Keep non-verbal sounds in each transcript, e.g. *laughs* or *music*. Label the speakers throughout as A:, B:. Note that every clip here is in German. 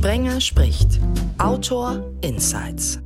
A: Sprenger spricht. Autor Insights.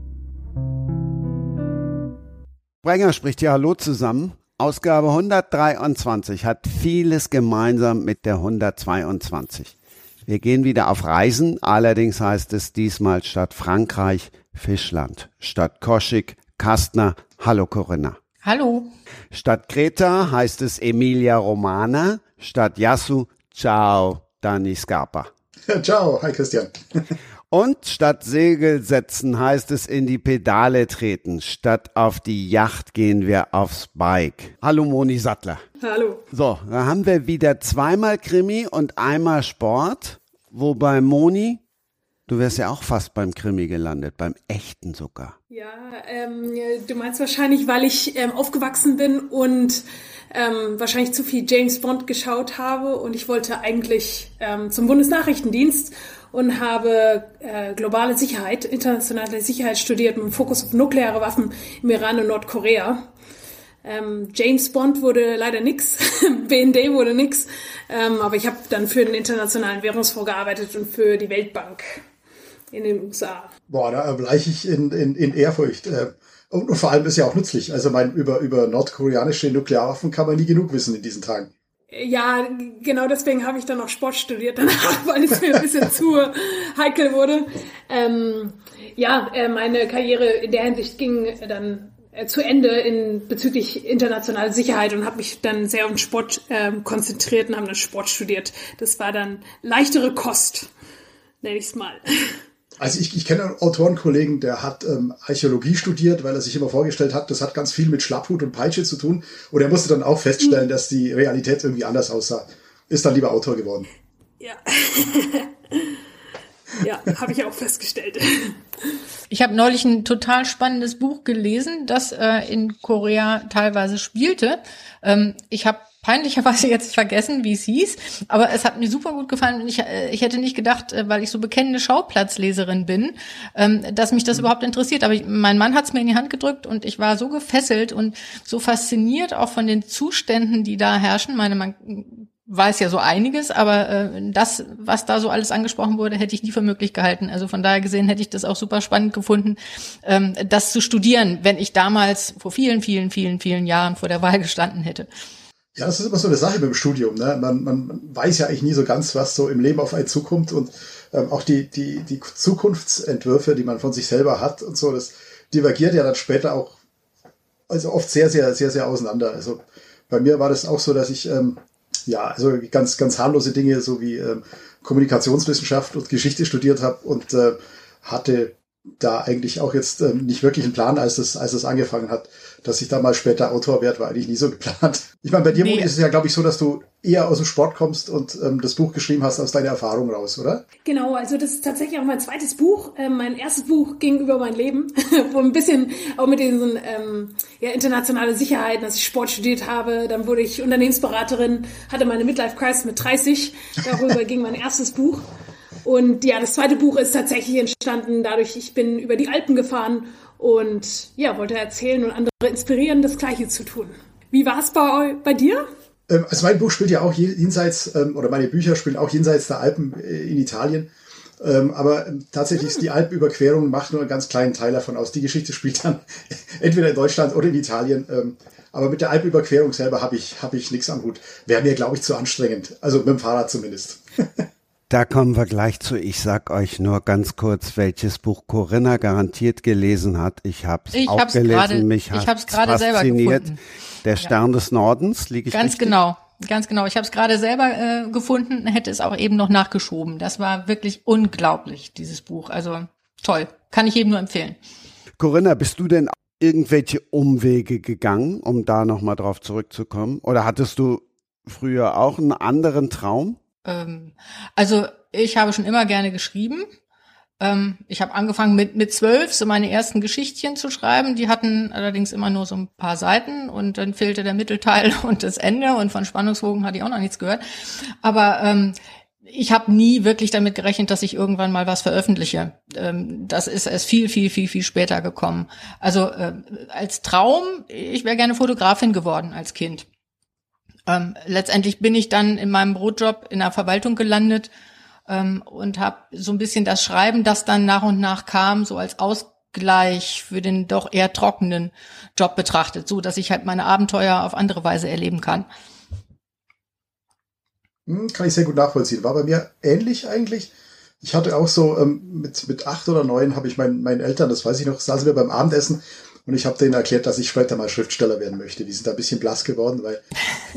B: Sprenger spricht ja Hallo zusammen. Ausgabe 123 hat vieles gemeinsam mit der 122. Wir gehen wieder auf Reisen, allerdings heißt es diesmal statt Frankreich Fischland, statt Koschik Kastner. Hallo Corinna.
C: Hallo.
B: Statt Kreta heißt es Emilia Romana, statt Yasu Ciao Dani Scarpa. *laughs*
D: Ciao, hi Christian. *laughs*
B: Und statt Segel setzen heißt es in die Pedale treten. Statt auf die Yacht gehen wir aufs Bike. Hallo Moni Sattler.
E: Hallo.
B: So, da haben wir wieder zweimal Krimi und einmal Sport. Wobei Moni, du wärst ja auch fast beim Krimi gelandet, beim echten sogar.
E: Ja, ähm, du meinst wahrscheinlich, weil ich ähm, aufgewachsen bin und ähm, wahrscheinlich zu viel James Bond geschaut habe und ich wollte eigentlich ähm, zum Bundesnachrichtendienst und habe äh, globale Sicherheit, internationale Sicherheit studiert mit dem Fokus auf nukleare Waffen im Iran und Nordkorea. Ähm, James Bond wurde leider nix, *laughs* BND wurde nix, ähm, aber ich habe dann für den Internationalen Währungsfonds gearbeitet und für die Weltbank in den USA.
D: Boah, da bleiche ich in, in, in Ehrfurcht. Äh, und, und vor allem ist ja auch nützlich. Also mein, über, über nordkoreanische Nuklearwaffen kann man nie genug wissen in diesen Tagen.
E: Ja, genau deswegen habe ich dann auch Sport studiert danach, *laughs* weil es mir ein bisschen zu heikel wurde. Ähm, ja, äh, meine Karriere in der Hinsicht ging dann äh, zu Ende in bezüglich internationaler Sicherheit und habe mich dann sehr den Sport ähm, konzentriert und habe dann Sport studiert. Das war dann leichtere Kost, nenne ich es mal.
D: Also ich, ich kenne einen Autorenkollegen, der hat ähm, Archäologie studiert, weil er sich immer vorgestellt hat, das hat ganz viel mit Schlapphut und Peitsche zu tun. Und er musste dann auch feststellen, mhm. dass die Realität irgendwie anders aussah. Ist dann lieber Autor geworden.
E: Ja. *laughs* ja, habe ich auch festgestellt.
C: Ich habe neulich ein total spannendes Buch gelesen, das äh, in Korea teilweise spielte. Ähm, ich habe peinlicherweise jetzt vergessen, wie es hieß, aber es hat mir super gut gefallen und ich, äh, ich hätte nicht gedacht, äh, weil ich so bekennende Schauplatzleserin bin, ähm, dass mich das mhm. überhaupt interessiert. Aber ich, mein Mann hat es mir in die Hand gedrückt und ich war so gefesselt und so fasziniert auch von den Zuständen, die da herrschen. Meine, man weiß ja so einiges, aber äh, das, was da so alles angesprochen wurde, hätte ich nie für möglich gehalten. Also von daher gesehen hätte ich das auch super spannend gefunden, ähm, das zu studieren, wenn ich damals vor vielen, vielen, vielen, vielen Jahren vor der Wahl gestanden hätte.
D: Ja, das ist immer so eine Sache mit dem Studium. Ne? Man, man weiß ja eigentlich nie so ganz, was so im Leben auf einen zukommt und ähm, auch die, die, die Zukunftsentwürfe, die man von sich selber hat und so, das divergiert ja dann später auch also oft sehr, sehr, sehr, sehr auseinander. Also bei mir war das auch so, dass ich ähm, ja, also ganz, ganz harmlose Dinge, so wie ähm, Kommunikationswissenschaft und Geschichte studiert habe und äh, hatte da eigentlich auch jetzt ähm, nicht wirklich einen Plan, als es, als es angefangen hat. Dass ich da mal später Autor werde, war eigentlich nie so geplant. *laughs* Ich meine, bei dir, nee. ist es ja, glaube ich, so, dass du eher aus dem Sport kommst und ähm, das Buch geschrieben hast aus deiner Erfahrung raus, oder?
E: Genau, also das ist tatsächlich auch mein zweites Buch. Ähm, mein erstes Buch ging über mein Leben, *laughs* wo ein bisschen auch mit diesen ähm, ja, internationale Sicherheit, dass ich Sport studiert habe. Dann wurde ich Unternehmensberaterin, hatte meine Midlife Crisis mit 30. Darüber *laughs* ging mein erstes Buch. Und ja, das zweite Buch ist tatsächlich entstanden dadurch, ich bin über die Alpen gefahren und ja, wollte erzählen und andere inspirieren, das Gleiche zu tun. Wie war es bei, bei dir?
D: Ähm, also mein Buch spielt ja auch jenseits, ähm, oder meine Bücher spielen auch jenseits der Alpen äh, in Italien. Ähm, aber tatsächlich ist die Alpenüberquerung macht nur einen ganz kleinen Teil davon aus. Die Geschichte spielt dann *laughs* entweder in Deutschland oder in Italien. aber mit der Alpenüberquerung selber habe ich, hab ich nichts am Hut. Wäre mir, glaube ich, zu anstrengend. Also mit dem Fahrrad zumindest. *laughs*
B: Da kommen wir gleich zu. Ich sag euch nur ganz kurz, welches Buch Corinna garantiert gelesen hat. Ich habe es auch gelesen. Grade,
C: Mich hat es fasziniert.
B: Der Stern ja. des Nordens, liege ich
C: Ganz
B: richtig?
C: genau. Ganz genau. Ich habe es gerade selber äh, gefunden, hätte es auch eben noch nachgeschoben. Das war wirklich unglaublich, dieses Buch. Also toll. Kann ich jedem nur empfehlen.
B: Corinna, bist du denn irgendwelche Umwege gegangen, um da nochmal drauf zurückzukommen? Oder hattest du früher auch einen anderen Traum?
C: Ähm, also ich habe schon immer gerne geschrieben. Ähm, ich habe angefangen mit mit zwölf so meine ersten Geschichtchen zu schreiben. Die hatten allerdings immer nur so ein paar Seiten und dann fehlte der Mittelteil *laughs* und das Ende und von Spannungsbogen hatte ich auch noch nichts gehört. Aber ähm, ich habe nie wirklich damit gerechnet, dass ich irgendwann mal was veröffentliche. Ähm, das ist erst viel, viel, viel, viel später gekommen. Also äh, als Traum, ich wäre gerne Fotografin geworden als Kind. Ähm, letztendlich bin ich dann in meinem Brotjob in der Verwaltung gelandet ähm, und habe so ein bisschen das Schreiben, das dann nach und nach kam, so als Ausgleich für den doch eher trockenen Job betrachtet, so dass ich halt meine Abenteuer auf andere Weise erleben kann.
D: Hm, kann ich sehr gut nachvollziehen. War bei mir ähnlich eigentlich. Ich hatte auch so ähm, mit, mit acht oder neun habe ich meinen, meinen Eltern, das weiß ich noch, saßen wir beim Abendessen und ich habe denen erklärt, dass ich später mal Schriftsteller werden möchte. Die sind da ein bisschen blass geworden, weil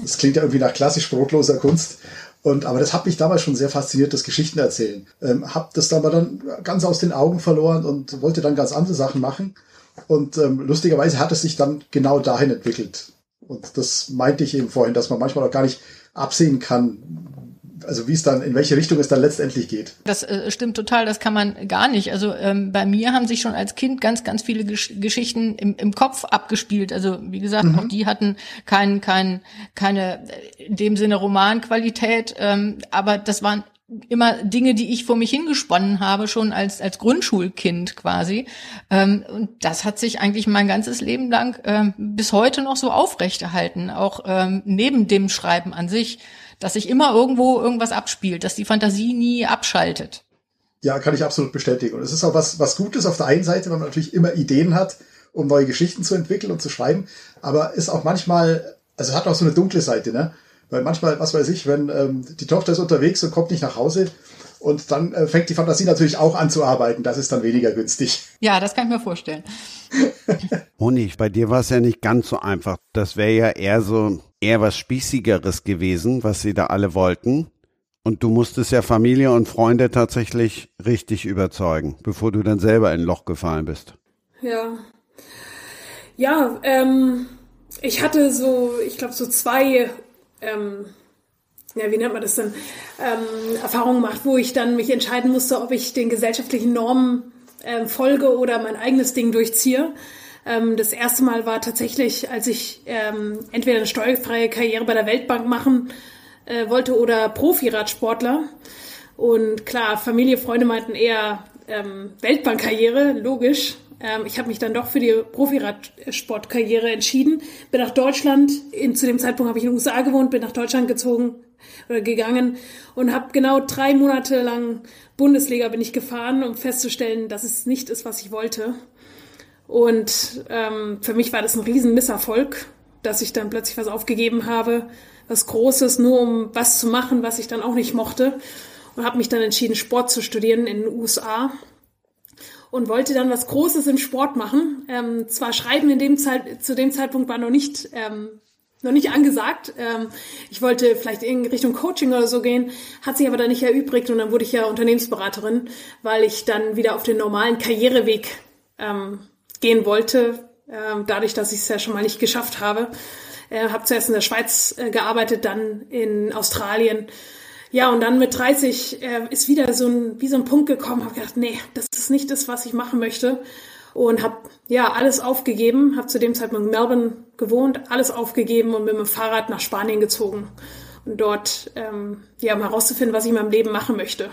D: das klingt ja irgendwie nach klassisch brotloser Kunst. Und, aber das hat mich damals schon sehr fasziniert, das Geschichten erzählen. Ähm, hab das aber dann ganz aus den Augen verloren und wollte dann ganz andere Sachen machen. Und ähm, lustigerweise hat es sich dann genau dahin entwickelt. Und das meinte ich eben vorhin, dass man manchmal auch gar nicht absehen kann, also wie es dann, in welche Richtung es dann letztendlich geht.
C: Das äh, stimmt total, das kann man gar nicht. Also ähm, bei mir haben sich schon als Kind ganz, ganz viele Gesch Geschichten im, im Kopf abgespielt. Also wie gesagt, mhm. auch die hatten kein, kein, keine in dem Sinne Romanqualität, ähm, aber das waren immer Dinge, die ich vor mich hingesponnen habe, schon als, als Grundschulkind quasi. Ähm, und das hat sich eigentlich mein ganzes Leben lang ähm, bis heute noch so aufrechterhalten, auch ähm, neben dem Schreiben an sich dass sich immer irgendwo irgendwas abspielt, dass die Fantasie nie abschaltet.
D: Ja, kann ich absolut bestätigen. Und es ist auch was, was Gutes auf der einen Seite, weil man natürlich immer Ideen hat, um neue Geschichten zu entwickeln und zu schreiben. Aber ist auch manchmal, also hat auch so eine dunkle Seite, ne? Weil manchmal, was weiß ich, wenn ähm, die Tochter ist unterwegs und kommt nicht nach Hause, und dann äh, fängt die Fantasie natürlich auch an zu arbeiten. Das ist dann weniger günstig.
C: Ja, das kann ich mir vorstellen. *laughs*
B: Honig, bei dir war es ja nicht ganz so einfach. Das wäre ja eher so, eher was Spießigeres gewesen, was sie da alle wollten. Und du musstest ja Familie und Freunde tatsächlich richtig überzeugen, bevor du dann selber in ein Loch gefallen bist.
E: Ja. Ja, ähm, ich hatte so, ich glaube, so zwei ähm, ja, wie nennt man das denn, ähm, Erfahrungen gemacht, wo ich dann mich entscheiden musste, ob ich den gesellschaftlichen Normen ähm, folge oder mein eigenes Ding durchziehe. Ähm, das erste Mal war tatsächlich, als ich ähm, entweder eine steuerfreie Karriere bei der Weltbank machen äh, wollte oder Profi-Radsportler. Und klar, Familie, Freunde meinten eher ähm, Weltbankkarriere, logisch. Ähm, ich habe mich dann doch für die Profiradsportkarriere entschieden. Bin nach Deutschland, in, zu dem Zeitpunkt habe ich in den USA gewohnt, bin nach Deutschland gezogen oder gegangen und habe genau drei Monate lang Bundesliga bin ich gefahren, um festzustellen, dass es nicht ist, was ich wollte. Und ähm, für mich war das ein riesen Misserfolg, dass ich dann plötzlich was aufgegeben habe, was Großes, nur um was zu machen, was ich dann auch nicht mochte. Und habe mich dann entschieden, Sport zu studieren in den USA und wollte dann was Großes im Sport machen. Ähm, zwar Schreiben in dem Zeit, zu dem Zeitpunkt war noch nicht, ähm, noch nicht angesagt. Ähm, ich wollte vielleicht in Richtung Coaching oder so gehen, hat sich aber dann nicht erübrigt und dann wurde ich ja Unternehmensberaterin, weil ich dann wieder auf den normalen Karriereweg ähm, gehen wollte, ähm, dadurch, dass ich es ja schon mal nicht geschafft habe. Äh, habe zuerst in der Schweiz äh, gearbeitet, dann in Australien ja, und dann mit 30 äh, ist wieder so ein, wie so ein Punkt gekommen, habe gedacht, nee, das ist nicht das, was ich machen möchte. Und habe ja alles aufgegeben, habe zu dem Zeitpunkt in Melbourne gewohnt, alles aufgegeben und mit dem Fahrrad nach Spanien gezogen. Und dort, ähm, ja, um herauszufinden, was ich in meinem Leben machen möchte.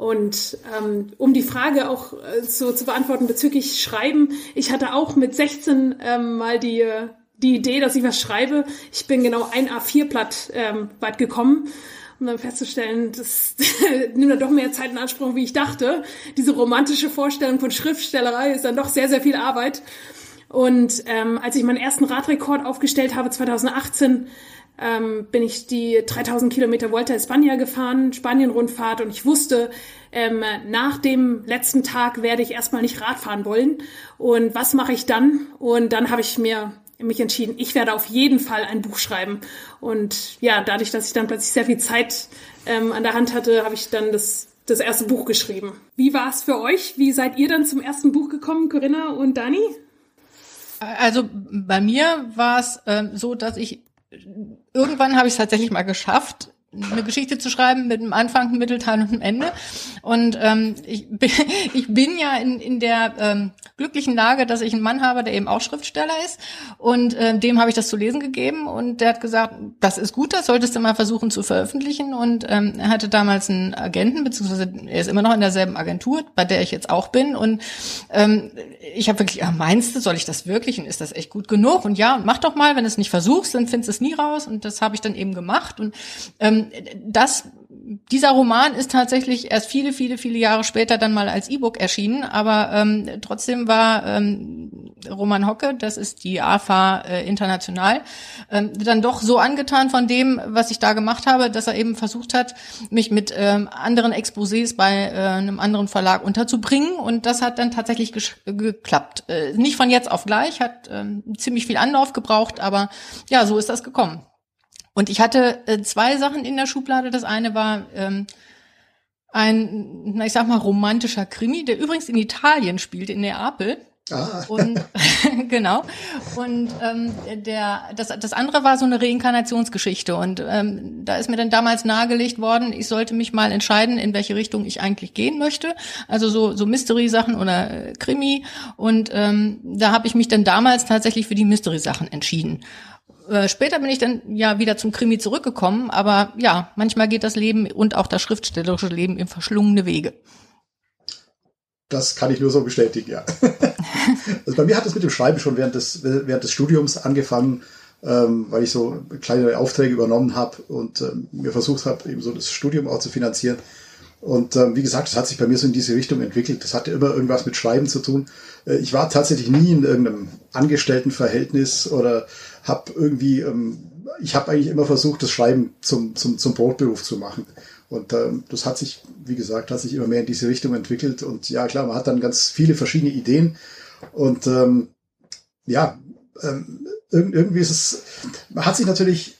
E: Und ähm, um die Frage auch äh, so zu beantworten bezüglich Schreiben, ich hatte auch mit 16 ähm, mal die, die Idee, dass ich was schreibe. Ich bin genau ein A4-Blatt ähm, weit gekommen um dann festzustellen, das *laughs* nimmt dann doch mehr Zeit in Anspruch, wie ich dachte. Diese romantische Vorstellung von Schriftstellerei ist dann doch sehr, sehr viel Arbeit. Und ähm, als ich meinen ersten Radrekord aufgestellt habe, 2018, ähm, bin ich die 3000 Kilometer Volta España gefahren, Spanien-Rundfahrt, und ich wusste, ähm, nach dem letzten Tag werde ich erstmal nicht Radfahren wollen. Und was mache ich dann? Und dann habe ich mir mich entschieden, ich werde auf jeden Fall ein Buch schreiben. Und ja, dadurch, dass ich dann plötzlich sehr viel Zeit ähm, an der Hand hatte, habe ich dann das, das erste Buch geschrieben. Wie war es für euch? Wie seid ihr dann zum ersten Buch gekommen, Corinna und Dani?
C: Also bei mir war es ähm, so, dass ich irgendwann habe ich es tatsächlich mal geschafft, eine Geschichte zu schreiben mit einem Anfang, einem Mittelteil und einem Ende. Und ähm, ich, *laughs* bin, ich bin ja in, in der ähm, glücklichen Lage, dass ich einen Mann habe, der eben auch Schriftsteller ist. Und äh, dem habe ich das zu lesen gegeben und der hat gesagt, das ist gut, das solltest du mal versuchen zu veröffentlichen. Und ähm, er hatte damals einen Agenten, beziehungsweise er ist immer noch in derselben Agentur, bei der ich jetzt auch bin. Und ähm, ich habe wirklich, ja, meinst du, soll ich das wirklich? Und ist das echt gut genug? Und ja, mach doch mal, wenn du es nicht versuchst, dann findest du es nie raus. Und das habe ich dann eben gemacht. Und ähm, das dieser Roman ist tatsächlich erst viele, viele, viele Jahre später dann mal als E-Book erschienen, aber ähm, trotzdem war ähm, Roman Hocke, das ist die AFA äh, international, ähm, dann doch so angetan von dem, was ich da gemacht habe, dass er eben versucht hat, mich mit ähm, anderen Exposés bei äh, einem anderen Verlag unterzubringen und das hat dann tatsächlich geklappt. Äh, nicht von jetzt auf gleich, hat ähm, ziemlich viel Anlauf gebraucht, aber ja, so ist das gekommen. Und ich hatte äh, zwei Sachen in der Schublade. Das eine war ähm, ein, na, ich sag mal, romantischer Krimi, der übrigens in Italien spielt, in Neapel. Ah. Und *laughs* genau. Und ähm, der, das, das andere war so eine Reinkarnationsgeschichte. Und ähm, da ist mir dann damals nahegelegt worden, ich sollte mich mal entscheiden, in welche Richtung ich eigentlich gehen möchte. Also so, so Mystery-Sachen oder äh, Krimi. Und ähm, da habe ich mich dann damals tatsächlich für die Mystery-Sachen entschieden. Äh, später bin ich dann ja wieder zum Krimi zurückgekommen, aber ja, manchmal geht das Leben und auch das schriftstellerische Leben in verschlungene Wege.
D: Das kann ich nur so bestätigen, ja. *laughs* also bei mir hat es mit dem Schreiben schon während des, während des Studiums angefangen, ähm, weil ich so kleine Aufträge übernommen habe und ähm, mir versucht habe, eben so das Studium auch zu finanzieren. Und ähm, wie gesagt, es hat sich bei mir so in diese Richtung entwickelt. Das hatte immer irgendwas mit Schreiben zu tun. Äh, ich war tatsächlich nie in irgendeinem Angestelltenverhältnis oder habe irgendwie, ähm, ich habe eigentlich immer versucht, das Schreiben zum, zum, zum Brotberuf zu machen. Und ähm, das hat sich, wie gesagt, hat sich immer mehr in diese Richtung entwickelt. Und ja, klar, man hat dann ganz viele verschiedene Ideen. Und ähm, ja, ähm, irgendwie ist es, man hat sich natürlich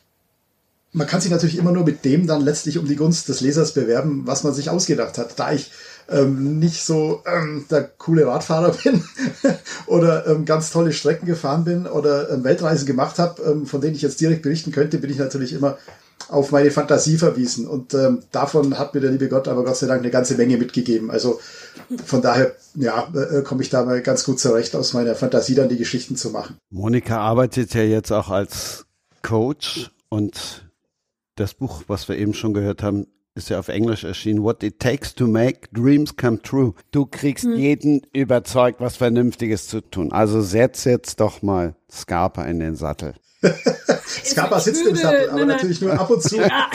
D: man kann sich natürlich immer nur mit dem dann letztlich um die Gunst des Lesers bewerben, was man sich ausgedacht hat. Da ich ähm, nicht so ähm, der coole Radfahrer *laughs* bin oder ähm, ganz tolle Strecken gefahren bin oder ähm, Weltreisen gemacht habe, ähm, von denen ich jetzt direkt berichten könnte, bin ich natürlich immer auf meine Fantasie verwiesen. Und ähm, davon hat mir der liebe Gott aber Gott sei Dank eine ganze Menge mitgegeben. Also von daher, ja, äh, komme ich da mal ganz gut zurecht, aus meiner Fantasie dann die Geschichten zu machen.
B: Monika arbeitet ja jetzt auch als Coach und das Buch, was wir eben schon gehört haben, ist ja auf Englisch erschienen. What it takes to make dreams come true. Du kriegst hm. jeden überzeugt, was Vernünftiges zu tun. Also setz jetzt doch mal Scarpa in den Sattel. *laughs*
D: Scarpa sitzt würde, im Sattel, aber natürlich nur ab und zu. Ja.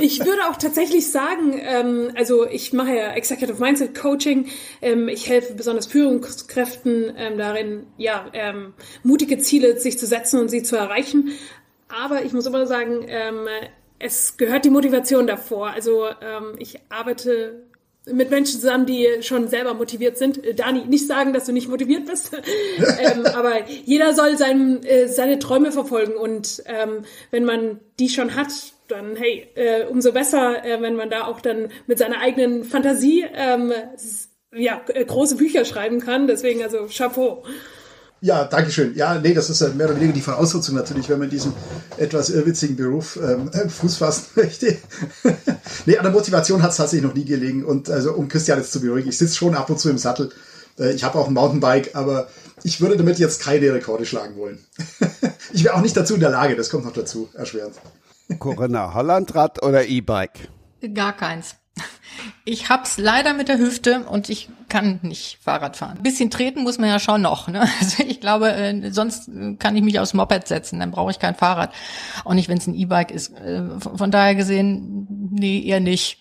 E: ich würde auch tatsächlich sagen, ähm, also ich mache ja Executive Mindset Coaching. Ähm, ich helfe besonders Führungskräften ähm, darin, ja, ähm, mutige Ziele sich zu setzen und sie zu erreichen. Aber ich muss immer sagen, ähm, es gehört die Motivation davor. Also ähm, ich arbeite mit Menschen zusammen, die schon selber motiviert sind. Äh, Dani, nicht sagen, dass du nicht motiviert bist, *laughs* ähm, aber jeder soll sein, äh, seine Träume verfolgen und ähm, wenn man die schon hat, dann hey, äh, umso besser, äh, wenn man da auch dann mit seiner eigenen Fantasie ähm, ja äh, große Bücher schreiben kann. Deswegen also Chapeau.
D: Ja, Dankeschön. Ja, nee, das ist ja mehr oder weniger die Voraussetzung natürlich, wenn man diesen etwas irrwitzigen Beruf ähm, *laughs* Fuß fassen *laughs* möchte. nee, an der Motivation hat es tatsächlich noch nie gelegen. Und also um Christian jetzt zu beruhigen, ich sitze schon ab und zu im Sattel. Äh, ich habe auch ein Mountainbike, aber ich würde damit jetzt keine Rekorde schlagen wollen. *laughs* ich wäre auch nicht dazu in der Lage, das kommt noch dazu, erschwerend.
B: Corinna, Hollandrad oder E-Bike?
C: Gar keins. *laughs* Ich hab's leider mit der Hüfte und ich kann nicht Fahrrad fahren. Ein bisschen treten muss man ja schon noch. Ne? *laughs* Also ich glaube, äh, sonst kann ich mich aufs Moped setzen, dann brauche ich kein Fahrrad. Auch nicht, wenn es ein E-Bike ist. Äh, von daher gesehen, nee, eher nicht.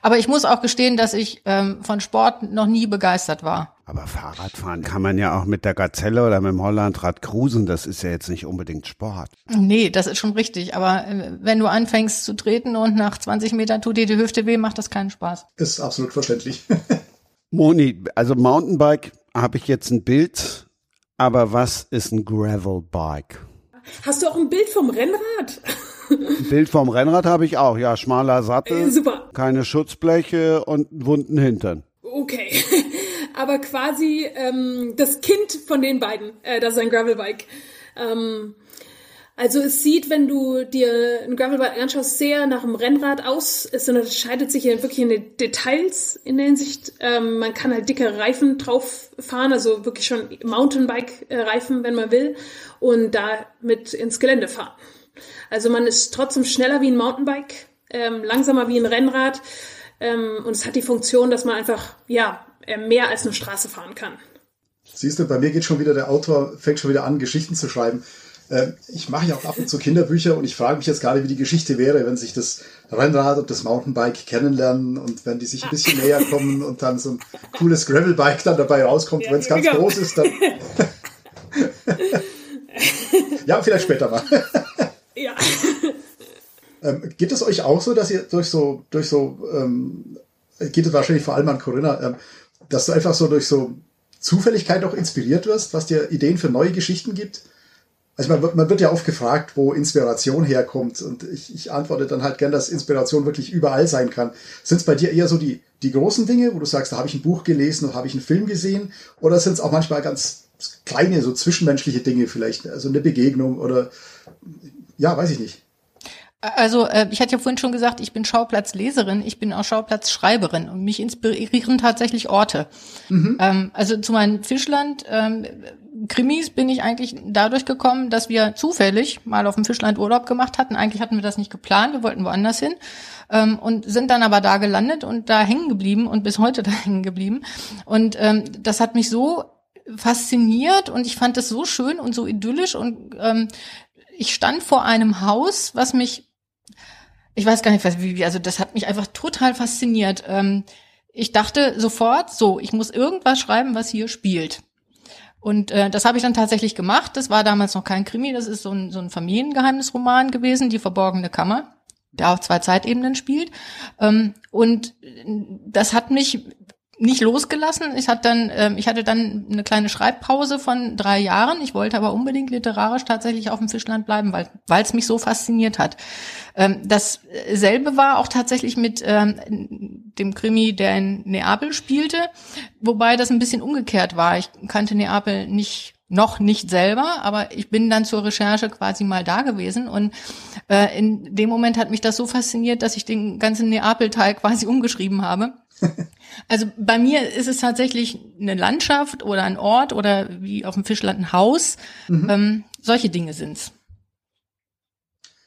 C: Aber ich muss auch gestehen, dass ich ähm, von Sport noch nie begeistert war.
B: Aber Fahrradfahren kann man ja auch mit der Gazelle oder mit dem Hollandrad cruisen. Das ist ja jetzt nicht unbedingt Sport.
C: Nee, das ist schon richtig. Aber äh, wenn du anfängst zu treten und nach 20 Metern tut dir die Hüfte weh, macht das keinen Spaß.
D: Ist absolut verständlich. *laughs*
B: Moni, also Mountainbike habe ich jetzt ein Bild. Aber was ist ein Gravelbike?
E: Hast du auch ein Bild vom Rennrad?
B: Ein Bild vom Rennrad habe ich auch. Ja, schmaler Sattel,
E: äh, super.
B: keine Schutzbleche und einen wunden Hintern.
E: Okay. Aber quasi ähm, das Kind von den beiden, äh, das ist ein Gravelbike. Ähm, also es sieht, wenn du dir ein Gravelbike anschaust, sehr nach einem Rennrad aus. Es unterscheidet sich wirklich in den Details in der Hinsicht. Ähm, man kann halt dicke Reifen drauf fahren, also wirklich schon Mountainbike-Reifen, wenn man will, und damit ins Gelände fahren. Also man ist trotzdem schneller wie ein Mountainbike, ähm, langsamer wie ein Rennrad ähm, und es hat die Funktion, dass man einfach ja mehr als eine Straße fahren kann.
D: Siehst du, bei mir geht schon wieder der Autor, fängt schon wieder an, Geschichten zu schreiben. Ähm, ich mache ja auch ab und zu Kinderbücher und ich frage mich jetzt gerade, wie die Geschichte wäre, wenn sich das Rennrad und das Mountainbike kennenlernen und wenn die sich ein bisschen näher kommen und dann so ein cooles Gravelbike dann dabei rauskommt, ja, wenn es ganz genau. groß ist, dann. *laughs* ja, vielleicht später mal. ja. Ähm, geht es euch auch so, dass ihr durch so, durch so, ähm, geht es wahrscheinlich vor allem an Corinna, ähm, dass du einfach so durch so Zufälligkeit auch inspiriert wirst, was dir Ideen für neue Geschichten gibt? Also man, man wird ja oft gefragt, wo Inspiration herkommt und ich, ich antworte dann halt gern, dass Inspiration wirklich überall sein kann. Sind es bei dir eher so die, die großen Dinge, wo du sagst, da habe ich ein Buch gelesen oder habe ich einen Film gesehen oder sind es auch manchmal ganz kleine, so zwischenmenschliche Dinge vielleicht, also eine Begegnung oder ja, weiß ich nicht.
C: Also äh, ich hatte ja vorhin schon gesagt, ich bin Schauplatzleserin, ich bin auch Schauplatzschreiberin und mich inspirieren tatsächlich Orte. Mhm. Ähm, also zu meinem Fischland ähm, Krimis bin ich eigentlich dadurch gekommen, dass wir zufällig mal auf dem Fischland Urlaub gemacht hatten. Eigentlich hatten wir das nicht geplant, wir wollten woanders hin ähm, und sind dann aber da gelandet und da hängen geblieben und bis heute *laughs* da hängen geblieben. Und ähm, das hat mich so fasziniert und ich fand es so schön und so idyllisch und ähm, ich stand vor einem Haus, was mich ich weiß gar nicht, was, wie, also das hat mich einfach total fasziniert. Ähm, ich dachte sofort, so, ich muss irgendwas schreiben, was hier spielt. Und äh, das habe ich dann tatsächlich gemacht. Das war damals noch kein Krimi, das ist so ein, so ein Familiengeheimnisroman gewesen, Die verborgene Kammer, der auf zwei Zeitebenen spielt. Ähm, und das hat mich nicht losgelassen. Ich hatte dann, ähm, ich hatte dann eine kleine Schreibpause von drei Jahren. Ich wollte aber unbedingt literarisch tatsächlich auf dem Fischland bleiben, weil weil es mich so fasziniert hat. Ähm, dasselbe war auch tatsächlich mit ähm, dem Krimi, der in Neapel spielte, wobei das ein bisschen umgekehrt war. Ich kannte Neapel nicht noch nicht selber, aber ich bin dann zur Recherche quasi mal da gewesen und äh, in dem Moment hat mich das so fasziniert, dass ich den ganzen Neapel-Teil quasi *laughs* umgeschrieben habe. Also bei mir ist es tatsächlich eine Landschaft oder ein Ort oder wie auf dem Fischland ein Haus. Mhm. Ähm, solche Dinge sind's.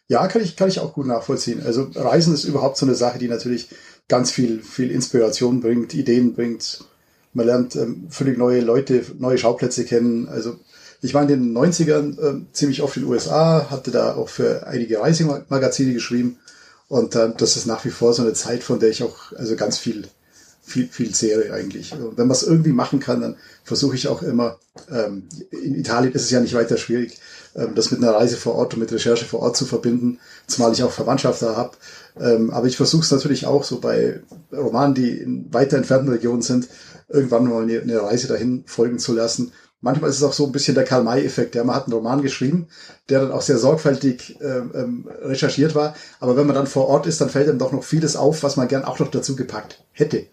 D: Ja, kann ich, kann ich auch gut nachvollziehen. Also Reisen ist überhaupt so eine Sache, die natürlich ganz viel, viel Inspiration bringt, Ideen bringt. Man lernt ähm, völlig neue Leute, neue Schauplätze kennen. Also ich war in den 90ern äh, ziemlich oft in den USA, hatte da auch für einige Reisemagazine geschrieben. Und äh, das ist nach wie vor so eine Zeit, von der ich auch also ganz viel viel, viel zehre eigentlich. Und wenn man es irgendwie machen kann, dann versuche ich auch immer, ähm, in Italien ist es ja nicht weiter schwierig, ähm, das mit einer Reise vor Ort und mit Recherche vor Ort zu verbinden, zumal ich auch Verwandtschaft da habe. Ähm, aber ich versuche es natürlich auch so bei Romanen, die in weiter entfernten Regionen sind, irgendwann mal eine, eine Reise dahin folgen zu lassen. Manchmal ist es auch so ein bisschen der Karl-May-Effekt. Ja, man hat einen Roman geschrieben, der dann auch sehr sorgfältig ähm, ähm, recherchiert war. Aber wenn man dann vor Ort ist, dann fällt einem doch noch vieles auf, was man gern auch noch dazu gepackt hätte.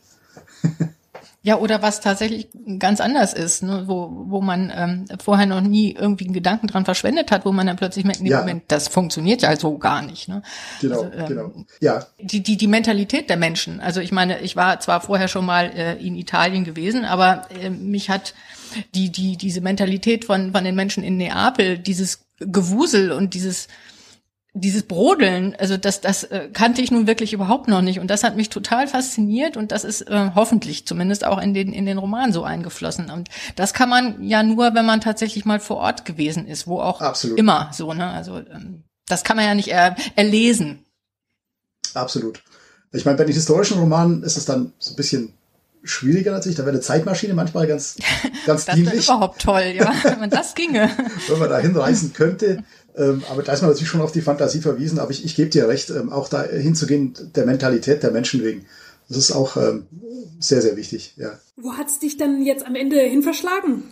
C: Ja, oder was tatsächlich ganz anders ist, ne, wo, wo man ähm, vorher noch nie irgendwie einen Gedanken dran verschwendet hat, wo man dann plötzlich merkt, nee, ja. Moment, das funktioniert ja so gar nicht. Ne?
D: Genau, also, ähm, genau. Ja.
C: Die, die, die Mentalität der Menschen. Also ich meine, ich war zwar vorher schon mal äh, in Italien gewesen, aber äh, mich hat die, die, diese Mentalität von, von den Menschen in Neapel, dieses Gewusel und dieses dieses Brodeln, also das, das äh, kannte ich nun wirklich überhaupt noch nicht und das hat mich total fasziniert und das ist äh, hoffentlich zumindest auch in den in den Roman so eingeflossen und das kann man ja nur, wenn man tatsächlich mal vor Ort gewesen ist, wo auch Absolut. immer so ne, also ähm, das kann man ja nicht er, erlesen.
D: Absolut. Ich meine, bei den historischen Romanen ist es dann so ein bisschen schwieriger natürlich. Da wäre eine Zeitmaschine manchmal ganz, *laughs* ganz
C: das dienlich. Das wäre überhaupt toll, ja, *laughs* wenn das ginge.
D: wenn man da hinreisen könnte. Ähm, aber da ist man natürlich schon auf die Fantasie verwiesen. Aber ich, ich gebe dir recht, ähm, auch da hinzugehen, der Mentalität der Menschen wegen. Das ist auch ähm, sehr, sehr wichtig, ja.
E: Wo hat's dich dann jetzt am Ende hin verschlagen?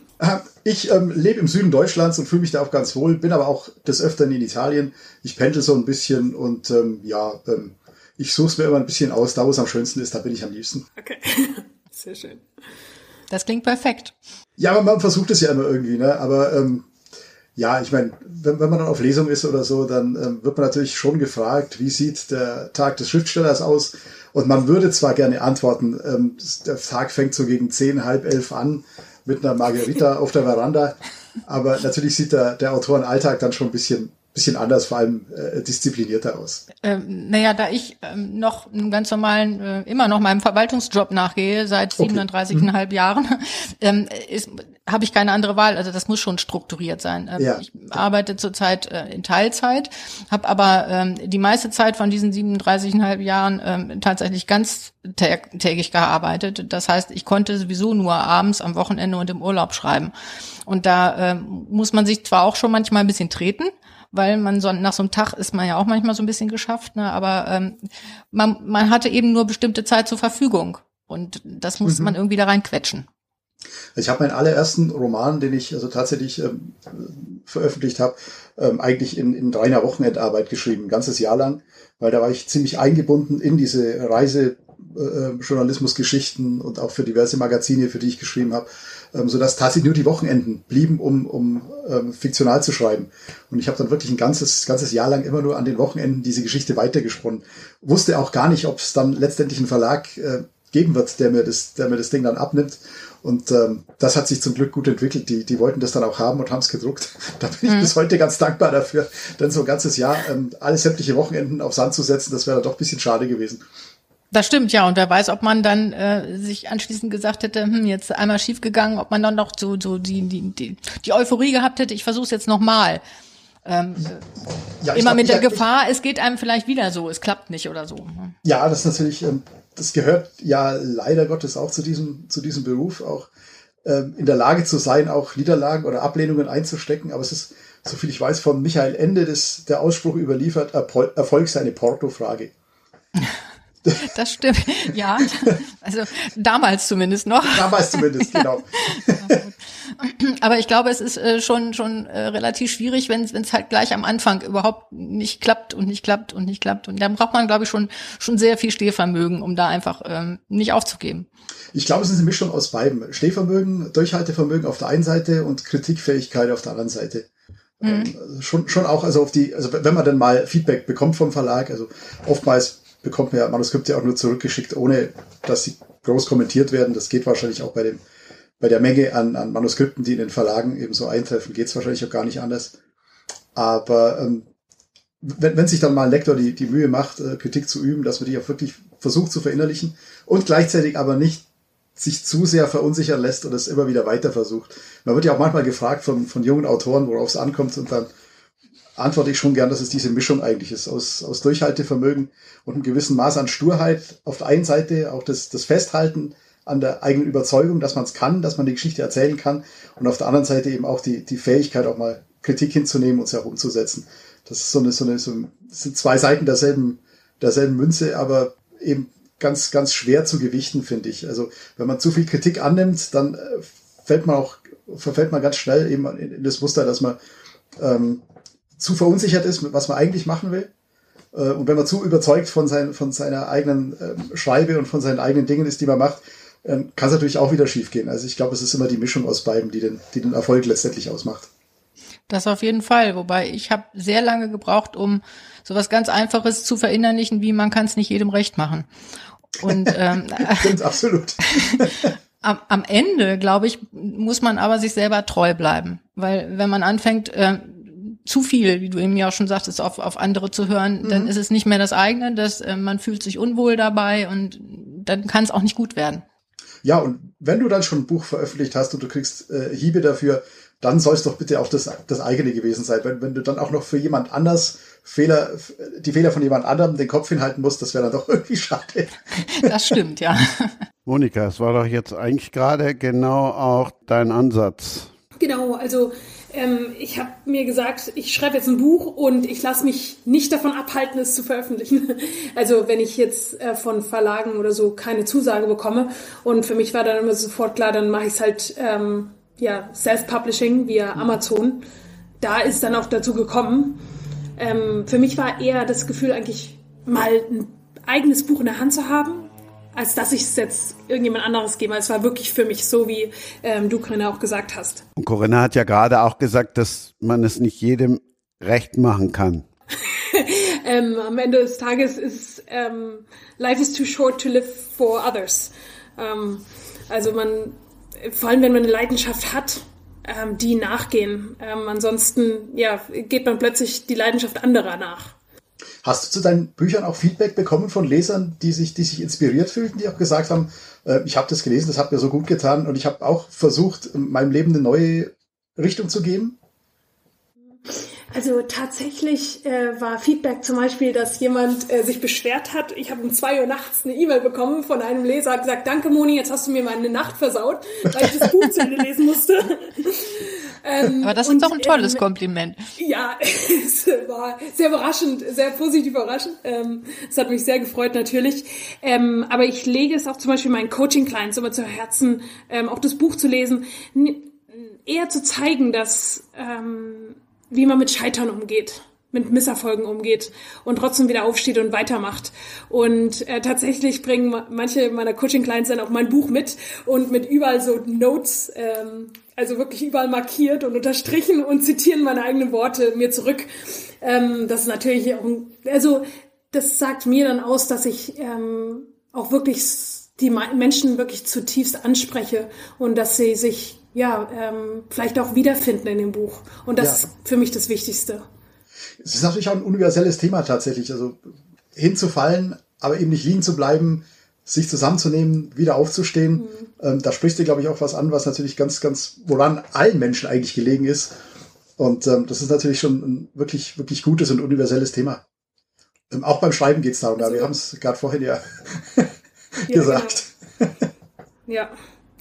D: Ich ähm, lebe im Süden Deutschlands und fühle mich da auch ganz wohl, bin aber auch des Öfteren in Italien. Ich pendel so ein bisschen und ähm, ja, ähm, ich suche es mir immer ein bisschen aus. Da, wo es am schönsten ist, da bin ich am liebsten.
E: Okay, *laughs* sehr schön.
C: Das klingt perfekt.
D: Ja, aber man versucht es ja immer irgendwie, ne? Aber ähm, ja, ich meine, wenn, wenn man dann auf Lesung ist oder so, dann ähm, wird man natürlich schon gefragt, wie sieht der Tag des Schriftstellers aus? Und man würde zwar gerne antworten, ähm, der Tag fängt so gegen zehn, halb elf an mit einer Margarita auf der Veranda, aber natürlich sieht der, der Autorenalltag dann schon ein bisschen bisschen anders, vor allem äh, disziplinierter aus.
C: Ähm, naja, da ich ähm, noch einen ganz normalen, äh, immer noch meinem Verwaltungsjob nachgehe, seit
D: Okay.
C: 37,5
D: Mhm.
C: Jahren, *laughs* ähm, ist, habe ich keine andere Wahl. Also das muss schon strukturiert sein. Ähm,
D: Ja.
C: Ich arbeite zurzeit äh, in Teilzeit, habe aber ähm, die meiste Zeit von diesen 37,5 Jahren ähm, tatsächlich ganz tä- tägig gearbeitet. Das heißt, ich konnte sowieso nur abends, am Wochenende und im Urlaub schreiben. Und da ähm, muss man sich zwar auch schon manchmal ein bisschen treten, weil man so nach so einem Tag ist man ja auch manchmal so ein bisschen geschafft, ne? aber ähm, man, man hatte eben nur bestimmte Zeit zur Verfügung und das muss
D: Mhm.
C: man irgendwie da reinquetschen.
D: Ich habe meinen allerersten Roman, den ich also tatsächlich ähm, veröffentlicht habe, ähm, eigentlich in, in reiner Wochenendarbeit geschrieben, ein ganzes Jahr lang, weil da war ich ziemlich eingebunden in diese Reise äh, Journalismusgeschichten und auch für diverse Magazine, für die ich geschrieben habe, ähm, sodass tatsächlich nur die Wochenenden blieben, um, um ähm, fiktional zu schreiben. Und ich habe dann wirklich ein ganzes, ganzes Jahr lang immer nur an den Wochenenden diese Geschichte weitergesponnen. Wusste auch gar nicht, ob es dann letztendlich einen Verlag äh, geben wird, der mir das, der mir das Ding dann abnimmt. Und ähm, das hat sich zum Glück gut entwickelt. Die, die wollten das dann auch haben und haben es gedruckt. *laughs* Da bin ich bis heute ganz dankbar dafür. Denn so ein ganzes Jahr ähm, alle sämtliche Wochenenden auf Sand zu setzen, das wäre doch ein bisschen schade gewesen.
C: Das stimmt, ja. Und wer weiß, ob man dann äh, sich anschließend gesagt hätte, hm, jetzt einmal schief gegangen, ob man dann noch so, so die, die, die, die Euphorie gehabt hätte, ich versuche es jetzt nochmal. Ähm,
D: Ja, ich
C: immer
D: glaub,
C: mit der
D: ich-
C: Gefahr, es geht einem vielleicht wieder so, es klappt nicht oder so.
D: Ja, das ist natürlich, ähm, das gehört ja leider Gottes auch zu diesem, zu diesem Beruf, auch ähm, in der Lage zu sein, auch Niederlagen oder Ablehnungen einzustecken. Aber es ist, soviel ich weiß, von Michael Ende des, der Ausspruch überliefert, Erfolg sei eine Porto-Frage. *laughs* *laughs*
C: Das stimmt, ja. Also damals zumindest noch.
D: Damals zumindest, genau. *laughs*
C: Aber ich glaube, es ist äh, schon schon äh, relativ schwierig, wenn es halt gleich am Anfang überhaupt nicht klappt und nicht klappt und nicht klappt. Und dann braucht man, glaube ich, schon schon sehr viel Stehvermögen, um da einfach ähm, nicht aufzugeben.
D: Ich glaube, es ist eine Mischung aus beidem. Stehvermögen, Durchhaltevermögen auf der einen Seite und Kritikfähigkeit auf der anderen Seite. Ähm, also schon, schon auch, also auf die, also wenn man dann mal Feedback bekommt vom Verlag, also oftmals bekommt man ja Manuskripte auch nur zurückgeschickt, ohne dass sie groß kommentiert werden. Das geht wahrscheinlich auch bei dem, bei der Menge an, an Manuskripten, die in den Verlagen eben so eintreffen, geht es wahrscheinlich auch gar nicht anders. Aber ähm, wenn, wenn sich dann mal ein Lektor die, die Mühe macht, äh, Kritik zu üben, dass man die auch wirklich versucht zu verinnerlichen und gleichzeitig aber nicht sich zu sehr verunsichern lässt und es immer wieder weiter versucht. Man wird ja auch manchmal gefragt von, von jungen Autoren, worauf es ankommt und dann antworte ich schon gern, dass es diese Mischung eigentlich ist aus, aus Durchhaltevermögen und einem gewissen Maß an Sturheit auf der einen Seite, auch das, das Festhalten an der eigenen Überzeugung, dass man es kann, dass man die Geschichte erzählen kann und auf der anderen Seite eben auch die, die Fähigkeit, auch mal Kritik hinzunehmen und sie auch umzusetzen. Das ist so eine, so eine, so sind zwei Seiten derselben, derselben Münze, aber eben ganz, ganz schwer zu gewichten, finde ich. Also, wenn man zu viel Kritik annimmt, dann äh, fällt man auch, verfällt man ganz schnell eben in, in das Muster, dass man ähm, zu verunsichert ist, was man eigentlich machen will. Äh, und wenn man zu überzeugt von, sein, von seiner eigenen ähm, Schreibe und von seinen eigenen Dingen ist, die man macht, ähm, kann es natürlich auch wieder schiefgehen. Also ich glaube, es ist immer die Mischung aus beiden, die den, die den Erfolg letztendlich ausmacht.
C: Das auf jeden Fall. Wobei ich habe sehr lange gebraucht, um sowas ganz Einfaches zu verinnerlichen, wie man kann es nicht jedem recht machen. Und ähm, *laughs*
D: Stimmt, absolut. *laughs*
C: am, am Ende, glaube ich, muss man aber sich selber treu bleiben. Weil wenn man anfängt, äh, zu viel, wie du eben ja auch schon sagtest, auf, auf andere zu hören, dann ist es nicht mehr das eigene, dass äh, man fühlt sich unwohl dabei und dann kann es auch nicht gut werden.
D: Ja, und wenn du dann schon ein Buch veröffentlicht hast und du kriegst äh, Hiebe dafür, dann soll es doch bitte auch das, das eigene gewesen sein. Wenn, wenn du dann auch noch für jemand anders Fehler, die Fehler von jemand anderem den Kopf hinhalten musst, das wäre dann doch *laughs* irgendwie schade.
C: Das stimmt, ja. *laughs*
B: Monika, es war doch jetzt eigentlich gerade genau auch dein Ansatz.
E: Genau, also ähm, ich habe mir gesagt, ich schreibe jetzt ein Buch und ich lasse mich nicht davon abhalten, es zu veröffentlichen. *laughs* Also wenn ich jetzt äh, von Verlagen oder so keine Zusage bekomme und für mich war dann immer sofort klar, dann mache ich es halt ähm, ja Self-Publishing via Amazon. Da ist dann auch dazu gekommen. Ähm, für mich war eher das Gefühl eigentlich mal ein eigenes Buch in der Hand zu haben, als dass ich es jetzt irgendjemand anderes gebe. Es war wirklich für mich so, wie ähm, du, Corinna, auch gesagt hast.
B: Und Corinna hat ja gerade auch gesagt, dass man es nicht jedem recht machen kann. *laughs*
E: ähm, am Ende des Tages ist ähm, Life is too short to live for others. Ähm, also man, vor allem wenn man eine Leidenschaft hat, ähm, die nachgehen. Ähm, ansonsten ja, geht man plötzlich die Leidenschaft anderer nach.
D: Hast du zu deinen Büchern auch Feedback bekommen von Lesern, die sich, die sich inspiriert fühlten, die auch gesagt haben, äh, ich habe das gelesen, das hat mir so gut getan und ich habe auch versucht, meinem Leben eine neue Richtung zu geben?
E: Also tatsächlich äh, war Feedback zum Beispiel, dass jemand äh, sich beschwert hat. Ich habe um zwei Uhr nachts eine E-Mail bekommen von einem Leser, hat gesagt, danke Moni, jetzt hast du mir meine Nacht versaut, weil ich das Buch zu Ende lesen musste.
C: Ähm, Aber das ist und, doch ein tolles ähm, Kompliment.
E: Ja, *laughs* es war sehr überraschend, sehr positiv überraschend. Ähm, es hat mich sehr gefreut natürlich. Ähm, aber ich lege es auch zum Beispiel meinen Coaching-Clients immer zu Herzen, ähm, auch das Buch zu lesen, eher zu zeigen, dass ähm, wie man mit Scheitern umgeht mit Misserfolgen umgeht und trotzdem wieder aufsteht und weitermacht. Und äh, tatsächlich bringen manche meiner Coaching-Clients dann auch mein Buch mit und mit überall so Notes, ähm, also wirklich überall markiert und unterstrichen und zitieren meine eigenen Worte mir zurück. Ähm, das ist natürlich auch, also das sagt mir dann aus, dass ich ähm, auch wirklich die Menschen wirklich zutiefst anspreche und dass sie sich ja, ähm, vielleicht auch wiederfinden in dem Buch. Und das ja. ist für mich das Wichtigste.
D: Es ist natürlich auch ein universelles Thema tatsächlich. Also hinzufallen, aber eben nicht liegen zu bleiben, sich zusammenzunehmen, wieder aufzustehen. Mhm. Ähm, da sprichst du, glaube ich, auch was an, was natürlich ganz, ganz, woran allen Menschen eigentlich gelegen ist. Und ähm, das ist natürlich schon ein wirklich, wirklich gutes und universelles Thema. Ähm, auch beim Schreiben geht es darum, also, wir haben es gerade vorhin ja, *laughs* ja gesagt.
E: Genau. ja.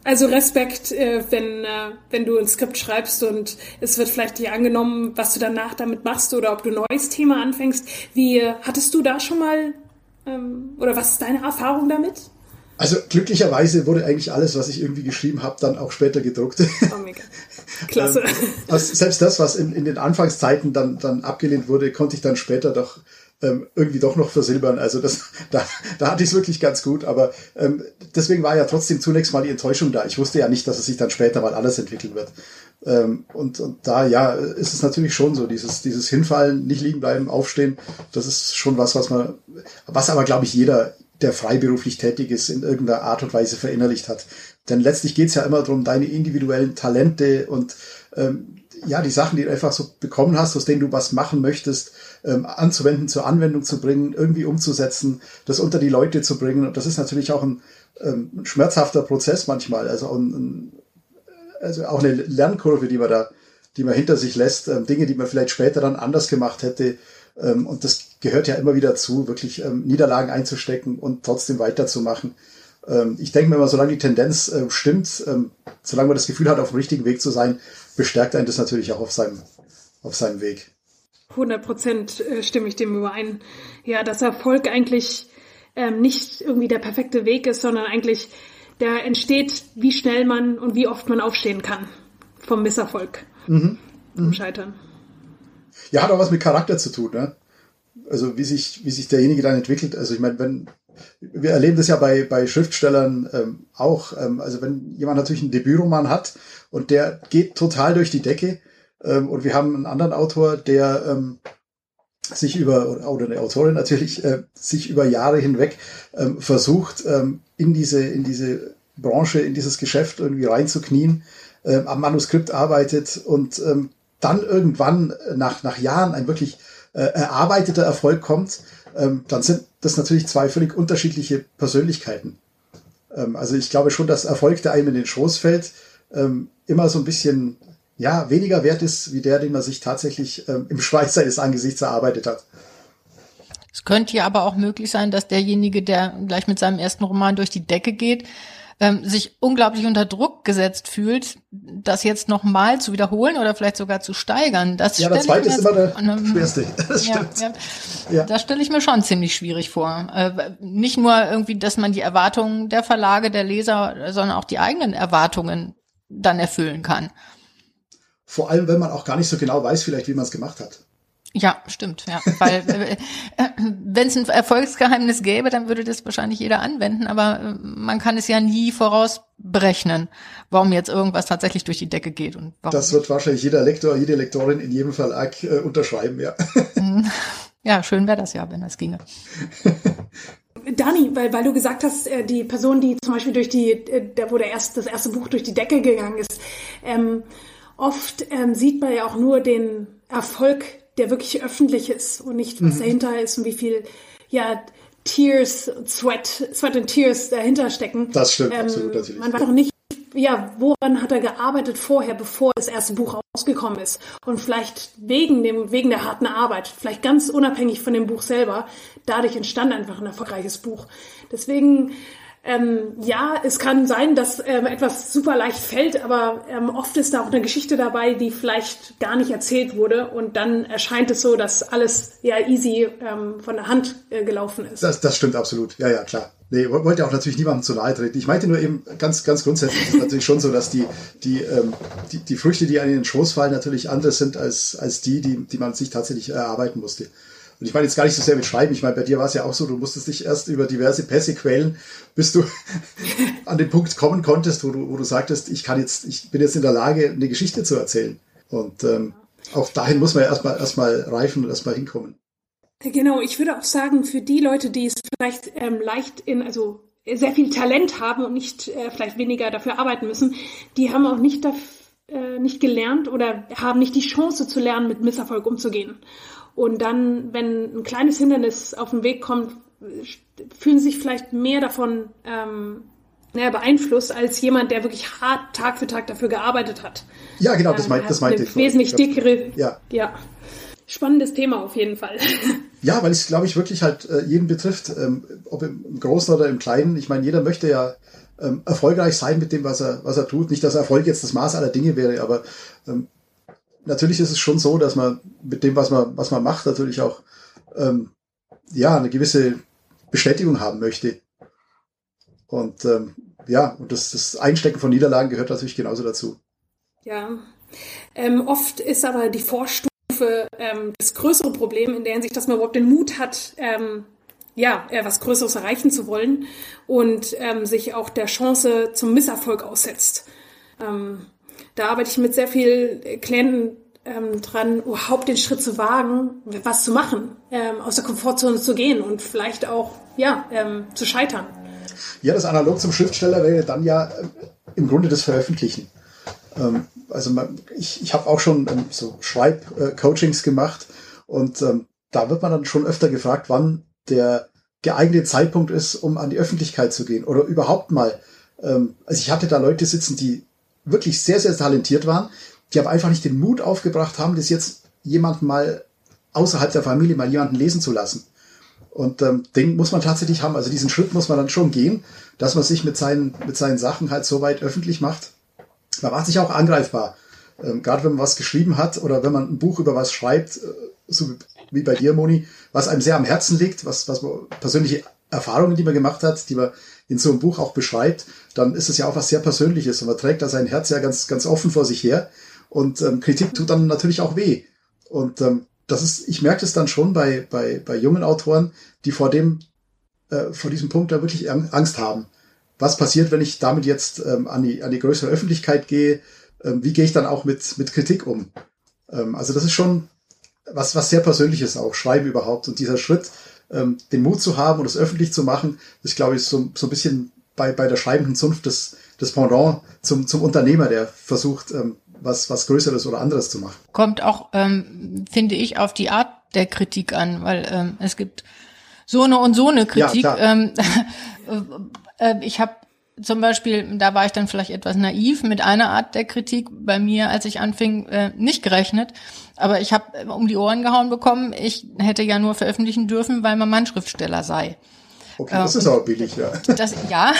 E: Also Respekt, äh, wenn, äh, wenn du ein Skript schreibst und es wird vielleicht nicht angenommen, was du danach damit machst oder ob du ein neues Thema anfängst. Wie äh, hattest du da schon mal oder was ist deine Erfahrung damit?
D: Also glücklicherweise wurde eigentlich alles, was ich irgendwie geschrieben habe, dann auch später gedruckt. Oh mega. Klasse. *laughs* ähm, also selbst das, was in, in den Anfangszeiten dann, dann abgelehnt wurde, konnte ich dann später doch ähm, irgendwie doch noch versilbern. Also das, *laughs* da, da hatte ich es wirklich ganz gut. Aber ähm, deswegen war ja trotzdem zunächst mal die Enttäuschung da. Ich wusste ja nicht, dass es sich dann später mal anders entwickeln wird. Ähm, und, und da, ja, ist es natürlich schon so, dieses, dieses Hinfallen, nicht liegen bleiben, aufstehen, das ist schon was, was man, was aber, glaube ich, jeder, der freiberuflich tätig ist, in irgendeiner Art und Weise verinnerlicht hat. Denn letztlich geht es ja immer darum, deine individuellen Talente und ähm, ja, die Sachen, die du einfach so bekommen hast, aus denen du was machen möchtest, ähm, anzuwenden, zur Anwendung zu bringen, irgendwie umzusetzen, das unter die Leute zu bringen. Und das ist natürlich auch ein, ähm, schmerzhafter Prozess manchmal. Also auch, ein, also auch eine Lernkurve, die man da, die man hinter sich lässt, ähm, Dinge, die man vielleicht später dann anders gemacht hätte. Ähm, und das gehört ja immer wieder zu, wirklich ähm, Niederlagen einzustecken und trotzdem weiterzumachen. Ähm, ich denke mir immer, solange die Tendenz stimmt, solange man das Gefühl hat, auf dem richtigen Weg zu sein, bestärkt einen das natürlich auch auf seinem, auf seinem Weg.
E: 100 Prozent äh, stimme ich dem überein. Ja, dass Erfolg eigentlich ähm, nicht irgendwie der perfekte Weg ist, sondern eigentlich der entsteht, wie schnell man und wie oft man aufstehen kann vom Misserfolg, mhm. vom mhm. Scheitern.
D: Ja, hat auch was mit Charakter zu tun, ne? Also wie sich, wie sich derjenige dann entwickelt. Also ich meine, wenn wir erleben das ja bei, bei Schriftstellern ähm, auch. Ähm, also wenn jemand natürlich einen Debütroman hat und der geht total durch die Decke ähm, und wir haben einen anderen Autor, der ähm, sich über, oder eine Autorin natürlich, äh, sich über Jahre hinweg ähm, versucht, ähm, in diese, in diese Branche, in dieses Geschäft irgendwie reinzuknien, ähm, am Manuskript arbeitet und ähm, dann irgendwann nach, nach Jahren ein wirklich äh, erarbeiteter Erfolg kommt, ähm, dann sind das natürlich zwei völlig unterschiedliche Persönlichkeiten. Ähm, also ich glaube schon, dass Erfolg, der einem in den Schoß fällt, ähm, immer so ein bisschen ja, weniger wert ist, wie der, den man sich tatsächlich ähm, im Schweiß seines Angesichts erarbeitet hat.
C: Es könnte ja aber auch möglich sein, dass derjenige, der gleich mit seinem ersten Roman durch die Decke geht, ähm, sich unglaublich unter Druck gesetzt fühlt, das jetzt nochmal zu wiederholen oder vielleicht sogar zu steigern. Das
D: ja, der zweite ist immer der ähm, schwerste. *laughs* Das
C: ja, ja, ja. Das stelle ich mir schon ziemlich schwierig vor. Äh, nicht nur irgendwie, dass man die Erwartungen der Verlage, der Leser, sondern auch die eigenen Erwartungen dann erfüllen kann.
D: Vor allem, wenn man auch gar nicht so genau weiß, vielleicht, wie man es gemacht hat.
C: Ja, stimmt, ja. Weil *laughs* äh, wenn es ein Erfolgsgeheimnis gäbe, dann würde das wahrscheinlich jeder anwenden, aber äh, man kann es ja nie vorausberechnen, warum jetzt irgendwas tatsächlich durch die Decke geht. Und warum
D: das wird wahrscheinlich jeder Lektor, jede Lektorin in jedem Verlag äh, unterschreiben, ja.
C: Ja, schön wäre das ja, wenn das ginge. *laughs*
E: Dani, weil, weil du gesagt hast, äh, die Person, die zum Beispiel durch die, äh, wo der erst, das erste Buch durch die Decke gegangen ist, ähm, oft ähm, sieht man ja auch nur den Erfolg, der wirklich öffentlich ist und nicht, was mhm. dahinter ist und wie viel, ja, Tears, Sweat, Sweat and Tears dahinter stecken.
D: Das stimmt, ähm, absolut natürlich.
E: Man weiß auch nicht, ja, woran hat er gearbeitet vorher, bevor das erste Buch rausgekommen ist? Und vielleicht wegen dem, wegen der harten Arbeit, vielleicht ganz unabhängig von dem Buch selber, dadurch entstand einfach ein erfolgreiches Buch. Deswegen ähm, ja, es kann sein, dass ähm, etwas super leicht fällt, aber ähm, oft ist da auch eine Geschichte dabei, die vielleicht gar nicht erzählt wurde und dann erscheint es so, dass alles ja easy ähm, von der Hand äh, gelaufen ist.
D: Das, das stimmt absolut. Ja, ja, klar. Nee, wollte auch natürlich niemandem zu nahe treten. Ich meinte nur eben ganz, ganz grundsätzlich ist es natürlich schon so, dass die, die, ähm, die, die Früchte, die in den Schoß fallen, natürlich andere sind als, als die, die, die man sich tatsächlich erarbeiten musste. Und ich meine jetzt gar nicht so sehr mit Schreiben. Ich meine, bei dir war es ja auch so, du musstest dich erst über diverse Pässe quälen, bis du *laughs* an den Punkt kommen konntest, wo du, wo du sagtest, ich kann jetzt, ich bin jetzt in der Lage, eine Geschichte zu erzählen. Und ähm, auch dahin muss man ja erstmal erstmal reifen und erstmal hinkommen.
E: Genau, ich würde auch sagen, für die Leute, die es vielleicht ähm, leicht in, also sehr viel Talent haben und nicht äh, vielleicht weniger dafür arbeiten müssen, die haben auch nicht, äh, nicht gelernt oder haben nicht die Chance zu lernen, mit Misserfolg umzugehen. Und dann, wenn ein kleines Hindernis auf den Weg kommt, fühlen sie sich vielleicht mehr davon ähm, naja, beeinflusst als jemand, der wirklich hart Tag für Tag dafür gearbeitet hat.
D: Ja, genau, das, meint, das meinte ich.
E: Wesentlich dickere. Ja. ja. Spannendes Thema auf jeden Fall. *laughs*
D: Ja, weil es, glaube ich, wirklich halt äh, jeden betrifft, ähm, ob im Großen oder im Kleinen. Ich meine, jeder möchte ja ähm, erfolgreich sein mit dem, was er, was er tut. Nicht, dass Erfolg jetzt das Maß aller Dinge wäre, aber ähm, natürlich ist es schon so, dass man mit dem, was man, was man macht, natürlich auch ähm, ja eine gewisse Bestätigung haben möchte. Und ähm, ja, und das, das Einstecken von Niederlagen gehört natürlich genauso dazu.
E: Ja. Ähm, oft ist aber die Vorstufe ähm, das größere Problem in der Hinsicht, dass man überhaupt den Mut hat, ähm, ja, äh, was Größeres erreichen zu wollen und ähm, sich auch der Chance zum Misserfolg aussetzt. Ähm, da arbeite ich mit sehr vielen Klienten ähm, dran, überhaupt den Schritt zu wagen, was zu machen, ähm, aus der Komfortzone zu gehen und vielleicht auch ja ähm, zu scheitern.
D: Ja, das analog zum Schriftsteller wäre dann ja äh, im Grunde das Veröffentlichen. Ähm, also man, ich, ich habe auch schon ähm, so Schreibcoachings gemacht und ähm, da wird man dann schon öfter gefragt, wann der geeignete Zeitpunkt ist, um an die Öffentlichkeit zu gehen oder überhaupt mal. Also ich hatte da Leute sitzen, die wirklich sehr, sehr talentiert waren, die aber einfach nicht den Mut aufgebracht haben, das jetzt jemanden mal außerhalb der Familie mal jemanden lesen zu lassen. Und ähm, den muss man tatsächlich haben. Also diesen Schritt muss man dann schon gehen, dass man sich mit seinen, mit seinen Sachen halt so weit öffentlich macht. Man macht sich auch angreifbar. Ähm, Gerade wenn man was geschrieben hat oder wenn man ein Buch über was schreibt, äh, so wie bei dir, Moni, was einem sehr am Herzen liegt, was, was man persönliche Erfahrungen, die man gemacht hat, die man in so einem Buch auch beschreibt, dann ist es ja auch was sehr Persönliches und man trägt da sein Herz ja ganz, ganz offen vor sich her. Und ähm, Kritik tut dann natürlich auch weh. Und ähm, das ist, ich merke das dann schon bei, bei, bei jungen Autoren, die vor dem, äh, vor diesem Punkt da wirklich Angst haben. Was passiert, wenn ich damit jetzt ähm, an, die, an die größere Öffentlichkeit gehe? Ähm, wie gehe ich dann auch mit, mit Kritik um? Ähm, also das ist schon was, was sehr Persönliches auch, Schreiben überhaupt. Und dieser Schritt, ähm, den Mut zu haben und es öffentlich zu machen, ist, glaube ich, so, so ein bisschen bei, bei der schreibenden Zunft das, das Pendant zum, zum Unternehmer, der versucht, ähm, was, was Größeres oder anderes zu machen.
C: Kommt auch, ähm, finde ich, auf die Art der Kritik an, weil ähm, es gibt so eine und so eine Kritik. Ja, ähm, *laughs* äh, ich habe zum Beispiel, da war ich dann vielleicht etwas naiv mit einer Art der Kritik bei mir, als ich anfing, äh, nicht gerechnet. Aber ich habe um die Ohren gehauen bekommen, ich hätte ja nur veröffentlichen dürfen, weil man mein Schriftsteller sei.
D: Okay, das ist aber billig, ja.
C: Das, ja,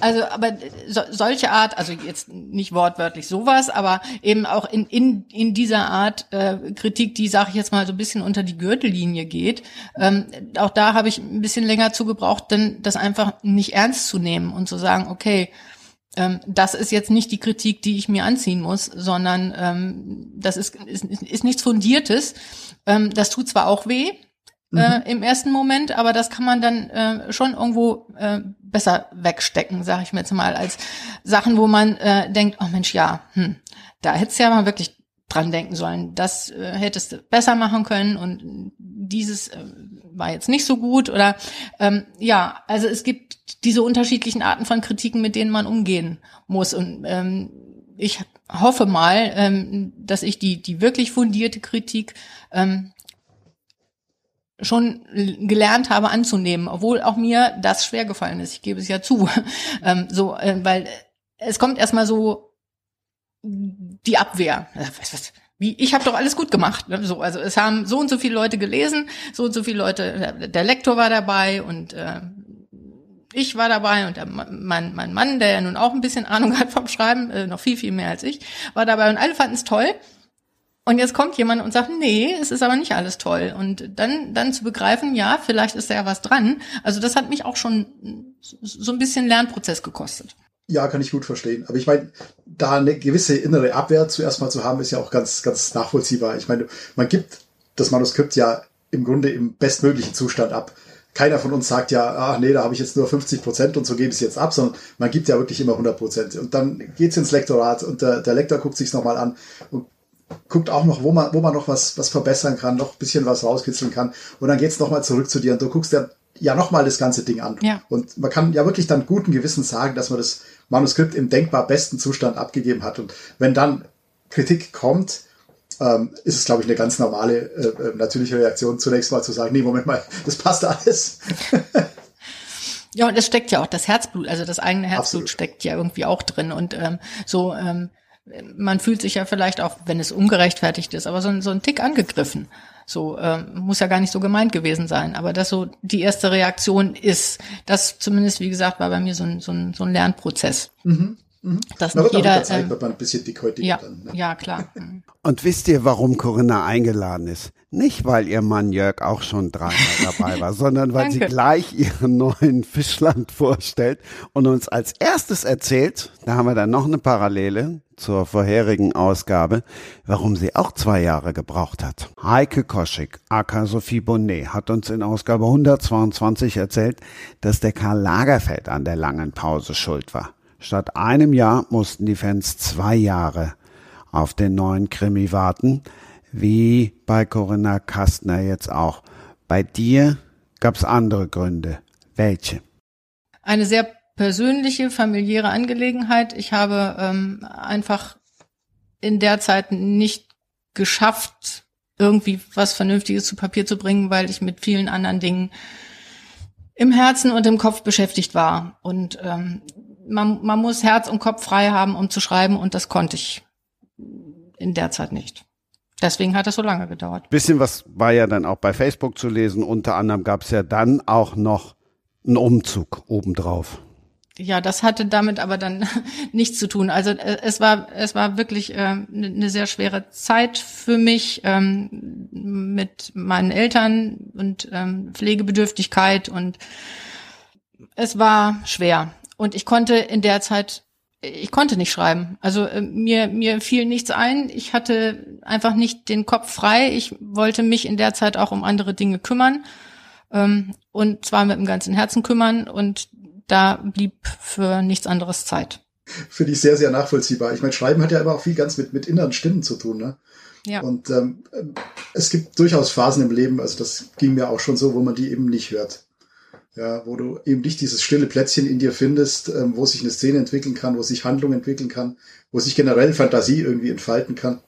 C: also aber so, solche Art, also jetzt nicht wortwörtlich sowas, aber eben auch in, in, in dieser Art äh, Kritik, die, sage ich jetzt mal, so ein bisschen unter die Gürtellinie geht, ähm, auch da habe ich ein bisschen länger zugebraucht, denn das einfach nicht ernst zu nehmen und zu sagen, okay, ähm, das ist jetzt nicht die Kritik, die ich mir anziehen muss, sondern ähm, das ist, ist, ist nichts Fundiertes. Ähm, das tut zwar auch weh, äh, mhm. im ersten Moment, aber das kann man dann äh, schon irgendwo äh, besser wegstecken, sage ich mir jetzt mal, als Sachen, wo man äh, denkt, oh Mensch, ja, hm, da hättest du ja mal wirklich dran denken sollen. Das äh, hättest du besser machen können und dieses äh, war jetzt nicht so gut oder ähm, ja, also es gibt diese unterschiedlichen Arten von Kritiken, mit denen man umgehen muss und ähm, ich hoffe mal, ähm, dass ich die, die wirklich fundierte Kritik ähm, schon gelernt habe anzunehmen, obwohl auch mir das schwer gefallen ist. Ich gebe es ja zu. *laughs* ähm, so, äh, weil es kommt erstmal so die Abwehr. Wie, ich habe doch alles gut gemacht. Ne? So, also es haben so und so viele Leute gelesen, so und so viele Leute, der Lektor war dabei und äh, ich war dabei und der, mein, mein Mann, der ja nun auch ein bisschen Ahnung *laughs* hat vom Schreiben, äh, noch viel, viel mehr als ich, war dabei und alle fanden es toll. Und jetzt kommt jemand und sagt, nee, es ist aber nicht alles toll. Und dann, dann zu begreifen, ja, vielleicht ist da ja was dran. Also das hat mich auch schon so ein bisschen Lernprozess gekostet.
D: Ja, kann ich gut verstehen. Aber ich meine, da eine gewisse innere Abwehr zuerst mal zu haben, ist ja auch ganz, ganz nachvollziehbar. Ich meine, man gibt das Manuskript ja im Grunde im bestmöglichen Zustand ab. Keiner von uns sagt ja, ach nee, da habe ich jetzt nur 50 Prozent und so gebe ich es jetzt ab, sondern man gibt ja wirklich immer 100 Prozent. Und dann geht's ins Lektorat und der, der Lektor guckt sich's nochmal an und guckt auch noch, wo man, wo man noch was, was verbessern kann, noch ein bisschen was rauskitzeln kann. Und dann geht's nochmal zurück zu dir und du guckst dir ja nochmal das ganze Ding an.
C: Ja.
D: Und man kann ja wirklich dann guten Gewissens sagen, dass man das Manuskript im denkbar besten Zustand abgegeben hat. Und wenn dann Kritik kommt, ähm, ist es, glaube ich, eine ganz normale, äh, äh, natürliche Reaktion, zunächst mal zu sagen, nee, Moment mal, *laughs* das passt alles.
C: ja, und es steckt ja auch das Herzblut, also das eigene Herzblut Absolut. steckt ja irgendwie auch drin. Und ähm, so, ähm, man fühlt sich ja vielleicht auch, wenn es ungerechtfertigt ist, aber so, so ein Tick angegriffen. So ähm, muss ja gar nicht so gemeint gewesen sein, aber das so die erste Reaktion ist, das zumindest wie gesagt war bei mir so ein, so ein, so ein Lernprozess. Mhm.
D: Mhm. Dass nicht jeder, Zeit ähm, man ein bisschen dickhäutig
C: ja, dann. Ne? Ja, klar. *laughs* Mhm.
B: Und wisst ihr, warum Corinna eingeladen ist? Nicht, weil ihr Mann Jörg auch schon dreimal *laughs* dabei war, sondern weil sie gleich ihren neuen Fischland vorstellt und uns als erstes erzählt, da haben wir dann noch eine Parallele, zur vorherigen Ausgabe, warum sie auch zwei Jahre gebraucht hat. Heike Koschik, aka Sophie Bonnet, hat uns in Ausgabe 122 erzählt, dass der Karl Lagerfeld an der langen Pause schuld war. Statt einem Jahr mussten die Fans zwei Jahre auf den neuen Krimi warten, wie bei Corinna Kastner jetzt auch. Bei dir gab es andere Gründe. Welche?
C: Eine sehr persönliche, familiäre Angelegenheit. Ich habe ähm, einfach in der Zeit nicht geschafft, irgendwie was Vernünftiges zu Papier zu bringen, weil ich mit vielen anderen Dingen im Herzen und im Kopf beschäftigt war. Und ähm, man, man muss Herz und Kopf frei haben, um zu schreiben, und das konnte ich in der Zeit nicht. Deswegen hat es so lange gedauert.
B: Bisschen was war ja dann auch bei Facebook zu lesen. Unter anderem gab es ja dann auch noch einen Umzug obendrauf
C: ja, das hatte damit aber dann *laughs* nichts zu tun. Also äh, es war es war wirklich äh, ne eine sehr schwere Zeit für mich ähm, mit meinen Eltern und ähm, Pflegebedürftigkeit und es war schwer und ich konnte in der Zeit ich konnte nicht schreiben. Also äh, mir mir fiel nichts ein. Ich hatte einfach nicht den Kopf frei. Ich wollte mich in der Zeit auch um andere Dinge kümmern ähm, und zwar mit dem ganzen Herzen kümmern und da blieb für nichts anderes Zeit.
D: Finde ich sehr, sehr nachvollziehbar. Ich meine, Schreiben hat ja immer auch viel ganz mit, mit inneren Stimmen zu tun. Ne?
C: Ja.
D: Und ähm, es gibt durchaus Phasen im Leben, also das ging mir auch schon so, wo man die eben nicht hört. Ja, wo du eben nicht dieses stille Plätzchen in dir findest, ähm, wo sich eine Szene entwickeln kann, wo sich Handlung entwickeln kann, wo sich generell Fantasie irgendwie entfalten kann.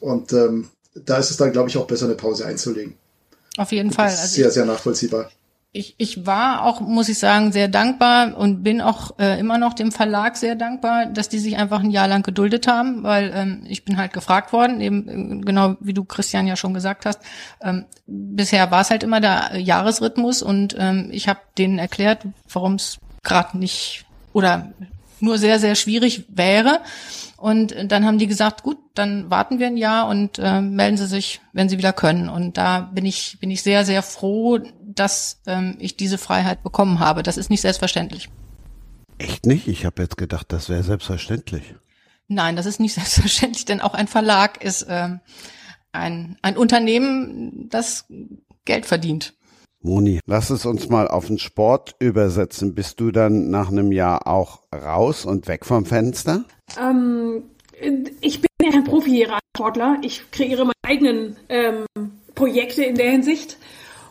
D: Und ähm, da ist es dann, glaube ich, auch besser, eine Pause einzulegen.
C: Auf jeden Fall.
D: Also sehr, sehr nachvollziehbar
C: ich, ich war auch, muss ich sagen, sehr dankbar und bin auch äh, immer noch dem Verlag sehr dankbar, dass die sich einfach ein Jahr lang geduldet haben, weil ähm, ich bin halt gefragt worden, eben äh, genau wie du Christian ja schon gesagt hast. Ähm, bisher war es halt immer der Jahresrhythmus und ähm, ich habe denen erklärt, warum es gerade nicht oder nur sehr, sehr schwierig wäre. Und dann haben die gesagt, gut, dann warten wir ein Jahr und äh, melden Sie sich, wenn Sie wieder können. Und da bin ich, bin ich sehr, sehr froh, dass ähm, ich diese Freiheit bekommen habe. Das ist nicht selbstverständlich.
B: Echt nicht? Ich habe jetzt gedacht, das wäre selbstverständlich.
C: Nein, das ist nicht *laughs* selbstverständlich, denn auch ein Verlag ist ähm, ein, ein Unternehmen, das Geld verdient.
B: Moni, lass es uns mal auf den Sport übersetzen. Bist du dann nach einem Jahr auch raus und weg vom Fenster?
E: Ähm, ich bin ja kein Profi-Sportler. Ich kreiere meine eigenen ähm, Projekte in der Hinsicht.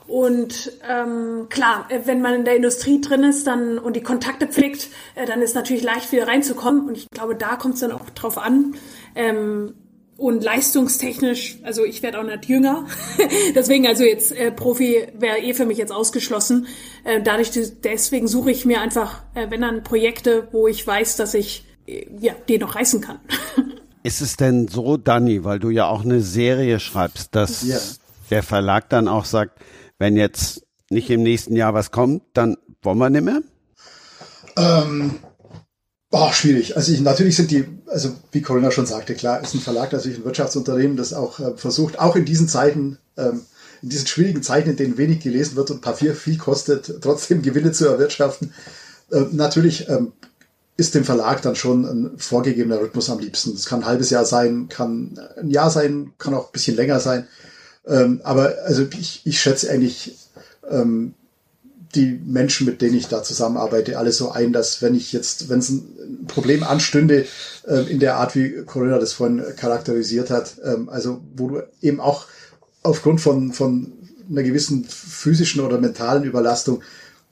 E: Und ähm, klar, äh, wenn man in der Industrie drin ist dann und die Kontakte pflegt, äh, dann ist natürlich leicht wieder reinzukommen. Und ich glaube, da kommt es dann auch drauf an. Ähm, und leistungstechnisch, also ich werde auch nicht jünger. *laughs* deswegen, also jetzt äh, Profi wäre eh für mich jetzt ausgeschlossen. Äh, dadurch, deswegen suche ich mir einfach, äh, wenn dann Projekte, wo ich weiß, dass ich äh, ja, die noch reißen kann. *laughs*
B: Ist es denn so, Danny, weil du ja auch eine Serie schreibst, dass ja. der Verlag dann auch sagt, wenn jetzt nicht im nächsten Jahr was kommt, dann wollen wir nicht mehr?
D: Ähm, boah, schwierig. Also ich, natürlich sind die, also wie Corinna schon sagte, klar, ist ein Verlag natürlich ein Wirtschaftsunternehmen, das auch äh, versucht, auch in diesen Zeiten, ähm, in diesen schwierigen Zeiten, in denen wenig gelesen wird und Papier viel kostet, *laughs* trotzdem Gewinne zu erwirtschaften. Äh, natürlich ähm, ist dem Verlag dann schon ein vorgegebener Rhythmus am liebsten. Das kann ein halbes Jahr sein, kann ein Jahr sein, kann auch ein bisschen länger sein. Ähm, aber also ich, ich schätze eigentlich ähm, die Menschen, mit denen ich da zusammenarbeite, alle so ein, dass wenn ich jetzt, wenn es ein Problem anstünde, äh, in der Art, wie Corinna das vorhin charakterisiert hat, ähm, also wo du eben auch aufgrund von, von einer gewissen physischen oder mentalen Überlastung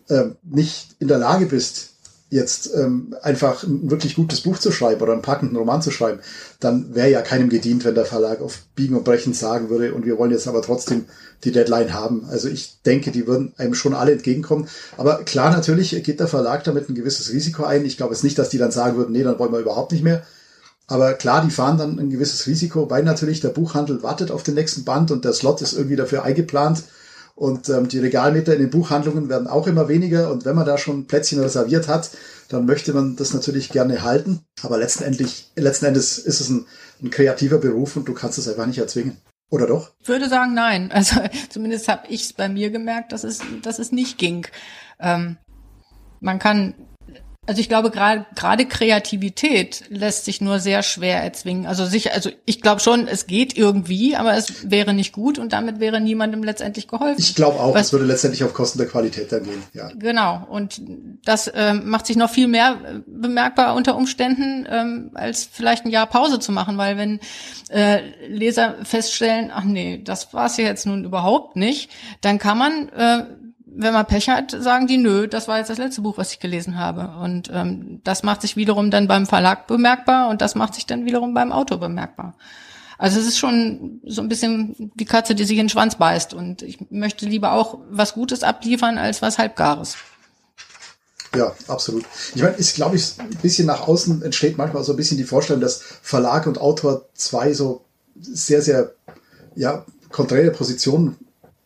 D: äh, nicht in der Lage bist, jetzt ähm, einfach ein wirklich gutes Buch zu schreiben oder einen packenden Roman zu schreiben, dann wäre ja keinem gedient, wenn der Verlag auf Biegen und Brechen sagen würde, und wir wollen jetzt aber trotzdem die Deadline haben. Also ich denke, die würden einem schon alle entgegenkommen. Aber klar, natürlich geht der Verlag damit ein gewisses Risiko ein. Ich glaube jetzt nicht, dass die dann sagen würden, nee, dann wollen wir überhaupt nicht mehr. Aber klar, die fahren dann ein gewisses Risiko, weil natürlich der Buchhandel wartet auf den nächsten Band und der Slot ist irgendwie dafür eingeplant. Und ähm, die Regalmeter in den Buchhandlungen werden auch immer weniger. Und wenn man da schon Plätzchen reserviert hat, dann möchte man das natürlich gerne halten. Aber letztendlich, letzten Endes ist es ein, ein kreativer Beruf und du kannst es einfach nicht erzwingen. Oder doch?
C: Ich würde sagen, nein. *laughs* Also zumindest habe ich es bei mir gemerkt, dass es, dass es nicht ging. Ähm, man kann also ich glaube gerade gerade Kreativität lässt sich nur sehr schwer erzwingen. Also sich, also ich glaube schon, es geht irgendwie, aber es wäre nicht gut und damit wäre niemandem letztendlich geholfen.
D: Ich glaube auch, es würde letztendlich auf Kosten der Qualität dann gehen. Ja.
C: Genau und das ähm, macht sich noch viel mehr äh, bemerkbar unter Umständen ähm, als vielleicht ein Jahr Pause zu machen, weil wenn äh, Leser feststellen, ach nee, das war es ja jetzt nun überhaupt nicht, dann kann man äh, wenn man Pech hat, sagen die, nö, das war jetzt das letzte Buch, was ich gelesen habe. Und ähm, das macht sich wiederum dann beim Verlag bemerkbar und das macht sich dann wiederum beim Autor bemerkbar. Also es ist schon so ein bisschen die Katze, die sich in den Schwanz beißt. Und ich möchte lieber auch was Gutes abliefern als was Halbgares.
D: Ja, absolut. Ich meine, ist, glaube ich, ein bisschen nach außen entsteht manchmal so ein bisschen die Vorstellung, dass Verlag und Autor zwei so sehr, sehr, ja, konträre Positionen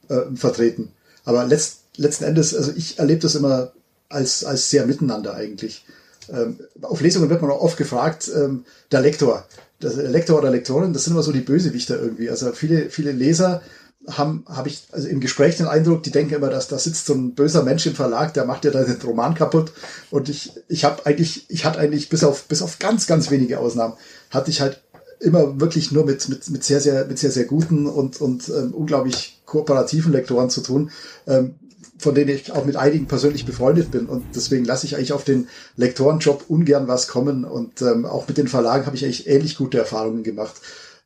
D: äh, vertreten. Aber letzt, letzten Endes, also ich erlebe das immer als, als sehr miteinander eigentlich. Ähm, auf Lesungen wird man auch oft gefragt, ähm, der Lektor, der Lektor oder Lektorin, das sind immer so die Bösewichter irgendwie. Also viele, viele Leser haben, habe ich also im Gespräch den Eindruck, die denken immer, dass da sitzt so ein böser Mensch im Verlag, der macht ja da den Roman kaputt. Und ich, ich habe eigentlich, ich hatte eigentlich bis auf, bis auf ganz, ganz wenige Ausnahmen, hatte ich halt immer wirklich nur mit, mit, mit sehr, sehr, mit sehr, sehr guten und, und ähm, unglaublich kooperativen Lektoren zu tun. Ähm, von denen ich auch mit einigen persönlich befreundet bin. Und deswegen lasse ich eigentlich auf den Lektorenjob ungern was kommen. Und ähm, auch mit den Verlagen habe ich eigentlich ähnlich gute Erfahrungen gemacht.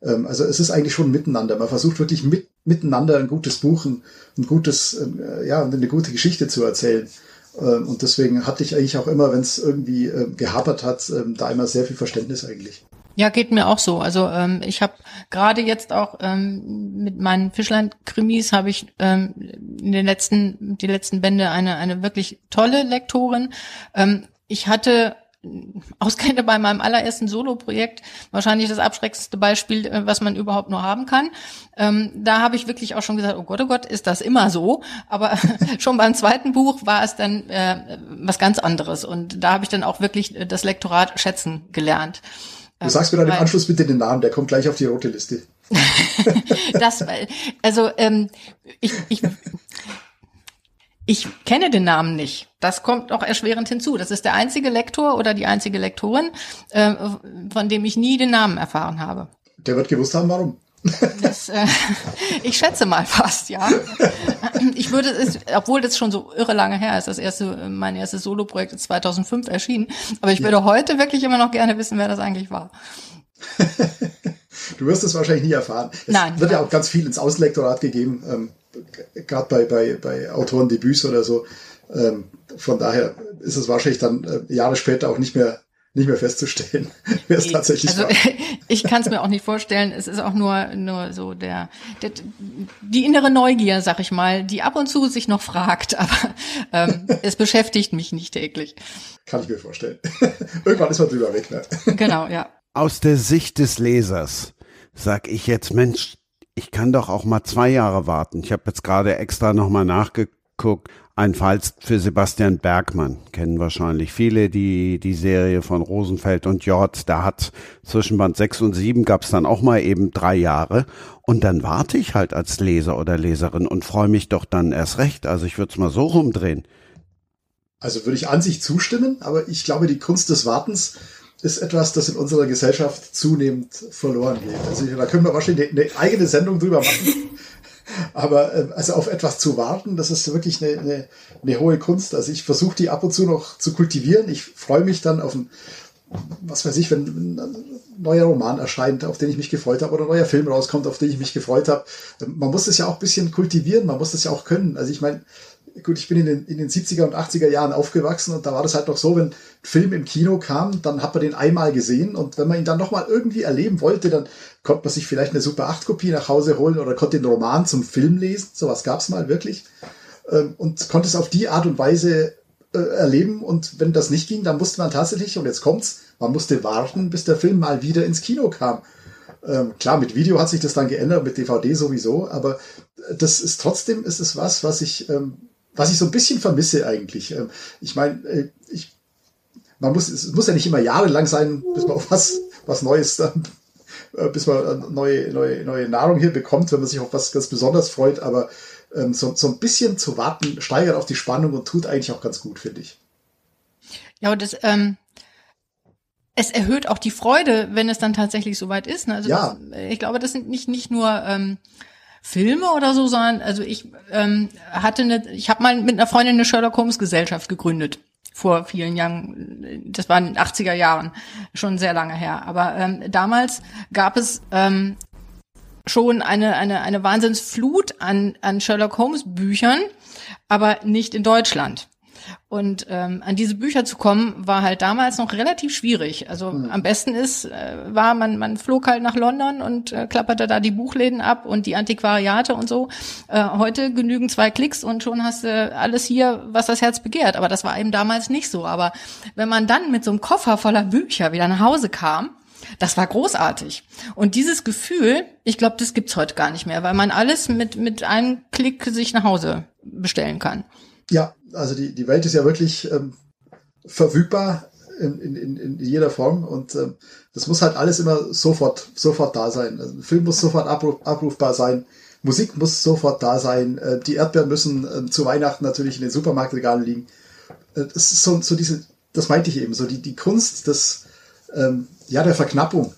D: Ähm, also es ist eigentlich schon miteinander. Man versucht wirklich mit, miteinander ein gutes Buch, ein, ein gutes, ähm, ja, eine gute Geschichte zu erzählen. Ähm, und deswegen hatte ich eigentlich auch immer, wenn es irgendwie äh, gehapert hat, ähm, da immer sehr viel Verständnis eigentlich.
C: Ja, geht mir auch so. Also ähm, ich habe gerade jetzt auch ähm, mit meinen Fischlein-Krimis habe ich ähm, in den letzten die letzten Bände eine eine wirklich tolle Lektorin. Ähm, ich hatte ausgerechnet bei meinem allerersten Solo-Projekt wahrscheinlich das abschreckendste Beispiel, äh, was man überhaupt nur haben kann. Ähm, da habe ich wirklich auch schon gesagt, oh Gott, oh Gott, ist das immer so? Aber *laughs* schon beim zweiten Buch war es dann äh, was ganz anderes und da habe ich dann auch wirklich das Lektorat schätzen gelernt.
D: Du sagst mir dann im Anschluss bitte den Namen, der kommt gleich auf die rote Liste. *laughs*
C: das, also ähm, ich, ich, ich kenne den Namen nicht. Das kommt auch erschwerend hinzu. Das ist der einzige Lektor oder die einzige Lektorin, äh, von dem ich nie den Namen erfahren habe.
D: Der wird gewusst haben, warum.
C: Das, äh, ich schätze mal fast, ja. Ich würde es, obwohl das schon so irre lange her ist, das erste, mein erstes Soloprojekt ist 2005 erschienen, aber ich würde ja. heute wirklich immer noch gerne wissen, wer das eigentlich war.
D: du wirst es wahrscheinlich nie erfahren. Es
C: Nein.
D: wird ja auch ganz viel ins Auslektorat gegeben. Ähm, gerade bei, bei, bei Autorendebüts oder so. Ähm, von daher ist es wahrscheinlich dann äh, Jahre später auch nicht mehr nicht mehr festzustellen, *laughs* wer es tatsächlich
C: also,
D: war. *laughs*
C: Ich kann es mir auch nicht vorstellen. Es ist auch nur nur so der, der die innere Neugier, sag ich mal, die ab und zu sich noch fragt, *laughs* aber ähm, es beschäftigt mich nicht täglich.
D: Kann ich mir vorstellen. Irgendwann ist man drüber weg. Ne?
C: Genau, ja.
B: Aus der Sicht des Lesers sag ich jetzt, Mensch, ich kann doch auch mal zwei Jahre warten. Ich habe jetzt gerade extra nochmal nachgeguckt. Ein Fall für Sebastian Bergmann kennen wahrscheinlich viele die die Serie von Rosenfeld und Jort. Da hat zwischen Band 6 und 7 gab es dann auch mal eben drei Jahre. Und dann warte ich halt als Leser oder Leserin und freue mich doch dann erst recht. Also ich würde es mal so rumdrehen.
D: Also würde ich an sich zustimmen, aber ich glaube, die Kunst des Wartens ist etwas, das in unserer Gesellschaft zunehmend verloren geht. Also da können wir wahrscheinlich eine eigene Sendung drüber machen. Aber äh, also auf etwas zu warten, das ist wirklich eine, eine, eine hohe Kunst. Also ich versuche die ab und zu noch zu kultivieren. Ich freue mich dann auf ein, was weiß ich, wenn ein neuer Roman erscheint, auf den ich mich gefreut habe, oder ein neuer Film rauskommt, auf den ich mich gefreut habe. Man muss das ja auch ein bisschen kultivieren, man muss das ja auch können. Also ich meine, gut, ich bin in den, in den 70er und 80er Jahren aufgewachsen und da war das halt noch so, wenn ein Film im Kino kam, dann hat man den einmal gesehen und wenn man ihn dann nochmal irgendwie erleben wollte, dann konnte man sich vielleicht eine Super 8 Kopie nach Hause holen oder konnte den Roman zum Film lesen, sowas gab's mal wirklich ähm, und konnte es auf die Art und Weise äh, erleben und wenn das nicht ging, dann musste man tatsächlich, und jetzt kommt's, man musste warten, bis der Film mal wieder ins Kino kam. Ähm, klar, mit Video hat sich das dann geändert, mit DVD sowieso, aber das ist trotzdem ist es was, was ich ähm, was ich so ein bisschen vermisse eigentlich. Ähm, ich meine, äh, ich, man muss, es muss ja nicht immer jahrelang sein, bis man auf *laughs* was, was Neues dann, äh, bis man äh, neue, neue, neue Nahrung hier bekommt, wenn man sich auf was ganz besonders freut, aber ähm, so, so ein bisschen zu warten, steigert auch die Spannung und tut eigentlich auch ganz gut, finde ich.
C: Ja, und das, ähm, es erhöht auch die Freude, wenn es dann tatsächlich soweit ist. Ne? Also
D: ja.
C: das, ich glaube, das sind nicht, nicht nur ähm, Filme oder so, sondern also ich ähm, hatte eine, ich habe mal mit einer Freundin eine Sherlock Holmes Gesellschaft gegründet vor vielen Jahren. Das war in den 80er Jahren, schon sehr lange her. Aber ähm, damals gab es ähm, schon eine eine eine Wahnsinnsflut an an Sherlock Holmes Büchern, aber nicht in Deutschland. Und ähm, an diese Bücher zu kommen, war halt damals noch relativ schwierig. Also mhm. am besten ist, äh, war man, man flog halt nach London und äh, klapperte da die Buchläden ab und die Antiquariate und so. Äh, heute genügen zwei Klicks und schon hast du alles hier, was das Herz begehrt. Aber das war eben damals nicht so. Aber wenn man dann mit so einem Koffer voller Bücher wieder nach Hause kam, das war großartig. Und dieses Gefühl, ich glaube, das gibt's heute gar nicht mehr, weil man alles mit, mit einem Klick sich nach Hause bestellen kann.
D: Ja, also die, die Welt ist ja wirklich ähm, verfügbar in, in, in jeder Form und ähm, das muss halt alles immer sofort, sofort da sein. Also ein Film muss sofort abruf, abrufbar sein, Musik muss sofort da sein, äh, die Erdbeeren müssen äh, zu Weihnachten natürlich in den Supermarktregalen liegen. Äh, das ist so, so diese, das meinte ich eben, so die, die Kunst des, ähm, ja, der Verknappung.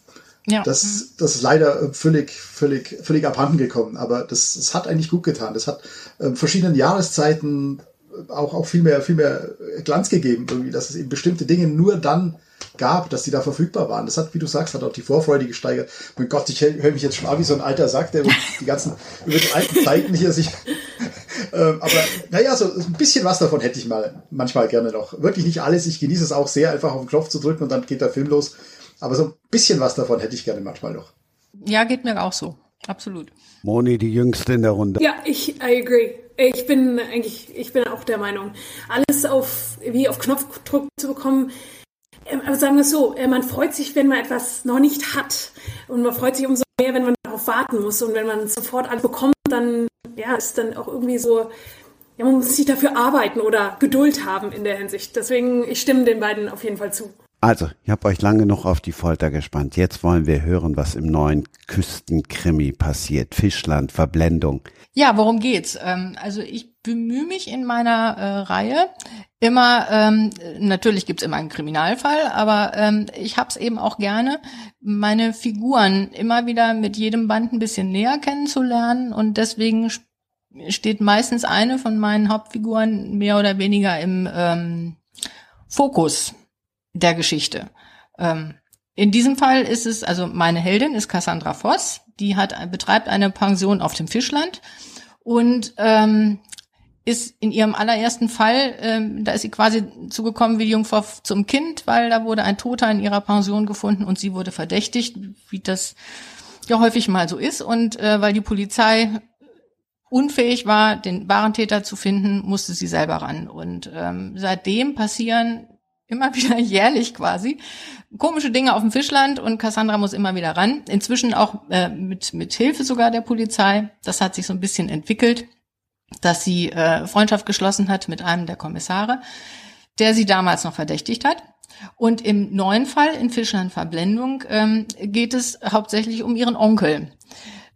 D: Ja. Das, das ist leider völlig, völlig, völlig abhanden gekommen. Aber das, das hat eigentlich gut getan. Das hat äh, verschiedenen Jahreszeiten auch, auch viel mehr, viel mehr Glanz gegeben, irgendwie, dass es eben bestimmte Dinge nur dann gab, dass die da verfügbar waren. Das hat, wie du sagst, hat auch die Vorfreude gesteigert. Mein Gott, ich höre mich jetzt schon an wie so ein alter Sack, der die ganzen, über die alten Zeiten hier sich, *laughs* ähm, aber naja, so ein bisschen was davon hätte ich mal manchmal gerne noch. Wirklich nicht alles. Ich genieße es auch sehr, einfach auf den Knopf zu drücken und dann geht der Film los. Aber so ein bisschen was davon hätte ich gerne manchmal noch.
C: Ja, geht mir auch so. Absolut.
B: Moni, die Jüngste in der Runde.
E: Ja, ich, I agree. Ich bin eigentlich, ich bin auch der Meinung, alles auf, wie auf Knopfdruck zu bekommen, ähm, aber sagen wir es so, äh, man freut sich, wenn man etwas noch nicht hat. Und man freut sich umso mehr, wenn man darauf warten muss. Und wenn man sofort alles bekommt, dann, ja, ist dann auch irgendwie so, ja, man muss sich dafür arbeiten oder Geduld haben in der Hinsicht. Deswegen, ich stimme den beiden auf jeden Fall zu.
B: Also, ich habe euch lange noch auf die Folter gespannt. Jetzt wollen wir hören, was im neuen Küstenkrimi passiert. Fischland, Verblendung.
C: Ja, worum geht's? Ähm, also ich bemühe mich in meiner äh, Reihe immer, ähm, natürlich gibt's immer einen Kriminalfall, aber ähm, ich hab's eben auch gerne, meine Figuren immer wieder mit jedem Band ein bisschen näher kennenzulernen und deswegen steht meistens eine von meinen Hauptfiguren mehr oder weniger im ähm, Fokus der Geschichte. Ähm, in diesem Fall ist es, also meine Heldin ist Cassandra Voss, die hat, betreibt eine Pension auf dem Fischland und ähm, ist in ihrem allerersten Fall, ähm, da ist sie quasi zugekommen wie Jungfrau zum Kind, weil da wurde ein Toter in ihrer Pension gefunden und sie wurde verdächtigt, wie das ja häufig mal so ist. Und äh, weil die Polizei unfähig war, den wahren Täter zu finden, musste sie selber ran. Und ähm, seitdem passieren immer *laughs* wieder jährlich quasi komische Dinge auf dem Fischland und Cassandra muss immer wieder ran. Inzwischen auch äh, mit, mit Hilfe sogar der Polizei. Das hat sich so ein bisschen entwickelt dass sie äh, Freundschaft geschlossen hat mit einem der Kommissare, der sie damals noch verdächtigt hat. Und im neuen Fall in Fischland Verblendung ähm, geht es hauptsächlich um ihren Onkel.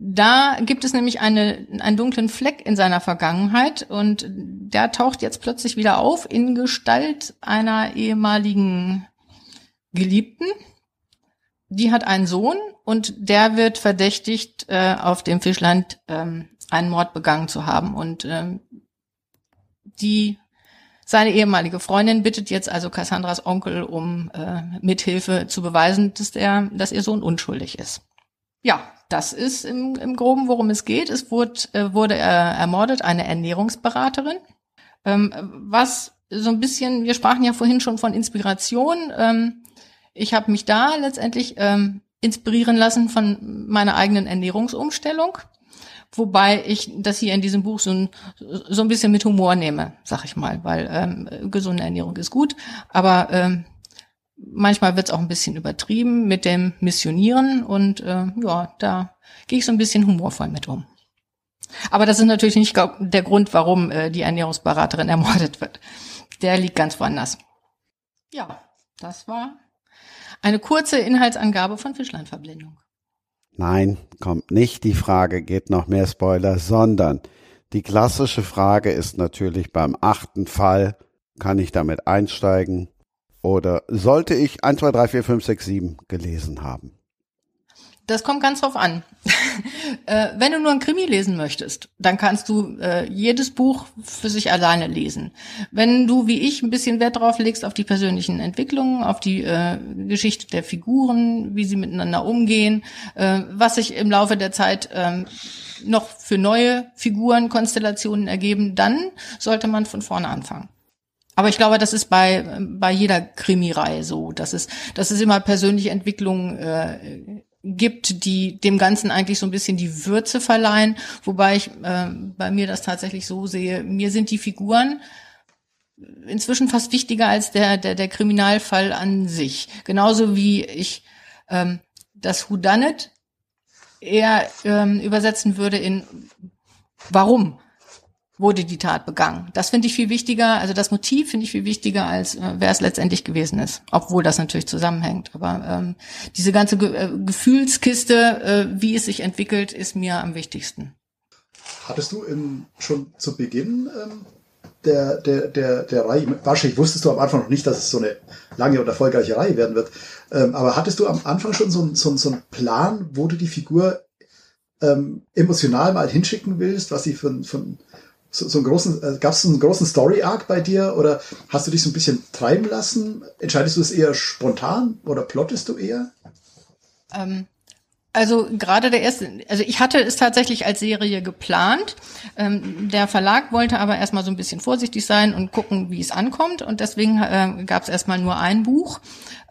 C: Da gibt es nämlich eine, einen dunklen Fleck in seiner Vergangenheit und der taucht jetzt plötzlich wieder auf in Gestalt einer ehemaligen Geliebten. Die hat einen Sohn und der wird verdächtigt, äh, auf dem Fischland ähm, einen Mord begangen zu haben. Und ähm, die seine ehemalige Freundin bittet jetzt also Cassandras Onkel um äh, Mithilfe zu beweisen, dass der, dass ihr Sohn unschuldig ist. Ja, das ist im, im Groben, worum es geht. Es wurde, äh, wurde äh, ermordet eine Ernährungsberaterin, ähm, was so ein bisschen, wir sprachen ja vorhin schon von Inspiration. Ähm, ich habe mich da letztendlich ähm, inspirieren lassen von meiner eigenen Ernährungsumstellung. Wobei ich das hier in diesem Buch so ein, so ein bisschen mit Humor nehme, sag ich mal, weil ähm, gesunde Ernährung ist gut, aber ähm, manchmal wird es auch ein bisschen übertrieben mit dem Missionieren und äh, ja, da gehe ich so ein bisschen humorvoll mit um. Aber das ist natürlich nicht der Grund, warum äh, die Ernährungsberaterin *laughs* ermordet wird. Der liegt ganz woanders. Ja, das war eine kurze Inhaltsangabe von Fischlandverblendung.
B: Nein, kommt nicht die Frage, geht noch mehr Spoiler, sondern die klassische Frage ist natürlich beim achten Fall, kann ich damit einsteigen oder sollte ich 1, 2, 3, 4, 5, 6, 7 gelesen haben?
C: Das kommt ganz drauf an. *laughs* äh, wenn du nur ein Krimi lesen möchtest, dann kannst du äh, jedes Buch für sich alleine lesen. Wenn du wie ich ein bisschen Wert drauf legst auf die persönlichen Entwicklungen, auf die äh, Geschichte der Figuren, wie sie miteinander umgehen, was sich im Laufe der Zeit äh, noch für neue Figurenkonstellationen ergeben, dann sollte man von vorne anfangen. Aber ich glaube, das ist bei, bei jeder Krimireihe so. Das ist, das ist immer persönliche Entwicklung äh, gibt, die dem Ganzen eigentlich so ein bisschen die Würze verleihen, wobei ich äh, bei mir das tatsächlich so sehe, mir sind die Figuren inzwischen fast wichtiger als der, der, der Kriminalfall an sich. Genauso wie ich ähm, das Whodunit eher ähm, übersetzen würde in Warum? Wurde die Tat begangen. Das finde ich viel wichtiger, also das Motiv finde ich viel wichtiger, als äh, wer es letztendlich gewesen ist. Obwohl das natürlich zusammenhängt. Aber ähm, diese ganze Ge äh, Gefühlskiste, äh, wie es sich entwickelt, ist mir am wichtigsten.
D: Hattest du in, schon zu Beginn ähm, der, der, der, der Reihe, wahrscheinlich wusstest du am Anfang noch nicht, dass es so eine lange und erfolgreiche Reihe werden wird, ähm, aber hattest du am Anfang schon so, so, so einen Plan, wo du die Figur ähm, emotional mal hinschicken willst, was sie von, von so, so einen großen, äh, gab es einen großen Story-Arc bei dir oder hast du dich so ein bisschen treiben lassen? Entscheidest du es eher spontan oder plottest du eher?
C: Ähm, also gerade der erste, also ich hatte es tatsächlich als Serie geplant. Ähm, der Verlag wollte aber erstmal so ein bisschen vorsichtig sein und gucken, wie es ankommt. Und deswegen äh, gab es erstmal nur ein Buch.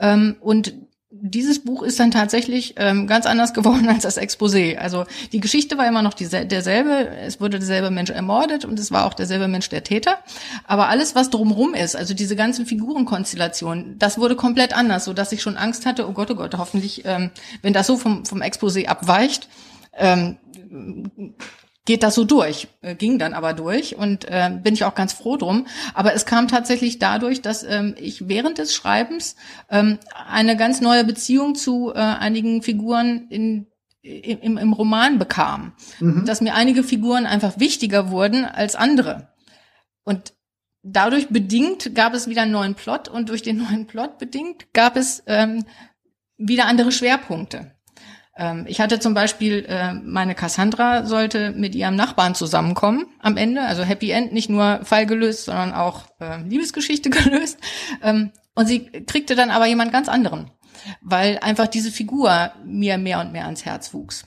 C: Ähm, und dieses Buch ist dann tatsächlich ähm, ganz anders *laughs* geworden als das Exposé. Also die Geschichte war immer noch diesel derselbe, es wurde derselbe Mensch ermordet und es war auch derselbe Mensch der Täter. Aber alles, was drumrum ist, also diese ganzen Figurenkonstellationen, das wurde komplett anders, so dass ich schon Angst hatte, oh Gott, oh Gott, hoffentlich, ähm, wenn das so vom, vom Exposé abweicht, ähm, geht das so durch, äh, ging dann aber durch und äh, bin ich auch ganz froh drum. Aber es kam tatsächlich dadurch, dass ähm, ich während des Schreibens ähm, eine ganz neue Beziehung zu äh, einigen Figuren in im, im Roman bekam, mhm. dass mir einige Figuren einfach wichtiger wurden als andere. Und dadurch bedingt gab es wieder einen neuen Plot und durch den neuen Plot bedingt gab es ähm, wieder andere Schwerpunkte. Ähm, ich hatte zum Beispiel, äh, meine Cassandra sollte mit ihrem Nachbarn zusammenkommen am Ende, also Happy End, nicht nur Fall gelöst, sondern auch äh, Liebesgeschichte *laughs* gelöst. Ähm, und sie kriegte dann aber jemand ganz anderen, weil einfach diese Figur mir mehr und mehr ans Herz wuchs.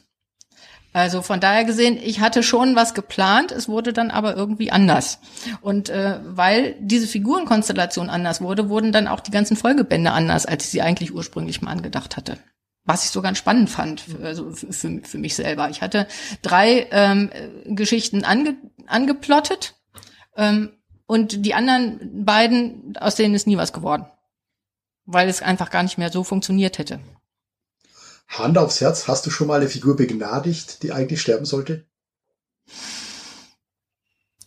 C: Also von daher gesehen, ich hatte schon was geplant, es wurde dann aber irgendwie anders. Und äh, weil diese Figurenkonstellation anders wurde, wurden dann auch die ganzen Folgebände anders, als ich sie eigentlich ursprünglich mal angedacht hatte. Was ich so ganz spannend fand, also für, für mich selber. Ich hatte drei ähm, Geschichten ange, angeplottet ähm, und die anderen beiden, aus denen ist nie was geworden. Weil es einfach gar nicht mehr so funktioniert hätte.
D: Hand aufs Herz, hast du schon mal eine Figur begnadigt, die eigentlich sterben sollte?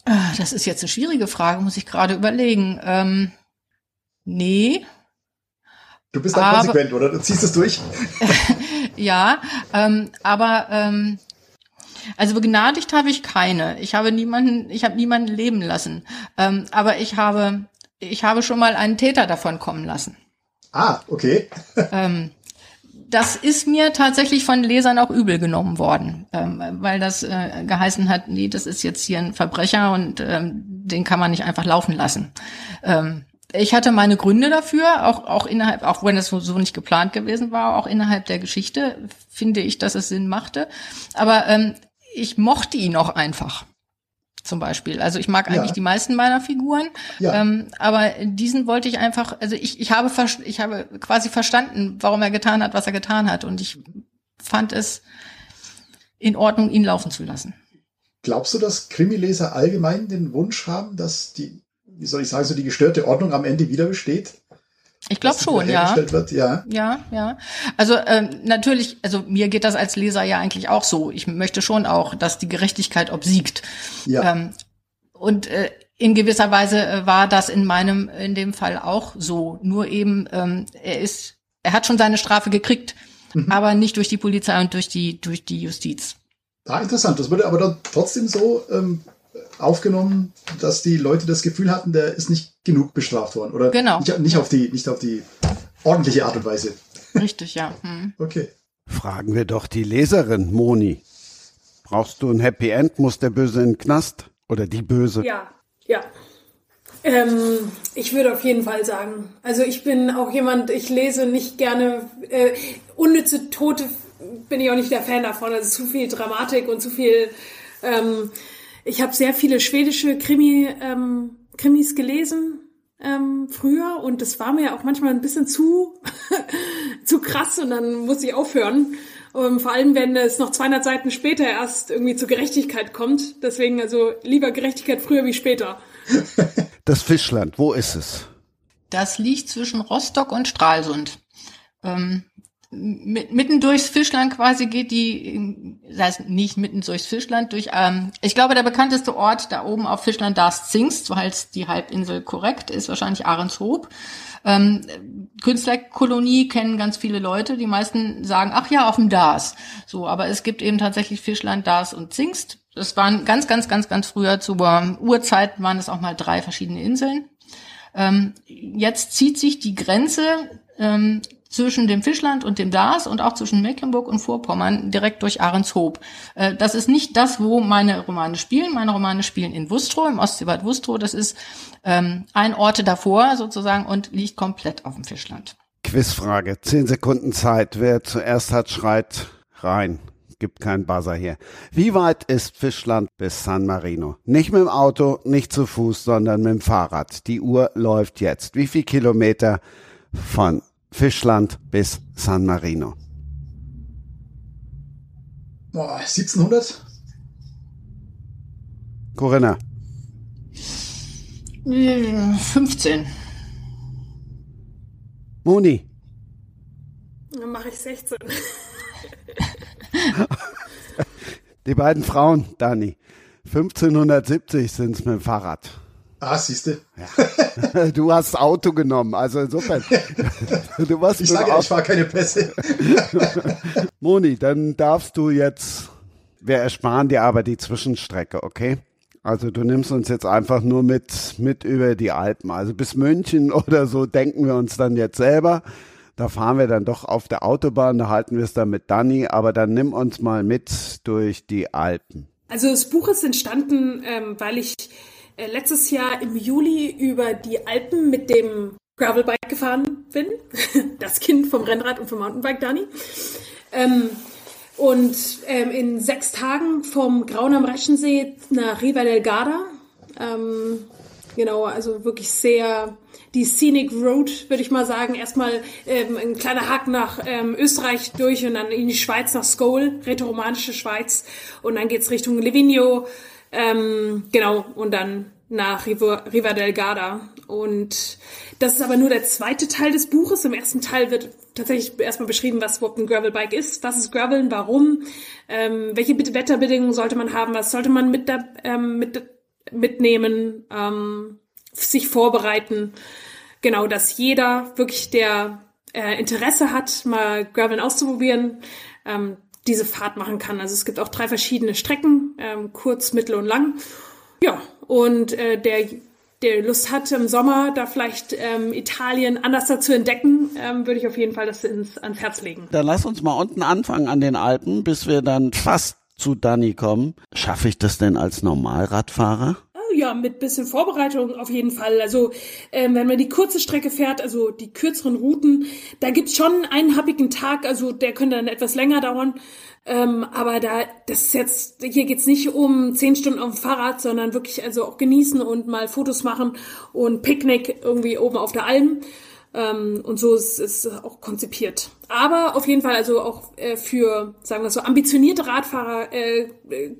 C: Ah, das ist jetzt eine schwierige Frage, muss ich gerade überlegen. Ähm, nee.
D: Du bist dann konsequent, oder? Du ziehst es durch? *laughs*
C: ja, ähm, aber ähm, also begnadigt habe ich keine. Ich habe niemanden, ich habe niemanden leben lassen. Ähm, aber ich habe, ich habe schon mal einen Täter davon kommen lassen.
D: Ah, okay. *laughs*
C: ähm, das ist mir tatsächlich von Lesern auch übel genommen worden, ähm, weil das äh, geheißen hat, nee, das ist jetzt hier ein Verbrecher und ähm, den kann man nicht einfach laufen lassen. Ähm, ich hatte meine Gründe dafür, auch, auch innerhalb, auch wenn es so, so nicht geplant gewesen war, auch innerhalb der Geschichte finde ich, dass es Sinn machte. Aber ähm, ich mochte ihn auch einfach zum Beispiel. Also ich mag eigentlich ja. die meisten meiner Figuren, ja. ähm, aber diesen wollte ich einfach, also ich, ich habe ich habe quasi verstanden, warum er getan hat, was er getan hat und ich fand es in Ordnung, ihn laufen zu lassen.
D: Glaubst du, dass Krimileser allgemein den Wunsch haben, dass die, wie soll ich sagen, so die gestörte Ordnung am Ende wieder besteht?
C: Ich glaube schon, ja.
D: Wird, ja.
C: Ja, ja. Also ähm, natürlich, also mir geht das als Leser ja eigentlich auch so. Ich möchte schon auch, dass die Gerechtigkeit obsiegt. Ja. Ähm, und äh, in gewisser Weise äh, war das in meinem, in dem Fall auch so. Nur eben, ähm, er ist, er hat schon seine Strafe gekriegt, mhm. aber nicht durch die Polizei und durch die, durch die Justiz.
D: Ah, interessant. Das wurde aber dann trotzdem so ähm, aufgenommen, dass die Leute das Gefühl hatten, der ist nicht genug bestraft worden. Oder
C: genau.
D: nicht, nicht auf die, nicht auf die ordentliche Art und Weise.
C: Richtig, ja. Hm.
D: Okay.
B: Fragen wir doch die Leserin, Moni. Brauchst du ein Happy End? Muss der Böse in den Knast? Oder die Böse?
E: Ja, ja. Ähm, ich würde auf jeden Fall sagen. Also ich bin auch jemand, ich lese nicht gerne äh, unnütze Tote, bin ich auch nicht der Fan davon. Also zu viel Dramatik und zu viel ähm, ich habe sehr viele schwedische Krimi, ähm, Krimis gelesen ähm, früher und das war mir auch manchmal ein bisschen zu, *laughs* zu krass und dann musste ich aufhören. Um, ähm, vor allem, wenn es noch 200 Seiten später erst irgendwie zur Gerechtigkeit kommt. Deswegen also lieber Gerechtigkeit früher wie später. *laughs*
B: Das Fischland, wo ist es?
C: Das liegt zwischen Rostock und Stralsund. Ähm, mitten durchs Fischland quasi geht die, das heißt nicht mitten durchs Fischland, durch, ähm, ich glaube, der bekannteste Ort da oben auf Fischland, da Zingst, so heißt die Halbinsel korrekt, ist wahrscheinlich Ahrenshoop. Ähm, Künstlerkolonie kennen ganz viele Leute, die meisten sagen, ach ja, auf dem Dars. So, aber es gibt eben tatsächlich Fischland, Dars und Zingst. Das waren ganz, ganz, ganz, ganz früher zur Urzeit waren es auch mal drei verschiedene Inseln. Ähm, jetzt zieht sich die Grenze ähm, zwischen dem Fischland und dem Dars und auch zwischen Mecklenburg und Vorpommern direkt durch Ahrenshoop. Äh, das ist nicht das, wo meine Romane spielen. Meine Romane spielen in Wustrow, im Ostseebad Wustrow. Das ist ähm, ein Orte davor sozusagen und liegt komplett auf dem Fischland.
B: Quizfrage, zehn Sekunden Zeit. Wer zuerst hat, schreit rein. Gibt keinen Buzzer hier. Wie weit ist Fischland bis San Marino? Nicht mit dem Auto, nicht zu Fuß, sondern mit dem Fahrrad. Die Uhr läuft jetzt. Wie viel Kilometer von Fischland bis San Marino?
D: Boah, 1700?
B: Corinna.
C: 15.
B: Moni.
E: Dann mache ich 16. *laughs*
B: Die beiden Frauen, Dani. 1570 sind es mit dem Fahrrad.
D: Ah, siehste.
B: Ja. *laughs* Du hast Auto genommen, also insofern. *laughs*
D: Du warst ich sage ja, ich fahre keine Pässe. *laughs*
B: Moni, dann darfst du jetzt, wir ersparen dir aber die Zwischenstrecke, okay? Also du nimmst uns jetzt einfach nur mit, mit über die Alpen. Also bis München oder so denken wir uns dann jetzt selber. Da fahren wir dann doch auf der Autobahn, da halten wir es dann mit Dani, aber dann nimm uns mal mit durch die Alpen.
E: Also das Buch ist entstanden, ähm, weil ich äh, letztes Jahr im Juli über die Alpen mit dem Gravelbike gefahren bin. *laughs* Das Kind vom Rennrad und vom Mountainbike, Dani. Ähm, Und ähm, in sechs Tagen vom Grauen am Reschensee nach Riva del Garda. Ähm, genau, also wirklich sehr die Scenic Road, würde ich mal sagen. Erstmal ähm, ein kleiner Hack nach ähm, Österreich durch und dann in die Schweiz, nach Skol, rätoromanische Schweiz. Und dann geht's Richtung Livigno, ähm, genau, und dann nach Riva, del Garda. Und das ist aber nur der zweite Teil des Buches. Im ersten Teil wird tatsächlich erstmal beschrieben, was überhaupt ein Gravelbike ist. Was ist Graveln? Warum? Ähm, welche Wetterbedingungen sollte man haben? Was sollte man mit, da, ähm, mit mitnehmen? Ähm, sich vorbereiten. Genau, dass jeder wirklich, der äh, Interesse hat, mal Graveln auszuprobieren, ähm, diese Fahrt machen kann. Also es gibt auch drei verschiedene Strecken, ähm, kurz, mittel und lang. Ja, und äh, der der Lust hat im Sommer da vielleicht ähm, Italien anders dazu entdecken, ähm, würde ich auf jeden Fall das ins, ans Herz legen.
B: Dann lass uns mal unten anfangen an den Alpen, bis wir dann fast zu Dani kommen. Schaffe ich das denn als Normalradfahrer?
E: Ja, mit bisschen Vorbereitung auf jeden Fall. Also ähm, wenn man die kurze Strecke fährt, also die kürzeren Routen, da gibt's schon einen happigen Tag, also der könnte dann etwas länger dauern. Ähm, aber da, das ist jetzt, hier geht's nicht um zehn Stunden auf dem Fahrrad, sondern wirklich also auch genießen und mal Fotos machen und Picknick irgendwie oben auf der Alm. Ähm, und so ist es auch konzipiert. Aber auf jeden Fall, also auch äh, für, sagen wir so, ambitionierte Radfahrer äh,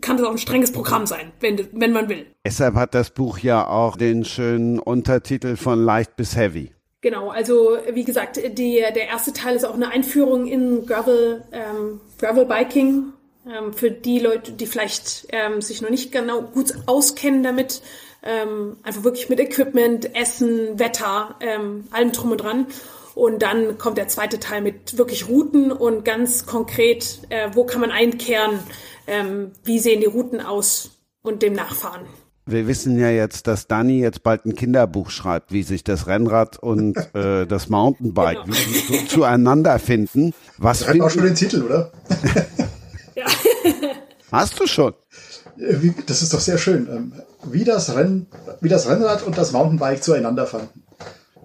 E: kann das auch ein strenges Programm sein, wenn, wenn man will.
B: Deshalb hat das Buch ja auch den schönen Untertitel von leicht bis heavy.
E: Genau, also wie gesagt, die, der erste Teil ist auch eine Einführung in Gravel, ähm, Gravel Biking. Ähm, für die Leute, die vielleicht ähm, sich noch nicht genau gut auskennen damit, ähm, einfach wirklich mit Equipment, Essen, Wetter, ähm, allem drum und dran. Und dann kommt der zweite Teil mit wirklich Routen und ganz konkret, äh, wo kann man einkehren, ähm, wie sehen die Routen aus und dem nachfahren.
B: Wir wissen ja jetzt, dass Dani jetzt bald ein Kinderbuch schreibt, wie sich das Rennrad und *laughs* äh, das Mountainbike genau. wie, so, zueinander finden.
D: Was hat auch schon den Titel, oder? *laughs*
B: ja. *laughs* Hast du schon?
D: Das ist doch sehr schön. Ähm, wie das, Renn, wie das Rennrad und das Mountainbike zueinander fanden.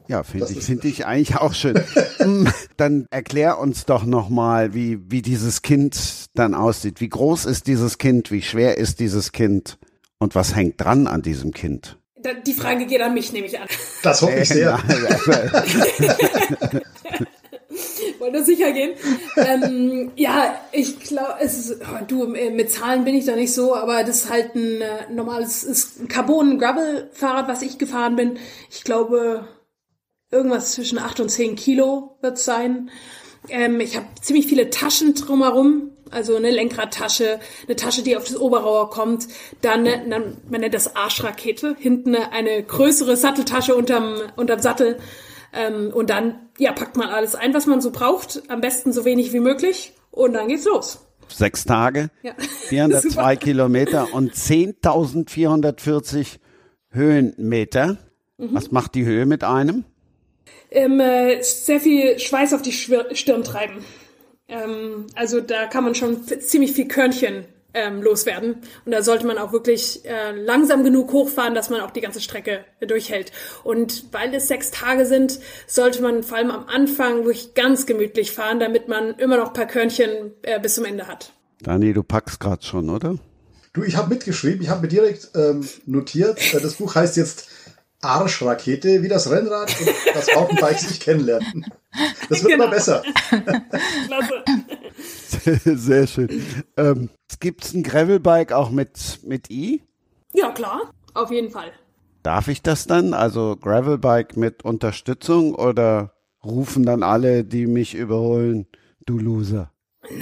B: Ja, finde ich, finde ich eigentlich auch schön. Mm, *laughs* dann erklär uns doch nochmal, wie, wie dieses Kind dann aussieht. Wie groß ist dieses Kind? Wie schwer ist dieses Kind? Und was hängt dran an diesem Kind?
E: Die Frage geht an mich, nehme ich an.
D: Das hoffe ich *laughs* sehr. *laughs* *laughs*
E: Wollte sicher gehen. ähm, ja, ich glaube, oh, du, äh, mit Zahlen bin ich da nicht so, aber das ist halt ein äh, normales, Carbon-Gravel-Fahrrad, was ich gefahren bin. Ich glaube, irgendwas zwischen acht und zehn Kilo wird es sein. Ähm, ich habe ziemlich viele Taschen drumherum, also eine Lenkradtasche, eine Tasche, die auf das Oberrohr kommt, dann, dann man nennt das Arschrakete, hinten eine größere Satteltasche unterm, unterm Sattel ähm, und dann ja packt man alles ein, was man so braucht, am besten so wenig wie möglich und dann geht's los.
B: Sechs Tage, ja. 402 *laughs* Kilometer und 10.440 Höhenmeter. Mhm. Was macht die Höhe mit einem?
E: ähm, äh, sehr viel Schweiß auf die Stirn treiben. Ähm, also da kann man schon ziemlich viel Körnchen ähm, loswerden. Und da sollte man auch wirklich äh, langsam genug hochfahren, dass man auch die ganze Strecke durchhält. Und weil es sechs Tage sind, sollte man vor allem am Anfang wirklich ganz gemütlich fahren, damit man immer noch ein paar Körnchen äh, bis zum Ende hat.
B: Dani, du packst gerade schon, oder?
D: Du, ich habe mitgeschrieben, ich habe mir direkt ähm, notiert. Äh, das Buch heißt jetzt Arschrakete, wie das Rennrad und das Mountainbike sich kennenlernen. Das wird genau. immer besser. *laughs*
B: Klasse. *laughs* Sehr schön. Ähm, Gibt es ein Gravelbike auch mit, mit I?
E: Ja, klar. Auf jeden Fall.
B: Darf ich das dann? Also Gravelbike mit Unterstützung oder rufen dann alle, die mich überholen, du Loser?
E: Nein,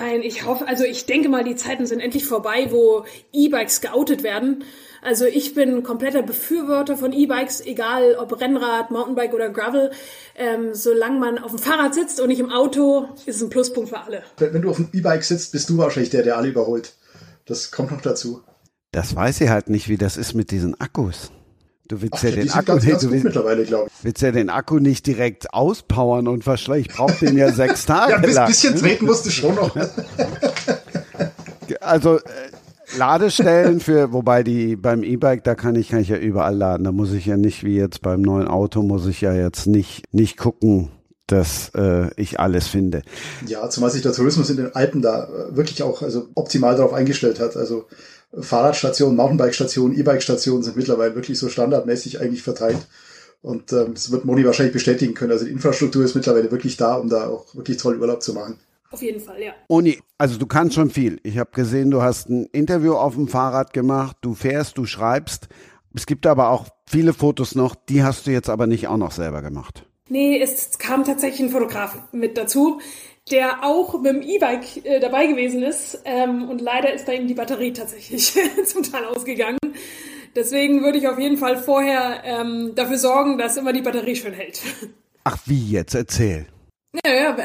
E: nein, ich hoffe, also ich denke mal, die Zeiten sind endlich vorbei, wo E-Bikes geoutet werden. Also ich bin kompletter Befürworter von E-Bikes, egal ob Rennrad, Mountainbike oder Gravel. Ähm, solange man auf dem Fahrrad sitzt und nicht im Auto, ist es ein Pluspunkt für alle.
D: Wenn du auf dem E-Bike sitzt, bist du wahrscheinlich der, der alle überholt. Das kommt noch dazu.
B: Das weiß ich halt nicht, wie das ist mit diesen Akkus. Du willst
D: Ach,
B: ja den Akku ganz
D: du willst,
B: willst ja den Akku nicht direkt auspowern und verschleißen. Ich brauche den ja sechs *laughs* Tage. ja, ein
D: bisschen, bisschen treten musst du schon noch. *laughs*
B: also äh, Ladestellen für, wobei die beim E-Bike, da kann ich, kann ich ja überall laden. Da muss ich ja nicht, wie jetzt beim neuen Auto, muss ich ja jetzt nicht, nicht gucken, dass äh, ich alles finde.
D: Ja, zumal sich der Tourismus in den Alpen da äh, wirklich auch also optimal darauf eingestellt hat. Also Fahrradstationen, Mountainbike-Stationen, E-Bike-Stationen sind mittlerweile wirklich so standardmäßig eigentlich verteilt. Und ähm, das wird Moni wahrscheinlich bestätigen können. Also die Infrastruktur ist mittlerweile wirklich da, um da auch wirklich toll Urlaub zu machen.
E: Auf jeden Fall, ja.
B: Moni, also du kannst schon viel. Ich habe gesehen, du hast ein Interview auf dem Fahrrad gemacht, du fährst, du schreibst. Es gibt aber auch viele Fotos noch, die hast du jetzt aber nicht auch noch selber gemacht.
E: Nee, es kam tatsächlich ein Fotograf mit dazu, der auch mit dem E-Bike äh, dabei gewesen ist. Ähm, und leider ist da ihm die Batterie tatsächlich *laughs* zum Teil ausgegangen. Deswegen würde ich auf jeden Fall vorher ähm, dafür sorgen, dass immer die Batterie schön hält. *laughs*
B: Ach, wie jetzt? Erzähl.
E: Ja, ja,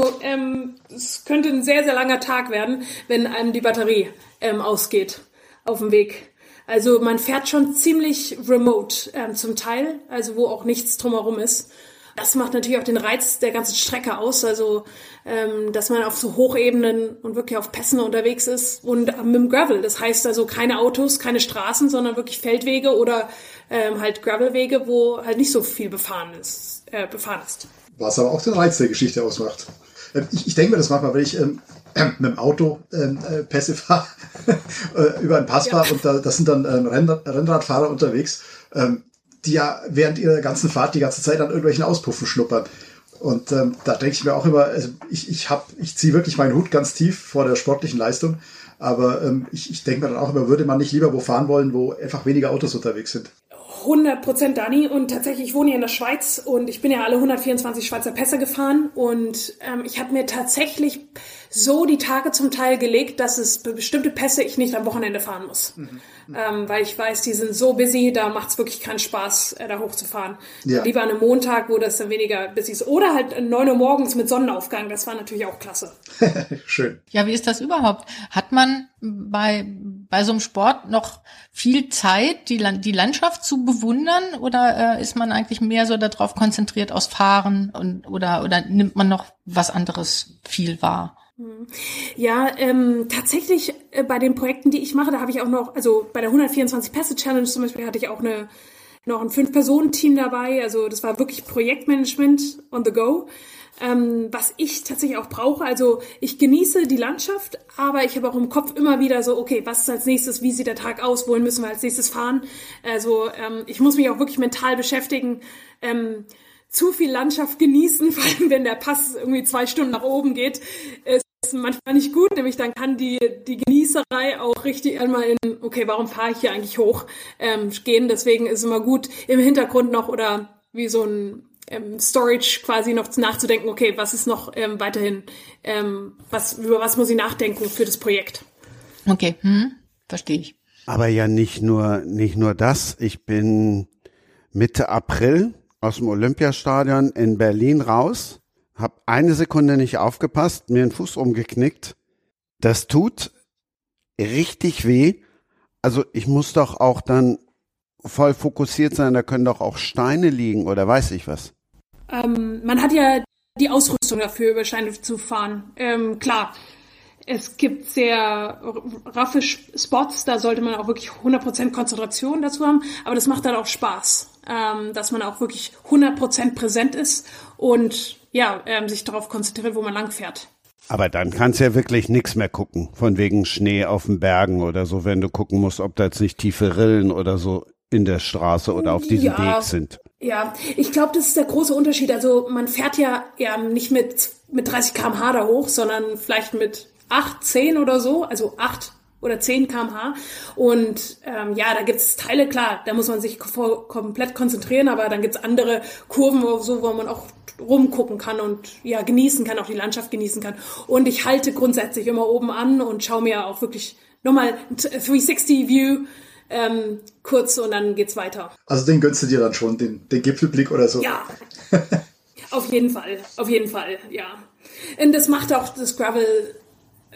E: also, ähm, es könnte ein sehr, sehr langer Tag werden, wenn einem die Batterie ähm, ausgeht auf dem Weg. Also man fährt schon ziemlich remote ähm, zum Teil, also wo auch nichts drumherum ist. Das macht natürlich auch den Reiz der ganzen Strecke aus, also ähm, dass man auf so Hochebenen und wirklich auf Pässen unterwegs ist und mit dem Gravel. Das heißt also keine Autos, keine Straßen, sondern wirklich Feldwege oder ähm, halt Gravelwege, wo halt nicht so viel befahren ist. Äh, befahren ist.
D: Was aber auch den Reiz der Geschichte ausmacht. Ähm, ich, ich denke mir das manchmal, wenn ich ähm, *clears throat* mit dem Auto ähm, äh, Pässe fahre, *laughs* äh, über einen Pass fahre ja. und da, das sind dann ähm, Rennradfahrer unterwegs. Ähm, die ja während ihrer ganzen Fahrt die ganze Zeit an irgendwelchen Auspuffen schnuppern. Und ähm, da denke ich mir auch immer, also ich, ich, ich ziehe wirklich meinen Hut ganz tief vor der sportlichen Leistung. Aber ähm, ich, ich denke mir dann auch immer, würde man nicht lieber wo fahren wollen, wo einfach weniger Autos unterwegs sind.
E: 100 Prozent Dani und tatsächlich, ich wohne hier in der Schweiz und ich bin ja alle 124 Schweizer Pässe gefahren und ähm, ich habe mir tatsächlich so die Tage zum Teil gelegt, dass es bestimmte Pässe ich nicht am Wochenende fahren muss. Mhm. Ähm, weil ich weiß, die sind so busy, da macht es wirklich keinen Spaß, äh, da hochzufahren. Ja. Lieber an einem Montag, wo das dann weniger busy ist. Oder halt 9 Uhr morgens mit Sonnenaufgang, das war natürlich auch klasse. *laughs*
D: Schön.
C: Ja, wie ist das überhaupt? Hat man bei, bei so einem Sport noch viel Zeit, die, die Landschaft zu bewundern? Oder äh, ist man eigentlich mehr so darauf konzentriert aus Fahren und, oder, oder nimmt man noch was anderes viel wahr?
E: Hm. Ja, ähm, tatsächlich äh, bei den Projekten, die ich mache, da habe ich auch noch, also bei der 124 Pässe Challenge zum Beispiel hatte ich auch eine noch ein Fünf-Personen-Team dabei. Also das war wirklich Projektmanagement on the go. Ähm, was ich tatsächlich auch brauche. Also ich genieße die Landschaft, aber ich habe auch im Kopf immer wieder so, okay, was ist als nächstes, wie sieht der Tag aus, wohin müssen wir als nächstes fahren? Also ähm, ich muss mich auch wirklich mental beschäftigen. Ähm, zu viel Landschaft genießen, *laughs* vor allem wenn der Pass irgendwie zwei Stunden nach oben geht, ist manchmal nicht gut, nämlich dann kann die, die Genießerei auch richtig einmal in, okay, warum fahre ich hier eigentlich hoch, ähm, gehen. Deswegen ist es immer gut, im Hintergrund noch oder wie so ein ähm, Storage quasi noch nachzudenken, okay, was ist noch ähm, weiterhin, ähm, was, über was muss ich nachdenken für das Projekt.
C: Okay, hm, verstehe ich.
B: Aber ja nicht nur, nicht nur das. Ich bin Mitte April aus dem Olympiastadion in Berlin raus hab eine Sekunde nicht aufgepasst, mir den Fuß umgeknickt. Das tut richtig weh. Also ich muss doch auch dann voll fokussiert sein, da können doch auch Steine liegen oder weiß ich was.
E: Ähm, man hat ja die Ausrüstung dafür, über Steine zu fahren. Ähm, klar, es gibt sehr raffe Spots, da sollte man auch wirklich 100% Konzentration dazu haben, aber das macht dann auch Spaß, ähm, dass man auch wirklich 100% präsent ist und ja, ähm, sich darauf konzentriert, wo man lang fährt.
B: Aber dann kannst du ja wirklich nichts mehr gucken, von wegen Schnee auf den Bergen oder so, wenn du gucken musst, ob da jetzt nicht tiefe Rillen oder so in der Straße oder auf diesem ja, Weg sind.
E: Ja, ich glaube, das ist der große Unterschied. Also man fährt ja, ja nicht mit, mit 30 km/h da hoch, sondern vielleicht mit 8, 10 oder so, also 8 oder 10 kmh. Und ähm, ja, da gibt's Teile, klar, da muss man sich komplett konzentrieren, aber dann gibt's andere Kurven, wo, so, wo man auch rumgucken kann und ja, genießen kann, auch die Landschaft genießen kann. Und ich halte grundsätzlich immer oben an und schaue mir auch wirklich nochmal 360 View ähm, kurz und dann geht's weiter.
D: Also den gönnst du dir dann schon, den, den Gipfelblick oder so?
E: Ja. auf jeden Fall, auf jeden Fall, ja. Und das macht auch das Gravel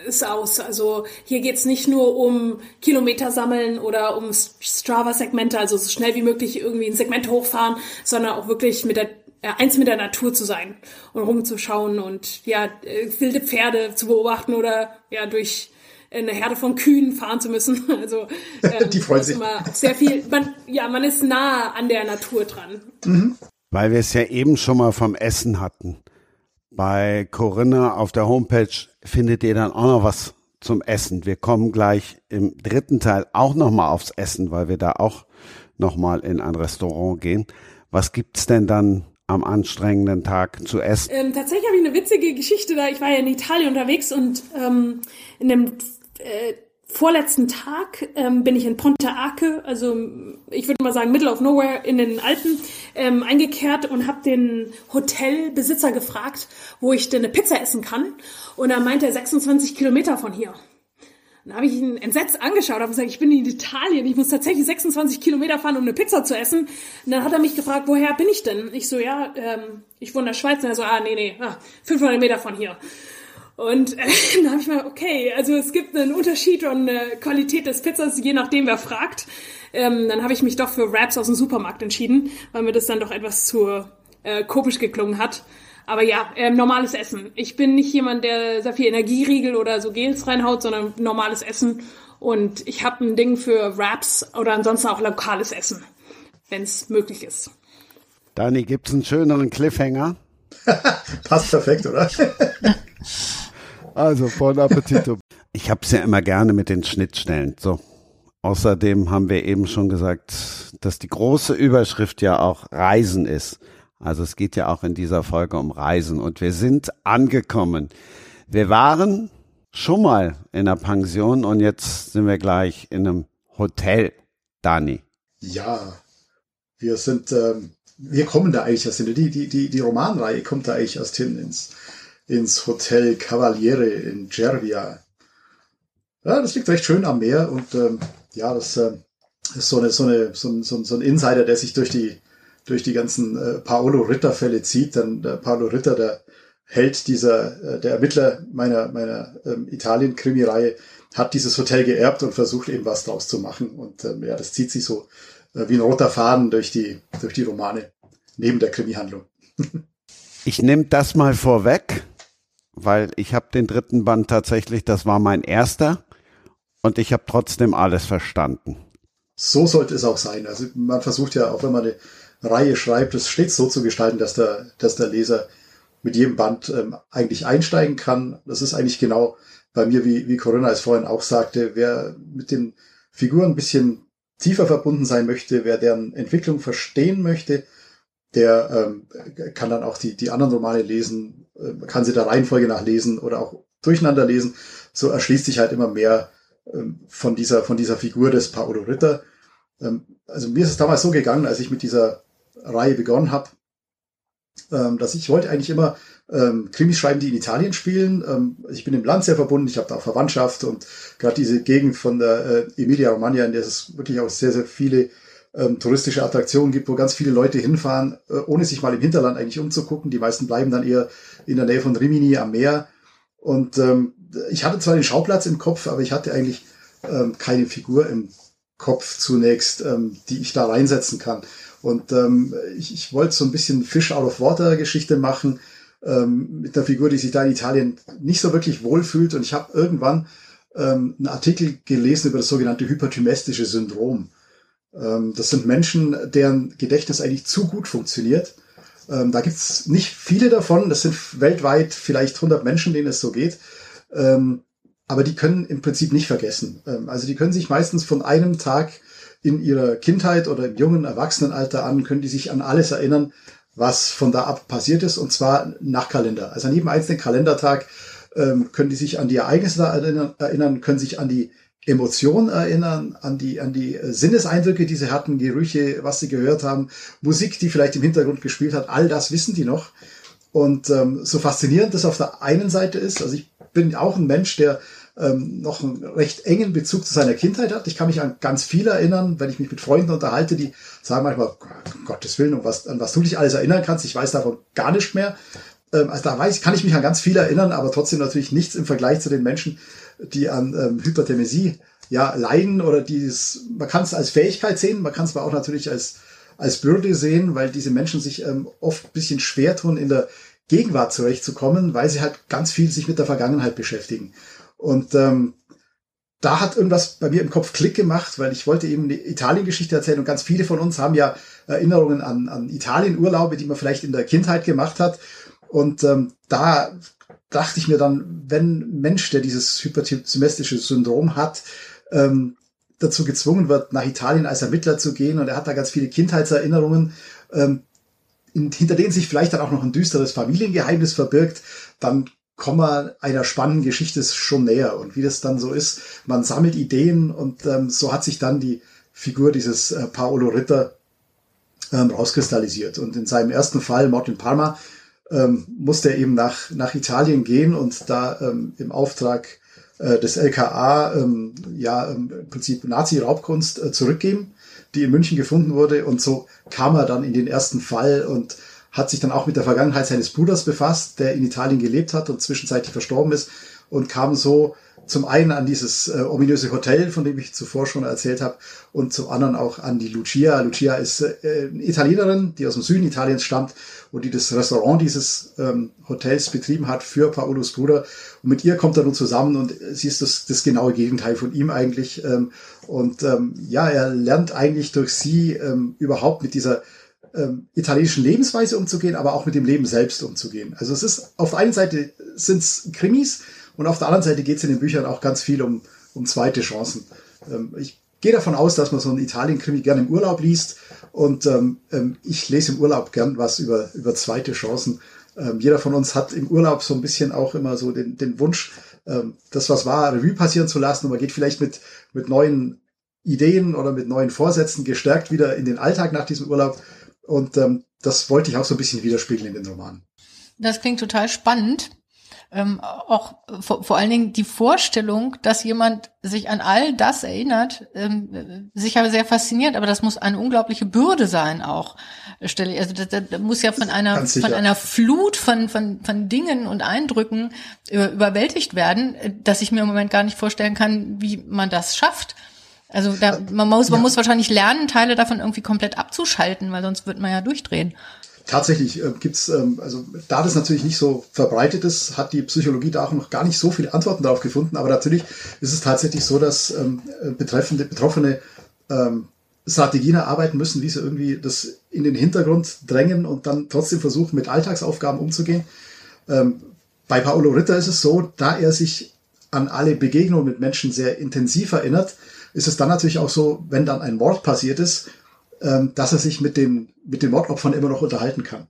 E: ist aus. Also hier geht's nicht nur um Kilometer sammeln oder um Strava-Segmente, also so schnell wie möglich irgendwie ein Segment hochfahren, sondern auch wirklich mit der äh, eins mit der Natur zu sein und rumzuschauen und ja äh, wilde Pferde zu beobachten oder ja durch eine Herde von Kühen fahren zu müssen. *laughs* Also *laughs*
D: ähm, die freuen sich
E: immer sehr viel. Man, ja, man ist nah an der Natur dran.
D: Mhm.
B: Weil wir es ja eben schon mal vom Essen hatten. Bei Corinna auf der Homepage findet ihr dann auch noch was zum Essen. Wir kommen gleich im dritten Teil auch noch mal aufs Essen, weil wir da auch noch mal in ein Restaurant gehen. Was gibt's denn dann am anstrengenden Tag zu essen?
E: Ähm, tatsächlich habe ich eine witzige Geschichte da. Ich war ja in Italien unterwegs und ähm, in dem äh, vorletzten Tag ähm, bin ich in Ponte Arce, also ich würde mal sagen Middle of Nowhere in den Alpen, ähm, eingekehrt und habe den Hotelbesitzer gefragt, wo ich denn eine Pizza essen kann. Und er meinte 26 Kilometer von hier. Dann habe ich ihn entsetzt angeschaut, habe gesagt, ich bin in Italien, ich muss tatsächlich 26 Kilometer fahren, um eine Pizza zu essen. Und dann hat er mich gefragt, woher bin ich denn? Ich so, ja, ähm, ich wohne in der Schweiz. Und er so, ah, nee, nee, ah, 500 Meter von hier. Und äh, *laughs* dann habe ich mal, okay, also es gibt einen Unterschied und eine Qualität des Pizzas, je nachdem, wer fragt. Ähm, dann habe ich mich doch für Wraps aus dem Supermarkt entschieden, weil mir das dann doch etwas zu äh, komisch geklungen hat. Aber ja, ähm, normales Essen. Ich bin nicht jemand, der sehr viel Energieriegel oder so Gels reinhaut, sondern normales Essen. Und ich habe ein Ding für Wraps oder ansonsten auch lokales Essen, wenn es möglich ist.
B: Dani, gibt's einen schöneren Cliffhanger? *laughs*
D: Passt perfekt, oder? *laughs*
B: also, bon Appetito. Ich hab's ja immer gerne mit den Schnittstellen. So. Außerdem haben wir eben schon gesagt, dass die große Überschrift ja auch Reisen ist. Also es geht ja auch in dieser Folge um Reisen und wir sind angekommen. Wir waren schon mal in einer Pension und jetzt sind wir gleich in einem Hotel, Dani.
D: Ja, wir sind, ähm, wir kommen da eigentlich erst hin. Die, die, die, die Romanreihe kommt da eigentlich erst hin ins, ins Hotel Cavaliere in Gervia. Ja, das liegt recht schön am Meer und ähm, ja, das äh, ist so, eine, so, eine, so, so, so ein Insider, der sich durch die durch die ganzen äh, Paolo Ritter Fälle zieht, dann der Paolo Ritter, der Held dieser, äh, der Ermittler meiner, meiner ähm, Italien-Krimi-Reihe, hat dieses Hotel geerbt und versucht eben was draus zu machen. Und ähm, ja, das zieht sich so äh, wie ein roter Faden durch die, durch die Romane, neben der Krimi-Handlung.
B: ich nehme das mal vorweg, weil ich habe den dritten Band tatsächlich, das war mein erster und ich habe trotzdem alles verstanden.
D: So sollte es auch sein. Also man versucht ja, auch wenn man eine Reihe schreibt, es stets so zu gestalten, dass der, dass der Leser mit jedem Band ähm, eigentlich einsteigen kann. Das ist eigentlich genau bei mir, wie, wie Corinna es vorhin auch sagte, wer mit den Figuren ein bisschen tiefer verbunden sein möchte, wer deren Entwicklung verstehen möchte, der ähm, kann dann auch die, die anderen Romane lesen, äh, kann sie der Reihenfolge nach lesen oder auch durcheinander lesen. So erschließt sich halt immer mehr ähm, von dieser, von dieser Figur des Paolo Ritter. Ähm, also mir ist es damals so gegangen, als ich mit dieser Reihe begonnen habe, ähm, dass ich wollte eigentlich immer Krimis schreiben, die in Italien spielen. Ich bin im Land sehr verbunden, ich habe da auch Verwandtschaft und gerade diese Gegend von der äh, Emilia Romagna, in der es wirklich auch sehr, sehr viele ähm, touristische Attraktionen gibt, wo ganz viele Leute hinfahren, äh, ohne sich mal im Hinterland eigentlich umzugucken. Die meisten bleiben dann eher in der Nähe von Rimini am Meer. Und ähm, ich hatte zwar den Schauplatz im Kopf, aber ich hatte eigentlich ähm, keine Figur im Kopf zunächst, ähm, die ich da reinsetzen kann. Und ähm, ich, ich wollte so ein bisschen Fish out of Water Geschichte machen ähm, mit einer Figur, die sich da in Italien nicht so wirklich wohlfühlt. Und ich habe irgendwann ähm, einen Artikel gelesen über das sogenannte hyperthymestische Syndrom. Ähm, das sind Menschen, deren Gedächtnis eigentlich zu gut funktioniert. Ähm, da gibt's nicht viele davon. Das sind weltweit vielleicht 100 Menschen, denen es so geht. Ähm, aber die können im Prinzip nicht vergessen. Also die können sich meistens von einem Tag in ihrer Kindheit oder im jungen Erwachsenenalter an, können die sich an alles erinnern, was von da ab passiert ist, und zwar nach Kalender. Also an jedem einzelnen Kalendertag können die sich an die Ereignisse erinnern, können sich an die Emotionen erinnern, an die, an die Sinneseindrücke, die sie hatten, Gerüche, was sie gehört haben, Musik, die vielleicht im Hintergrund gespielt hat, all das wissen die noch. Und ähm, so faszinierend das auf der einen Seite ist, also ich bin auch ein Mensch, der ähm, noch einen recht engen Bezug zu seiner Kindheit hat. Ich kann mich an ganz viel erinnern, wenn ich mich mit Freunden unterhalte, die sagen manchmal, um Gottes Willen, um was, an was du dich alles erinnern kannst. Ich weiß davon gar nicht mehr. Ähm, also da weiß, kann ich mich an ganz viel erinnern, aber trotzdem natürlich nichts im Vergleich zu den Menschen, die an ähm, Hyperthermesie ja leiden oder dieses, man kann es als Fähigkeit sehen, man kann es aber auch natürlich als als Bürde sehen, weil diese Menschen sich ähm, oft ein bisschen schwer tun, in der Gegenwart zurechtzukommen, weil sie halt ganz viel sich mit der Vergangenheit beschäftigen. Und ähm, da hat irgendwas bei mir im Kopf Klick gemacht, weil ich wollte eben eine Italien-Geschichte erzählen und ganz viele von uns haben ja Erinnerungen an, an Italien-Urlaube, die man vielleicht in der Kindheit gemacht hat. Und ähm, da dachte ich mir dann, wenn Mensch, der dieses hyperthypsemestische Syndrom hat, ähm, dazu gezwungen wird, nach Italien als Ermittler zu gehen und er hat da ganz viele Kindheitserinnerungen, ähm, in, hinter denen sich vielleicht dann auch noch ein düsteres Familiengeheimnis verbirgt, dann kommen wir einer spannenden Geschichte schon näher. Und wie das dann so ist, man sammelt Ideen und ähm, so hat sich dann die Figur dieses äh, Paolo Ritter ähm, rauskristallisiert. Und in seinem ersten Fall, Mord in Parma, ähm, musste er eben nach, nach Italien gehen und da ähm, im Auftrag äh, des LKA ähm, ja im Prinzip Nazi-Raubkunst äh, zurückgeben, die in München gefunden wurde. Und so kam er dann in den ersten Fall und hat sich dann auch mit der Vergangenheit seines Bruders befasst, der in Italien gelebt hat und zwischenzeitlich verstorben ist und kam so zum einen an dieses äh, ominöse Hotel, von dem ich zuvor schon erzählt habe, und zum anderen auch an die Lucia. Lucia ist äh, Italienerin, die aus dem Süden Italiens stammt und die das Restaurant dieses ähm, Hotels betrieben hat für Paolos Bruder. Und mit ihr kommt er nun zusammen und sie ist das, das genaue Gegenteil von ihm eigentlich. Ähm, und ähm, ja, er lernt eigentlich durch sie ähm, überhaupt mit dieser ähm, italienischen Lebensweise umzugehen, aber auch mit dem Leben selbst umzugehen. Also es ist auf der einen Seite sind es Krimis und auf der anderen Seite geht es in den Büchern auch ganz viel um, um zweite Chancen. Ähm, ich gehe davon aus, dass man so einen Italien-Krimi gerne im Urlaub liest und ähm, ähm, ich lese im Urlaub gern was über, über zweite Chancen. Ähm, jeder von uns hat im Urlaub so ein bisschen auch immer so den, den Wunsch, ähm, das, was war, Revue passieren zu lassen und man geht vielleicht mit, mit neuen Ideen oder mit neuen Vorsätzen gestärkt wieder in den Alltag nach diesem Urlaub und ähm, das wollte ich auch so ein bisschen widerspiegeln in den Romanen.
C: Das klingt total spannend ähm, auch vor, vor allen Dingen die Vorstellung, dass jemand sich an all das erinnert, ähm, sicher sehr fasziniert, aber das muss eine unglaubliche Bürde sein auch. Stelle ich. Also das, das muss ja von einer von einer Flut von von von Dingen und Eindrücken über, überwältigt werden, dass ich mir im Moment gar nicht vorstellen kann, wie man das schafft. Also da, man muss man ja. muss wahrscheinlich lernen, Teile davon irgendwie komplett abzuschalten, weil sonst wird man ja durchdrehen
D: tatsächlich äh, gibt's ähm, also da das natürlich nicht so verbreitet ist, hat die Psychologie da auch noch gar nicht so viele Antworten darauf gefunden. Aber natürlich ist es tatsächlich so, dass ähm, betreffende, Betroffene ähm, Strategien erarbeiten müssen, wie sie irgendwie das in den Hintergrund drängen und dann trotzdem versuchen, mit Alltagsaufgaben umzugehen. Ähm, bei Paolo Ritter ist es so, da er sich an alle Begegnungen mit Menschen sehr intensiv erinnert, ist es dann natürlich auch so, wenn dann ein Mord passiert ist, ähm, dass er sich mit den, mit den Mordopfern immer noch unterhalten kann.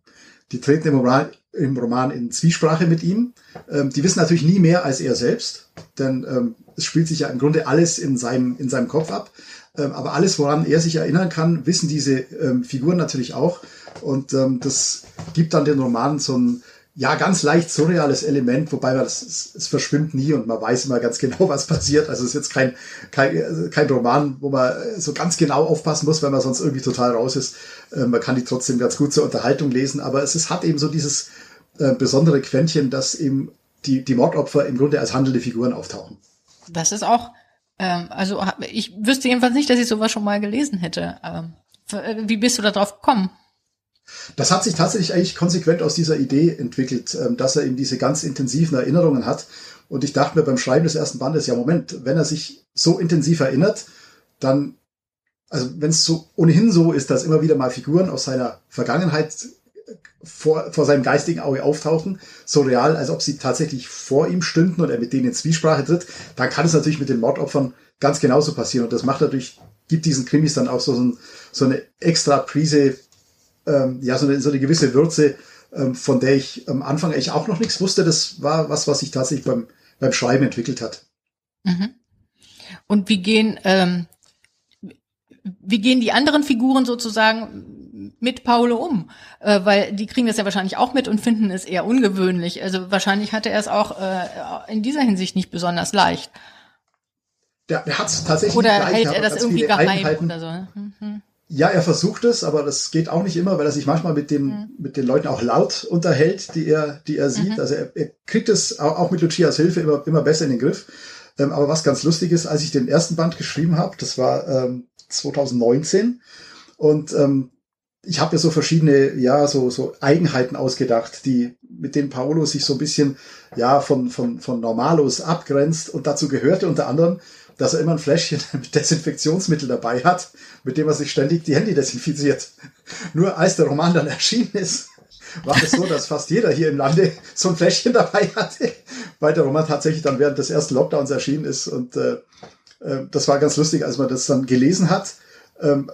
D: Die treten im Roman, im Roman in Zwiesprache mit ihm. Ähm, die wissen natürlich nie mehr als er selbst, denn ähm, es spielt sich ja im Grunde alles in seinem, in seinem Kopf ab. Ähm, aber alles, woran er sich erinnern kann, wissen diese ähm, Figuren natürlich auch. Und ähm, das gibt dann den Roman so ein, ja, ganz leicht surreales Element, wobei man das, es, es verschwimmt nie und man weiß immer ganz genau, *laughs* was passiert. Also es ist jetzt kein, kein, kein Roman, wo man so ganz genau aufpassen muss, weil man sonst irgendwie total raus ist. Äh, man kann die trotzdem ganz gut zur Unterhaltung lesen, aber es ist, hat eben so dieses äh, besondere Quäntchen, dass eben die, die Mordopfer im Grunde als handelnde Figuren auftauchen.
C: Das ist auch, ähm, also ich wüsste jedenfalls nicht, dass ich sowas schon mal gelesen hätte. Ähm, wie bist du da drauf gekommen?
D: Das hat sich tatsächlich eigentlich konsequent aus dieser Idee entwickelt, ähm, dass er eben diese ganz intensiven Erinnerungen hat. Und ich dachte mir beim Schreiben des ersten Bandes, ja Moment, wenn er sich so intensiv erinnert, dann, also wenn es so ohnehin so ist, dass immer wieder mal Figuren aus seiner Vergangenheit vor, vor seinem geistigen Auge auftauchen, so real, als ob sie tatsächlich vor ihm stünden und er mit denen in Zwiesprache tritt, dann kann es natürlich mit den Mordopfern ganz genauso passieren. Und das macht natürlich, gibt diesen Krimis dann auch so, so, so eine extra Prise ähm, ja so eine, so eine gewisse Würze, ähm, von der ich am Anfang eigentlich auch noch nichts wusste. Das war was, was sich tatsächlich beim, beim Schreiben entwickelt hat.
C: Mhm. Und wie gehen, ähm, wie gehen die anderen Figuren sozusagen mit Paolo um? Äh, weil die kriegen das ja wahrscheinlich auch mit und finden es eher ungewöhnlich. Also wahrscheinlich hatte er es auch äh, in dieser Hinsicht nicht besonders leicht.
D: Der, der hat es tatsächlich
C: Oder hält er das irgendwie geheim oder so? Mhm.
D: Ja, er versucht es, aber das geht auch nicht immer, weil er sich manchmal mit den, mhm. mit den Leuten auch laut unterhält, die er, die er sieht. Mhm. Also er, er kriegt es auch mit Lucias Hilfe immer, immer besser in den Griff. Ähm, aber was ganz lustig ist, als ich den ersten Band geschrieben habe, das war ähm, 2019 und ähm, ich habe ja so verschiedene, ja, so, so Eigenheiten ausgedacht, die, mit denen Paolo sich so ein bisschen, ja, von, von, von Normalos abgrenzt und dazu gehörte unter anderem, dass er immer ein Fläschchen *laughs* mit Desinfektionsmittel dabei hat, mit dem er sich ständig die Hände desinfiziert. *laughs* Nur als der Roman dann erschienen ist, war es so, dass fast jeder hier im Lande *laughs* so ein Fläschchen dabei hatte, weil der Roman tatsächlich dann während des ersten Lockdowns erschienen ist. Und äh, äh, das war ganz lustig, als man das dann gelesen hat, ähm,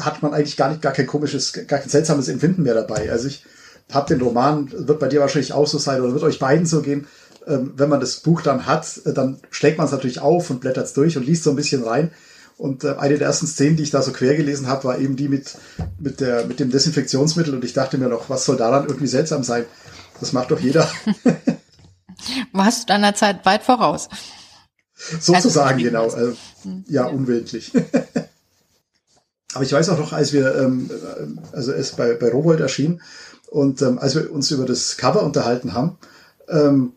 D: hat man eigentlich gar nicht, gar kein komisches, gar kein seltsames Empfinden mehr dabei. Also ich habe den Roman, wird bei dir wahrscheinlich auch so sein oder wird euch beiden so gehen. Ähm, wenn man das Buch dann hat, äh, dann schlägt man es natürlich auf und blättert es durch und liest so ein bisschen rein. Und äh, eine der ersten Szenen, die ich da so quer gelesen habe, war eben die mit, mit, der, mit dem Desinfektionsmittel. Und ich dachte mir noch, was soll daran irgendwie seltsam sein? Das macht doch jeder. *laughs*
C: Warst du deiner Zeit weit voraus?
D: Sozusagen, also, genau. Äh, ja, unwillentlich. *laughs* Aber ich weiß auch noch, als wir, ähm, äh, also es bei, bei Robold erschien und ähm, als wir uns über das Cover unterhalten haben, ähm,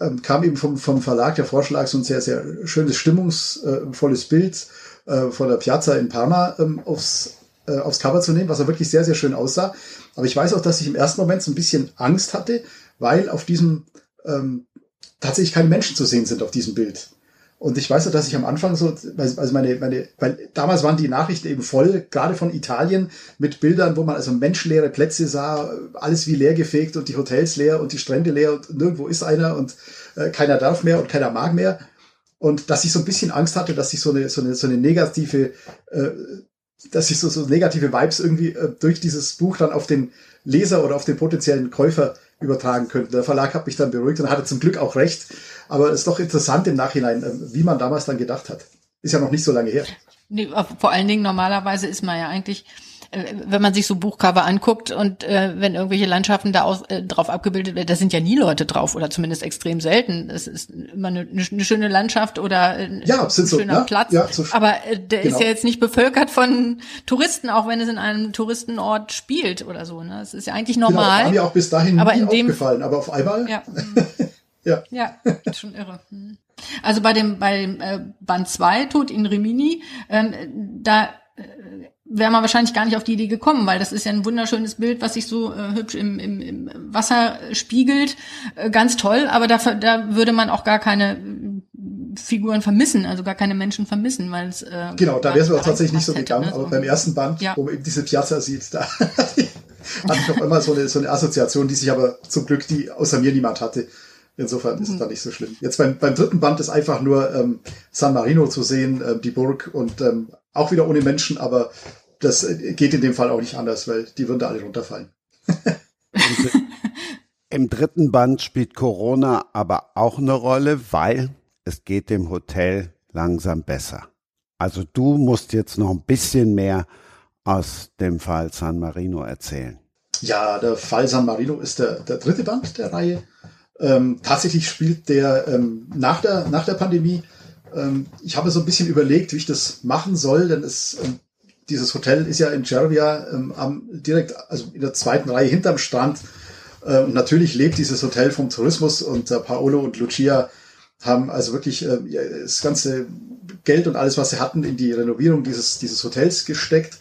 D: ähm, kam eben vom, vom Verlag der Vorschlag, so ein sehr, sehr schönes, stimmungsvolles Bild äh, von der Piazza in Parma ähm, aufs, äh, aufs Cover zu nehmen, was auch wirklich sehr, sehr schön aussah. Aber ich weiß auch, dass ich im ersten Moment so ein bisschen Angst hatte, weil auf diesem ähm, tatsächlich keine Menschen zu sehen sind auf diesem Bild. Und ich weiß ja, dass ich am Anfang so, also meine, meine, weil damals waren die Nachrichten eben voll, gerade von Italien, mit Bildern, wo man also menschenleere Plätze sah, alles wie leer gefegt und die Hotels leer und die Strände leer und nirgendwo ist einer und äh, keiner darf mehr und keiner mag mehr. Und dass ich so ein bisschen Angst hatte, dass ich so eine, so eine, so eine negative, äh, dass ich so, so negative Vibes irgendwie äh, durch dieses Buch dann auf den Leser oder auf den potenziellen Käufer übertragen könnte. Der Verlag hat mich dann beruhigt und hatte zum Glück auch recht. Aber es ist doch interessant im Nachhinein, äh, wie man damals dann gedacht hat. Ist ja noch nicht so lange her.
C: Nee, vor allen Dingen normalerweise ist man ja eigentlich äh, wenn man sich so Buchcover anguckt und äh, wenn irgendwelche Landschaften da aus, äh, drauf abgebildet werden, da sind ja nie Leute drauf oder zumindest extrem selten. Es ist immer eine, eine schöne Landschaft oder ein,
D: ja, schöner
C: so, Platz. Ja, so Aber äh, der genau. ist ja jetzt nicht bevölkert von Touristen, auch wenn es in einem Touristenort spielt oder so. Ne? Es ist ja eigentlich normal. Genau, das
D: war mir auch bis dahin aber nie aufgefallen, aber auf einmal.
C: Ja. *laughs* ja. ja, schon irre. Hm. Also bei dem bei dem äh, Band 2 Tod in Rimini, ähm, da äh, wäre man wahrscheinlich gar nicht auf die Idee gekommen, weil das ist ja ein wunderschönes Bild, was sich so äh, hübsch im, im, im Wasser spiegelt. Äh, ganz toll, aber da, da würde man auch gar keine äh, Figuren vermissen, also gar keine Menschen vermissen, weil es
D: äh, Genau, da wäre es mir auch tatsächlich nicht so gegangen, ne? aber beim ersten Band, ja. wo man eben diese Piazza sieht, da *laughs* hatte ich auch immer so eine, so eine Assoziation, die sich aber zum Glück die außer mir niemand hatte. Insofern ist mhm. es da nicht so schlimm. Jetzt beim, beim dritten Band ist einfach nur ähm, San Marino zu sehen, ähm, die Burg und ähm, auch wieder ohne Menschen, aber das geht in dem Fall auch nicht anders, weil die würden da alle runterfallen. *laughs*
B: Im dritten Band spielt Corona aber auch eine Rolle, weil es geht dem Hotel langsam besser. Also du musst jetzt noch ein bisschen mehr aus dem Fall San Marino erzählen.
D: Ja, der Fall San Marino ist der, der dritte Band der Reihe. Ähm, tatsächlich spielt der ähm, nach, der, nach der Pandemie. Ähm, ich habe so ein bisschen überlegt, wie ich das machen soll, denn es ähm, dieses Hotel ist ja in Cervia ähm, am, direkt, also in der zweiten Reihe hinterm Strand. Äh, und natürlich lebt dieses Hotel vom Tourismus und äh, Paolo und Lucia haben also wirklich äh, das ganze Geld und alles, was sie hatten, in die Renovierung dieses, dieses Hotels gesteckt.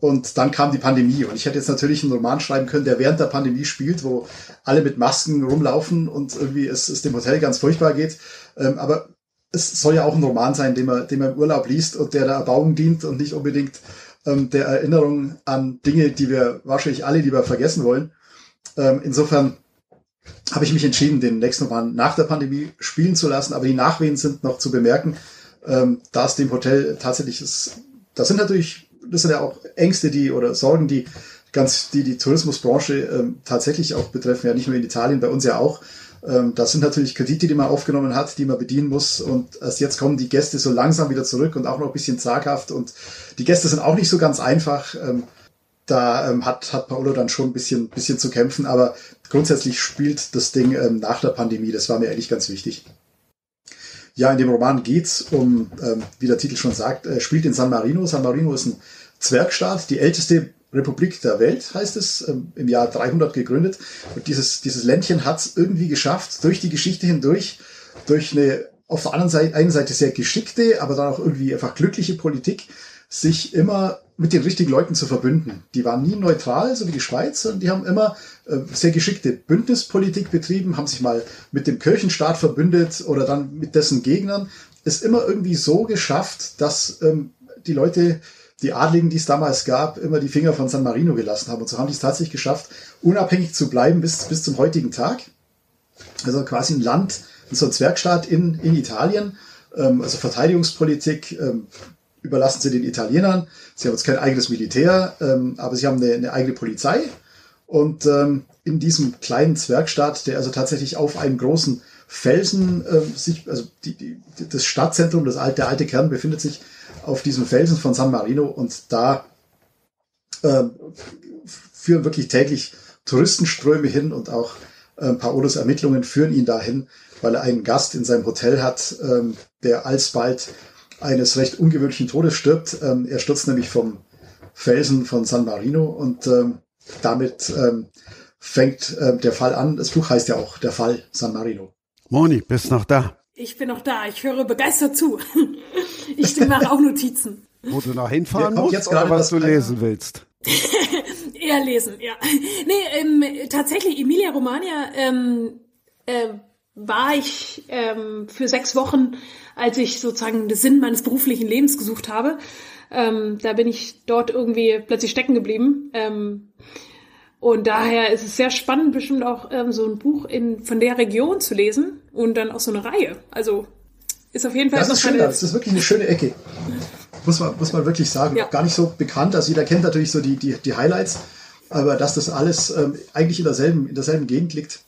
D: Und dann kam die Pandemie. Und ich hätte jetzt natürlich einen Roman schreiben können, der während der Pandemie spielt, wo alle mit Masken rumlaufen und irgendwie es, es dem Hotel ganz furchtbar geht. Ähm, aber es soll ja auch ein Roman sein, den man, den man im Urlaub liest und der der Erbauung dient und nicht unbedingt ähm, der Erinnerung an Dinge, die wir wahrscheinlich alle lieber vergessen wollen. Ähm, insofern habe ich mich entschieden, den nächsten Roman nach der Pandemie spielen zu lassen, aber die Nachwehen sind noch zu bemerken, ähm, da es dem Hotel tatsächlich ist. Das sind natürlich, das sind ja auch Ängste, die oder Sorgen, die ganz, die die Tourismusbranche ähm, tatsächlich auch betreffen, ja nicht nur in Italien, bei uns ja auch. Ähm, das sind natürlich Kredite, die man aufgenommen hat, die man bedienen muss. Und erst jetzt kommen die Gäste so langsam wieder zurück und auch noch ein bisschen zaghaft. Und die Gäste sind auch nicht so ganz einfach. Ähm, da ähm, hat, hat Paolo dann schon ein bisschen, bisschen zu kämpfen. Aber grundsätzlich spielt das Ding ähm, nach der Pandemie. Das war mir eigentlich ganz wichtig. Ja, in dem Roman geht's um, ähm, wie der Titel schon sagt, äh, spielt in San Marino. San Marino ist ein Zwergstaat, die älteste Republik der Welt, heißt es, ähm, im Jahr 300 gegründet. Und dieses, dieses Ländchen hat es irgendwie geschafft, durch die Geschichte hindurch, durch eine auf der anderen Seite, einen Seite sehr geschickte, aber dann auch irgendwie einfach glückliche Politik, sich immer mit den richtigen Leuten zu verbünden. Die waren nie neutral, so wie die Schweiz, sondern die haben immer äh, sehr geschickte Bündnispolitik betrieben, haben sich mal mit dem Kirchenstaat verbündet oder dann mit dessen Gegnern es immer irgendwie so geschafft, dass ähm, die Leute, die Adligen, die es damals gab, immer die Finger von San Marino gelassen haben. Und so haben die es tatsächlich geschafft, unabhängig zu bleiben bis, bis zum heutigen Tag. Also quasi ein Land, so ein Zwergstaat in, in Italien. Ähm, also Verteidigungspolitik ähm, überlassen sie den Italienern. Sie haben jetzt kein eigenes Militär, ähm, aber sie haben eine, eine eigene Polizei. Und ähm, in diesem kleinen Zwergstaat, der also tatsächlich auf einem großen Felsen äh, sich, also die, die, das Stadtzentrum, das alte, der alte Kern befindet sich auf diesem Felsen von San Marino und da äh, führen wirklich täglich Touristenströme hin und auch äh, Paolos Ermittlungen führen ihn dahin, weil er einen Gast in seinem Hotel hat, ähm, der alsbald eines recht ungewöhnlichen Todes stirbt. Ähm, er stürzt nämlich vom Felsen von San Marino und ähm, damit ähm, fängt äh, der Fall an. Das Buch heißt ja auch Der Fall San Marino.
B: Moni, bist noch da?
E: Ich bin noch da. Ich höre begeistert zu. *laughs* Ich mache auch Notizen.
B: Wo du noch hinfahren musst jetzt oder was du lesen willst? *laughs*
E: Eher lesen, ja. Nee, ähm, tatsächlich, Emilia Romagna ähm, äh, war ich ähm, für sechs Wochen, als ich sozusagen den Sinn meines beruflichen Lebens gesucht habe. Ähm, da bin ich dort irgendwie plötzlich stecken geblieben. Ähm, und daher ist es sehr spannend, bestimmt auch ähm, so ein Buch in, von der Region zu lesen und dann auch so eine Reihe. Also ist auf jeden Fall.
D: Das ist schön, das ist wirklich eine schöne Ecke. Muss man, muss man wirklich sagen. Ja. Gar nicht so bekannt. Also jeder kennt natürlich so die, die, die Highlights, aber dass das alles ähm, eigentlich in derselben, in derselben Gegend liegt,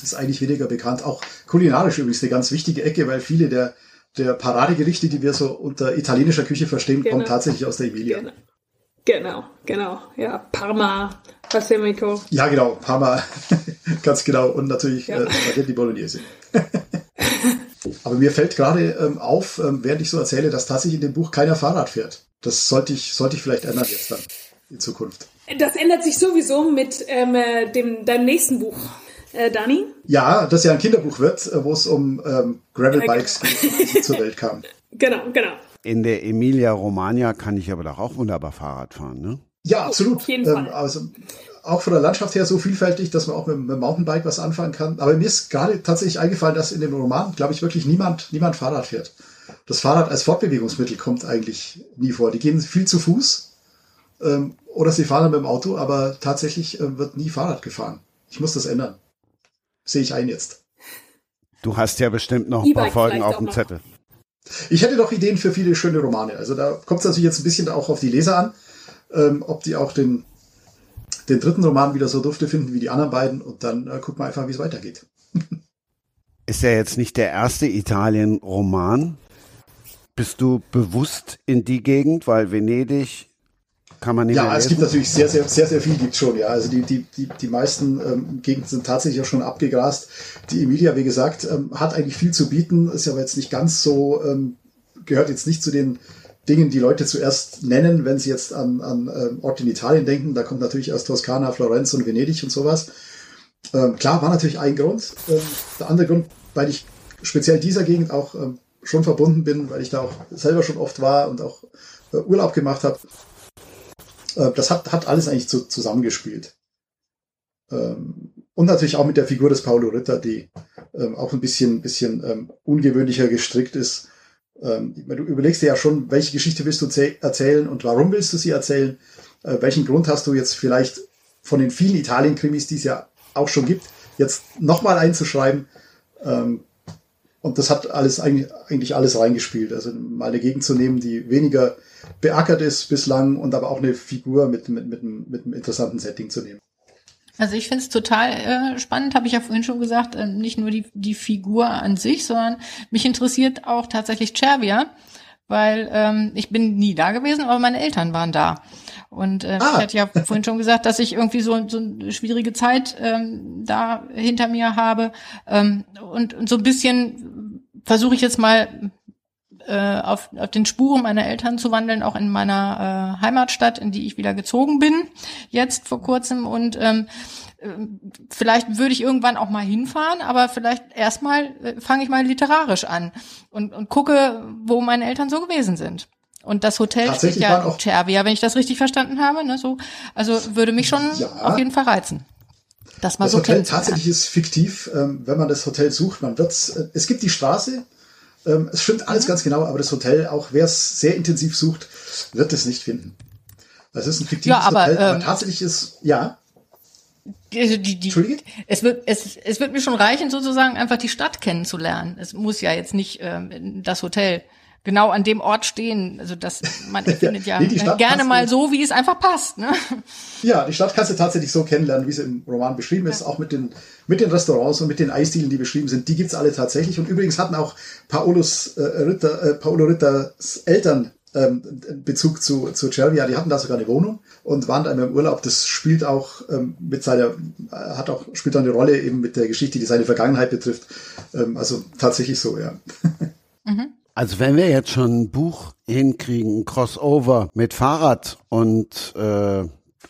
D: ist eigentlich weniger bekannt. Auch kulinarisch übrigens eine ganz wichtige Ecke, weil viele der, der Paradegerichte, die wir so unter italienischer Küche verstehen, genau. kommen tatsächlich aus der Emilia.
E: Genau. Genau, genau. Ja, Parma, Balsamico.
D: Ja, genau, Parma, *laughs* ganz genau. Und natürlich ja. äh, Spaghetti Bolognese. *laughs* Aber mir fällt gerade ähm, auf, ähm, während ich so erzähle, dass tatsächlich in dem Buch keiner Fahrrad fährt. Das sollte ich, sollte ich vielleicht ändern jetzt dann in Zukunft.
E: Das ändert sich sowieso mit ähm, äh, dem, deinem nächsten Buch. Äh, Dani?
D: Ja, das ja ein Kinderbuch wird, äh, wo es um ähm, Gravelbikes äh, *laughs* zur Welt kam.
E: Genau, genau.
B: In der Emilia Romagna kann ich aber doch auch wunderbar Fahrrad fahren, ne?
D: Ja, absolut. Auf jeden Fall. Ähm, also auch von der Landschaft her so vielfältig, dass man auch mit, mit dem Mountainbike was anfangen kann. Aber mir ist gerade tatsächlich eingefallen, dass in dem Roman, glaube ich, wirklich niemand, niemand Fahrrad fährt. Das Fahrrad als Fortbewegungsmittel kommt eigentlich nie vor. Die gehen viel zu Fuß ähm, oder sie fahren dann mit dem Auto, aber tatsächlich äh, wird nie Fahrrad gefahren. Ich muss das ändern. Sehe ich ein jetzt.
B: Du hast ja bestimmt noch ein paar Folgen auf dem Zettel.
D: Ich hätte noch Ideen für viele schöne Romane. Also da kommt es natürlich jetzt ein bisschen auch auf die Leser an, ähm, ob die auch den, den dritten Roman wieder so dufte finden wie die anderen beiden und dann äh, gucken wir einfach, wie es weitergeht. *laughs*
B: Ist ja jetzt nicht der erste Italien-Roman. Bist du bewusst in die Gegend, weil Venedig kann man nicht
D: Ja, es gibt natürlich sehr, sehr, sehr, sehr viel gibt schon, ja. Also die, die, die, die meisten ähm, Gegenden sind tatsächlich auch schon abgegrast. Die Emilia, wie gesagt, ähm, hat eigentlich viel zu bieten, ist aber jetzt nicht ganz so, ähm, gehört jetzt nicht zu den Dingen, die Leute zuerst nennen, wenn sie jetzt an, an ähm, Orte in Italien denken. Da kommt natürlich erst Toskana, Florenz und Venedig und sowas. Ähm, klar, war natürlich ein Grund. Ähm, der andere Grund, weil ich speziell dieser Gegend auch ähm, schon verbunden bin, weil ich da auch selber schon oft war und auch äh, Urlaub gemacht habe. Äh, das hat, hat alles eigentlich zu, zusammengespielt. Ähm, und natürlich auch mit der Figur des Paulo Ritter, die ähm, auch ein bisschen, bisschen ähm, ungewöhnlicher gestrickt ist. Du überlegst dir ja schon, welche Geschichte willst du erzählen und warum willst du sie erzählen? Äh, welchen Grund hast du jetzt vielleicht von den vielen Italien-Krimis, die es ja auch schon gibt, jetzt nochmal einzuschreiben? Und das hat alles eigentlich, eigentlich alles reingespielt. Also mal eine Gegend zu nehmen, die weniger beackert ist bislang und aber auch eine Figur mit, mit, mit, mit einem interessanten Setting zu nehmen.
C: Also ich finde es total äh, spannend, habe ich ja vorhin schon gesagt, äh, nicht nur die, die Figur an sich, sondern mich interessiert auch tatsächlich Cervia, weil ähm, ich bin nie da gewesen, aber meine Eltern waren da. Und äh, ah. ich hatte ja *laughs* vorhin schon gesagt, dass ich irgendwie so, so eine schwierige Zeit ähm, da hinter mir habe. Ähm, und, und so ein bisschen versuche ich jetzt mal äh, auf, auf den Spuren meiner Eltern zu wandeln, auch in meiner äh, Heimatstadt, in die ich wieder gezogen bin, jetzt vor kurzem. Und ähm, äh, vielleicht würde ich irgendwann auch mal hinfahren, aber vielleicht erstmal äh, fange ich mal literarisch an und, und gucke, wo meine Eltern so gewesen sind. Und das Hotel steht ja in Cervia, wenn ich das richtig verstanden habe. Ne, so, also würde mich schon ja. auf jeden Fall reizen.
D: Das, mal das so Hotel tatsächlich ist fiktiv, ähm, wenn man das Hotel sucht. Man wird's, äh, es gibt die Straße, Ähm, es stimmt alles mhm. ganz genau, aber das Hotel, auch wer es sehr intensiv sucht, wird es nicht finden. Es ist ein fiktives
C: ja, aber,
D: Hotel, aber
C: ähm,
D: tatsächlich ist, ja.
C: Also die, die, es wird es, es wird mir schon reichen, sozusagen einfach die Stadt kennenzulernen. Es muss ja jetzt nicht ähm, das Hotel genau an dem Ort stehen. Also das man *laughs* erfindet ja, nee, gerne mal so, wie es einfach passt. Ne?
D: Ja, die Stadt kannst du tatsächlich so kennenlernen, wie sie im Roman beschrieben ist, ja. auch mit den mit den Restaurants und mit den Eisdielen, die beschrieben sind. Die gibt's alle tatsächlich. Und übrigens hatten auch Paulus äh, Ritter, äh, Paolo Ritters Eltern ähm, Bezug zu, zu Cervia. Die hatten da sogar eine Wohnung und waren da im Urlaub. Das spielt auch ähm, mit seiner, äh, hat auch, spielt auch eine Rolle eben mit der Geschichte, die seine Vergangenheit betrifft. Ähm, also tatsächlich so, ja.
B: Mhm. Also wenn wir jetzt schon ein Buch hinkriegen, ein Crossover mit Fahrrad und äh,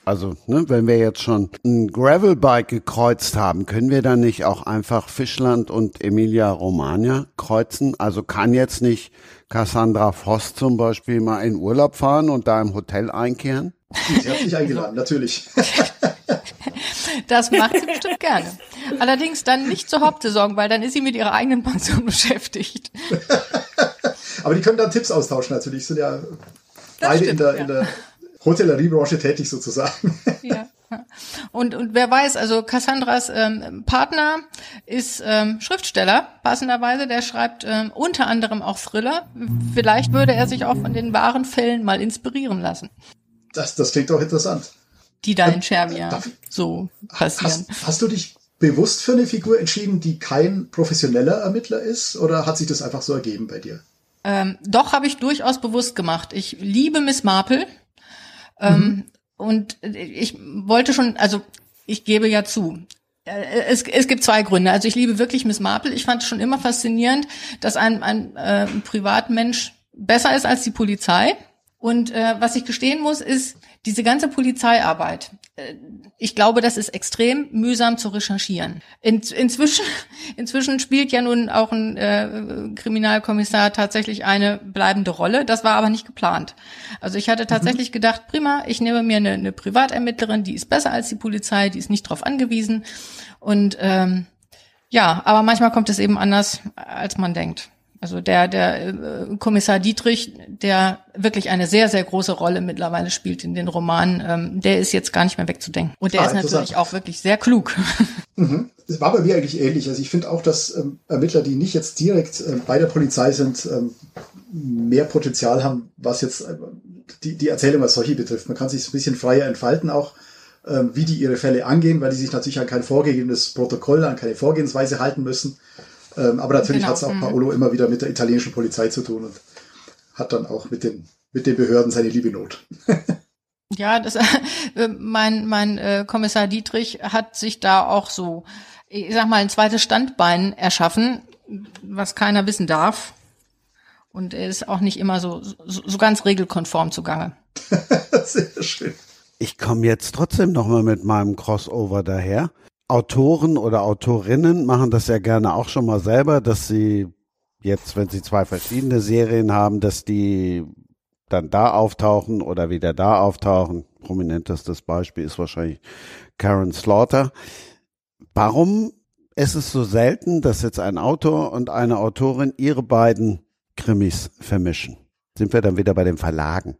B: also ne, wenn wir jetzt schon ein Gravelbike gekreuzt haben, können wir dann nicht auch einfach Fischland und Emilia Romagna kreuzen? Also kann jetzt nicht Cassandra Voss zum Beispiel mal in Urlaub fahren und da im Hotel einkehren?
D: Sie hat mich eingeladen, natürlich. *laughs*
C: Das macht sie bestimmt gerne. Allerdings dann nicht zur Hauptsaison, weil dann ist sie mit ihrer eigenen Pension beschäftigt. *laughs*
D: Aber die können dann Tipps austauschen natürlich. Sind ja das beide stimmt, in, der, ja. in der Hotelleriebranche tätig sozusagen.
C: Ja. Und, und wer weiß, also Cassandras ähm, Partner ist ähm, Schriftsteller, passenderweise, der schreibt ähm, unter anderem auch Thriller. Vielleicht würde er sich auch von den wahren Fällen mal inspirieren lassen.
D: Das, das klingt doch interessant.
C: Die da in Schervia so passieren.
D: Hast, hast du dich bewusst für eine Figur entschieden, die kein professioneller Ermittler ist, oder hat sich das einfach so ergeben bei dir?
C: Ähm, doch, habe ich durchaus bewusst gemacht. Ich liebe Miss Marple. Ähm, mhm. Und ich wollte schon, also ich gebe ja zu, äh, es, es gibt zwei Gründe. Also ich liebe wirklich Miss Marple. Ich fand es schon immer faszinierend, dass ein, ein äh, Privatmensch besser ist als die Polizei. Und äh, was ich gestehen muss, ist, diese ganze Polizeiarbeit, ich glaube, das ist extrem mühsam zu recherchieren. In, inzwischen, *laughs* inzwischen spielt ja nun auch ein äh, Kriminalkommissar tatsächlich eine bleibende Rolle. Das war aber nicht geplant. Also ich hatte tatsächlich mhm. gedacht, prima, ich nehme mir eine, eine Privatermittlerin, die ist besser als die Polizei, die ist nicht darauf angewiesen. Und ähm, ja, aber manchmal kommt es eben anders, als man denkt. Also der, der äh, Kommissar Dietrich, der wirklich eine sehr, sehr große Rolle mittlerweile spielt in den Romanen, ähm, der ist jetzt gar nicht mehr wegzudenken. Und der ah, ist natürlich auch wirklich sehr klug. *laughs*
D: Mhm. Das war bei mir eigentlich ähnlich. Also ich finde auch, dass ähm, Ermittler, die nicht jetzt direkt ähm, bei der Polizei sind, ähm, mehr Potenzial haben, was jetzt äh, die, die Erzählung als solche betrifft. Man kann sich ein bisschen freier entfalten auch, wie die ihre Fälle angehen, weil die sich natürlich an kein vorgegebenes Protokoll, an keine Vorgehensweise halten müssen. Ähm, aber natürlich genau. hat es auch mhm. Paolo immer wieder mit der italienischen Polizei zu tun und hat dann auch mit den, mit den Behörden seine liebe Not.
C: ja, das, äh, mein, mein äh, Kommissar Dietrich hat sich da auch so, ich sag mal, ein zweites Standbein erschaffen, was keiner wissen darf. Und er ist auch nicht immer so, so, so ganz regelkonform zugange. *laughs*
B: Sehr schön. Ich komme jetzt trotzdem nochmal mit meinem Crossover daher. Autoren oder Autorinnen machen das ja gerne auch schon mal selber, dass sie jetzt, wenn sie zwei verschiedene Serien haben, dass die dann da auftauchen oder wieder da auftauchen. Prominentestes Beispiel ist wahrscheinlich Karen Slaughter. Warum ist es so selten, dass jetzt ein Autor und eine Autorin ihre beiden Krimis vermischen? Sind wir dann wieder bei den Verlagen?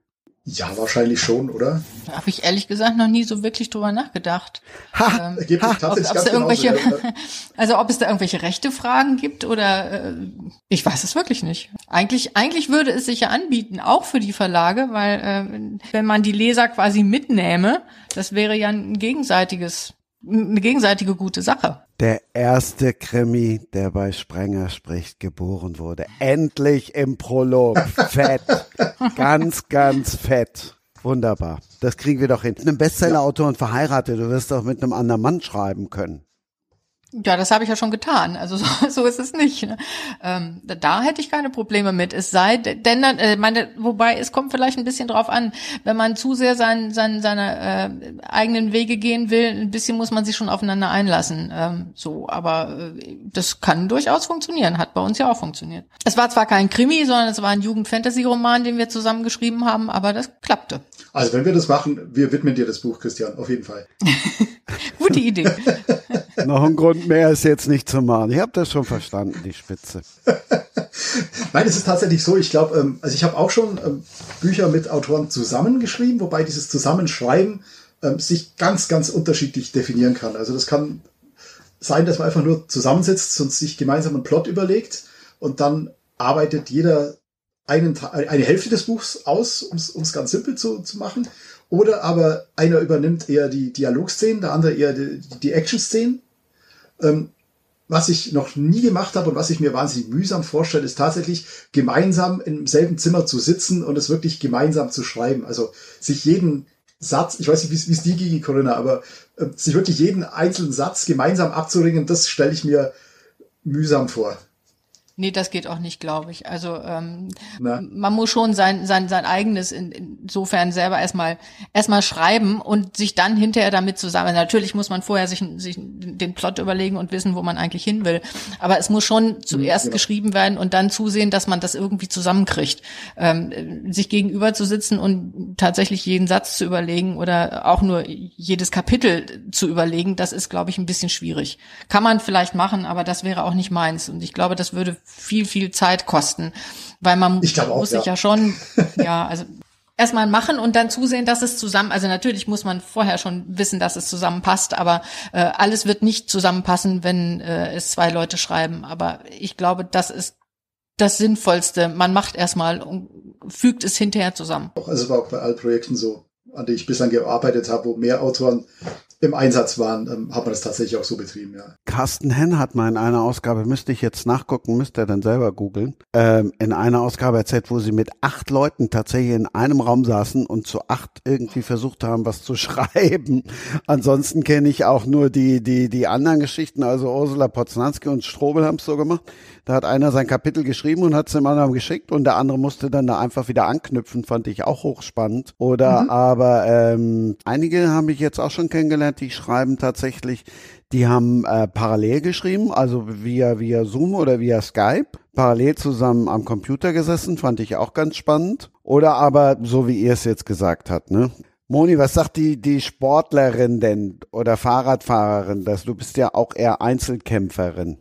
D: Ja, wahrscheinlich schon, oder?
C: Da habe ich ehrlich gesagt noch nie so wirklich drüber nachgedacht.
D: Ha, ähm, gibt ha, tatsächlich ob, ganz
C: irgendwelche, *laughs* also ob es da irgendwelche rechte Fragen gibt oder äh, ich weiß es wirklich nicht. Eigentlich, eigentlich würde es sich ja anbieten, auch für die Verlage, weil äh, wenn man die Leser quasi mitnähme, das wäre ja ein gegenseitiges eine gegenseitige gute Sache.
B: Der erste Krimi, der bei Sprenger spricht, geboren wurde. Endlich im Prolog. *laughs* Fett. ganz, ganz fett. Wunderbar. Das kriegen wir doch hin. Mit einem Bestsellerautor und verheiratet. Du wirst doch mit einem anderen Mann schreiben können.
C: Ja, das habe ich ja schon getan. Also *laughs* so, so ist es nicht. Ne? Ähm, da, da hätte ich keine Probleme mit. Es sei denn, äh, meine, wobei es kommt vielleicht ein bisschen drauf an, wenn man zu sehr sein, sein, seine äh, eigenen Wege gehen will, ein bisschen muss man sich schon aufeinander einlassen. Ähm, so, aber äh, das kann durchaus funktionieren. Hat bei uns ja auch funktioniert. Es war zwar kein Krimi, sondern es war ein Jugend-Fantasy-Roman, den wir zusammen geschrieben haben, aber das klappte.
D: Also wenn wir das machen, wir widmen dir das Buch, Christian, auf jeden Fall. *laughs*
C: Gute Idee. *laughs*
B: Noch ein Grund mehr ist jetzt nicht zu machen. Ich habe das schon verstanden, die Spitze. *laughs*
D: Nein, es ist tatsächlich so. Ich glaube, ähm, also ich habe auch schon ähm, Bücher mit Autoren zusammengeschrieben, wobei dieses Zusammenschreiben ähm, sich ganz, ganz unterschiedlich definieren kann. Also das kann sein, dass man einfach nur zusammensitzt und sich gemeinsam einen Plot überlegt und dann arbeitet jeder einen, eine Hälfte des Buchs aus, um es ganz simpel zu, zu machen. Oder aber einer übernimmt eher die Dialogszenen, der andere eher die, die Action-Szenen. Ähm, was ich noch nie gemacht habe und was ich mir wahnsinnig mühsam vorstelle, ist tatsächlich gemeinsam im selben Zimmer zu sitzen und es wirklich gemeinsam zu schreiben. Also sich jeden Satz, ich weiß nicht, wie es die ging, Corinna, aber äh, sich wirklich jeden einzelnen Satz gemeinsam abzuringen, das stelle ich mir mühsam vor.
C: Nee, das geht auch nicht, glaube ich. Also ähm, man muss schon sein, sein, sein eigenes in, insofern selber erstmal erstmal schreiben und sich dann hinterher damit zusammen. Natürlich muss man vorher sich, sich den Plot überlegen und wissen, wo man eigentlich hin will. Aber es muss schon zuerst ja. geschrieben werden und dann zusehen, dass man das irgendwie zusammenkriegt. Ähm, sich gegenüber zu sitzen und tatsächlich jeden Satz zu überlegen oder auch nur jedes Kapitel zu überlegen, das ist, glaube ich, ein bisschen schwierig. Kann man vielleicht machen, aber das wäre auch nicht meins. Und ich glaube, das würde viel, viel Zeit kosten. Weil man
D: auch,
C: muss sich ja. ja schon, ja, also erstmal machen und dann zusehen, dass es zusammen, also natürlich muss man vorher schon wissen, dass es zusammenpasst, aber äh, alles wird nicht zusammenpassen, wenn äh, es zwei Leute schreiben. Aber ich glaube, das ist das Sinnvollste. Man macht erstmal und fügt es hinterher zusammen.
D: Also es war auch bei allen Projekten so, an denen ich bislang gearbeitet habe, wo mehr Autoren im Einsatz waren, ähm, hat man das tatsächlich auch so betrieben, ja.
B: Carsten Henn hat mal in einer Ausgabe, müsste ich jetzt nachgucken, müsste er dann selber googeln, ähm, in einer Ausgabe erzählt, wo sie mit acht Leuten tatsächlich in einem Raum saßen und zu acht irgendwie versucht haben, was zu *laughs* schreiben. Ansonsten kenne ich auch nur die, die, die anderen Geschichten, also Ursula Poznanski und Strobel haben es so gemacht. Da hat einer sein Kapitel geschrieben und hat es dem anderen geschickt und der andere musste dann da einfach wieder anknüpfen, fand ich auch hochspannend. Oder mhm. aber ähm, einige haben mich jetzt auch schon kennengelernt, die schreiben tatsächlich, die haben äh, parallel geschrieben, also via via Zoom oder via Skype, parallel zusammen am Computer gesessen, fand ich auch ganz spannend. Oder aber so wie ihr es jetzt gesagt habt, ne? Moni, was sagt die, die Sportlerin denn oder Fahrradfahrerin, dass du bist ja auch eher Einzelkämpferin?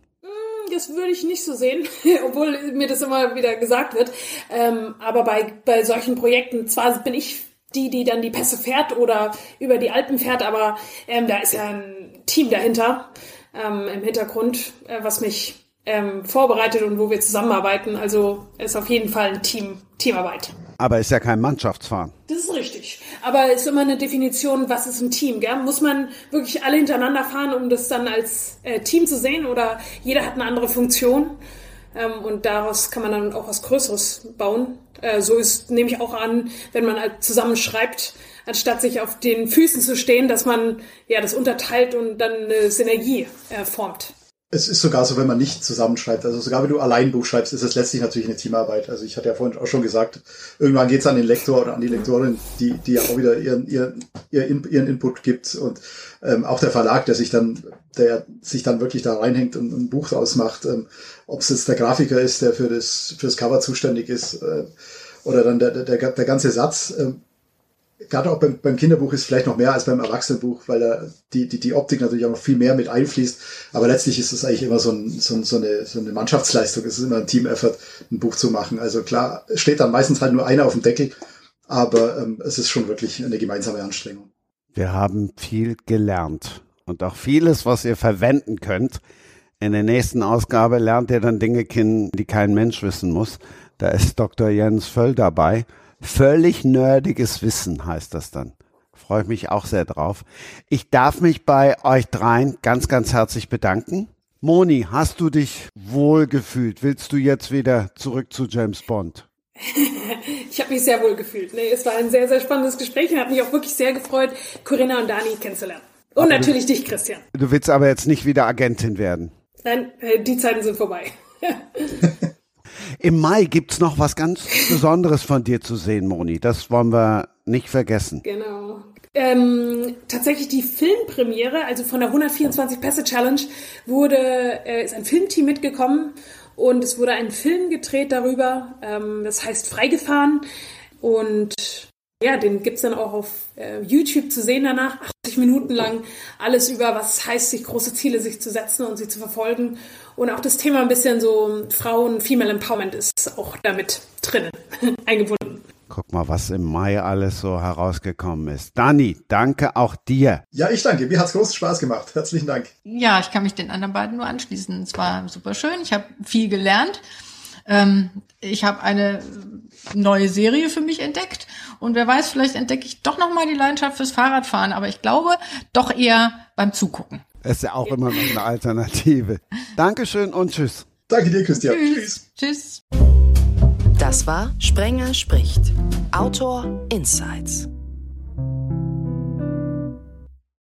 E: das würde ich nicht so sehen, *laughs* obwohl mir das immer wieder gesagt wird. Ähm, aber bei, bei solchen Projekten, zwar bin ich die, die dann die Pässe fährt oder über die Alpen fährt, aber ähm, da ist ja ein Team dahinter ähm, im Hintergrund, äh, was mich ähm, vorbereitet und wo wir zusammenarbeiten. Also ist auf jeden Fall ein Team, Teamarbeit.
B: Aber ist ja kein Mannschaftsfahren.
E: Das ist richtig. Aber es ist immer eine Definition, was ist ein Team, gell? Muss man wirklich alle hintereinander fahren, um das dann als äh, Team zu sehen? Oder jeder hat eine andere Funktion? Ähm, und daraus kann man dann auch was Größeres bauen. Äh, so ist, nehme ich auch an, wenn man halt zusammen schreibt, anstatt sich auf den Füßen zu stehen, dass man ja das unterteilt und dann eine Synergie äh, formt.
D: Es ist sogar so, wenn man nicht zusammenschreibt. Also sogar wenn du allein ein Buch schreibst, ist es letztlich natürlich eine Teamarbeit. Also ich hatte ja vorhin auch schon gesagt, irgendwann geht es an den Lektor oder an die Lektorin, die, die ja auch wieder ihren, ihren, ihren Input gibt. Und ähm, auch der Verlag, der sich dann, der sich dann wirklich da reinhängt und ein Buch draus macht, ähm, ob es jetzt der Grafiker ist, der für das, für das Cover zuständig ist, äh, oder dann der, der, der ganze Satz. Ähm, gerade auch beim, beim Kinderbuch ist vielleicht noch mehr als beim Erwachsenenbuch, weil da die, die, die Optik natürlich auch noch viel mehr mit einfließt. Aber letztlich ist es eigentlich immer so, ein, so, so, eine, so eine Mannschaftsleistung. Es ist immer ein Team-Effort, ein Buch zu machen. Also klar, steht dann meistens halt nur einer auf dem Deckel, aber ähm, es ist schon wirklich eine gemeinsame Anstrengung.
B: Wir haben viel gelernt und auch vieles, was ihr verwenden könnt. In der nächsten Ausgabe lernt ihr dann Dinge kennen, die kein Mensch wissen muss. Da ist Dr. Jens Völl dabei. Völlig nerdiges Wissen heißt das dann. Freue ich mich auch sehr drauf. Ich darf mich bei euch dreien ganz, ganz herzlich bedanken. Moni, hast du dich wohl gefühlt? Willst du jetzt wieder zurück zu James Bond? *laughs*
E: ich habe mich sehr wohl gefühlt. Nee, es war ein sehr, sehr spannendes Gespräch und hat mich auch wirklich sehr gefreut, Corinna und Dani kennenzulernen. Und natürlich du, dich, Christian.
B: Du willst aber jetzt nicht wieder Agentin werden.
E: Nein, die Zeiten sind vorbei. *laughs* *laughs*
B: Im Mai gibt's noch was ganz Besonderes von dir zu sehen, Moni. Das wollen wir nicht vergessen.
E: Genau. Ähm, tatsächlich die Filmpremiere, also von der 124 Pässe Challenge, wurde, äh, ist ein Filmteam mitgekommen und es wurde ein Film gedreht darüber. Ähm, das heißt Freigefahren. Und ja, den gibt's dann auch auf äh, YouTube zu sehen danach. 80 Minuten lang alles über, was heißt, sich große Ziele sich zu setzen und sie zu verfolgen Und auch das Thema ein bisschen so Frauen, Female Empowerment ist auch damit drin, *laughs* eingebunden.
B: Guck mal, was im Mai alles so herausgekommen ist. Dani, danke auch dir.
D: Ja, ich danke. Mir hat's großen Spaß gemacht. Herzlichen Dank.
C: Ja, ich kann mich den anderen beiden nur anschließen. Es war super schön. Ich habe viel gelernt. Ähm, ich habe eine neue Serie für mich entdeckt und wer weiß, vielleicht entdecke ich doch noch mal die Leidenschaft fürs Fahrradfahren, aber ich glaube doch eher beim Zugucken.
B: Ist ja auch immer noch eine Alternative. Dankeschön und tschüss.
D: Danke dir, Christian. Tschüss.
C: Tschüss.
A: Das war Sprenger spricht. Autor Insights.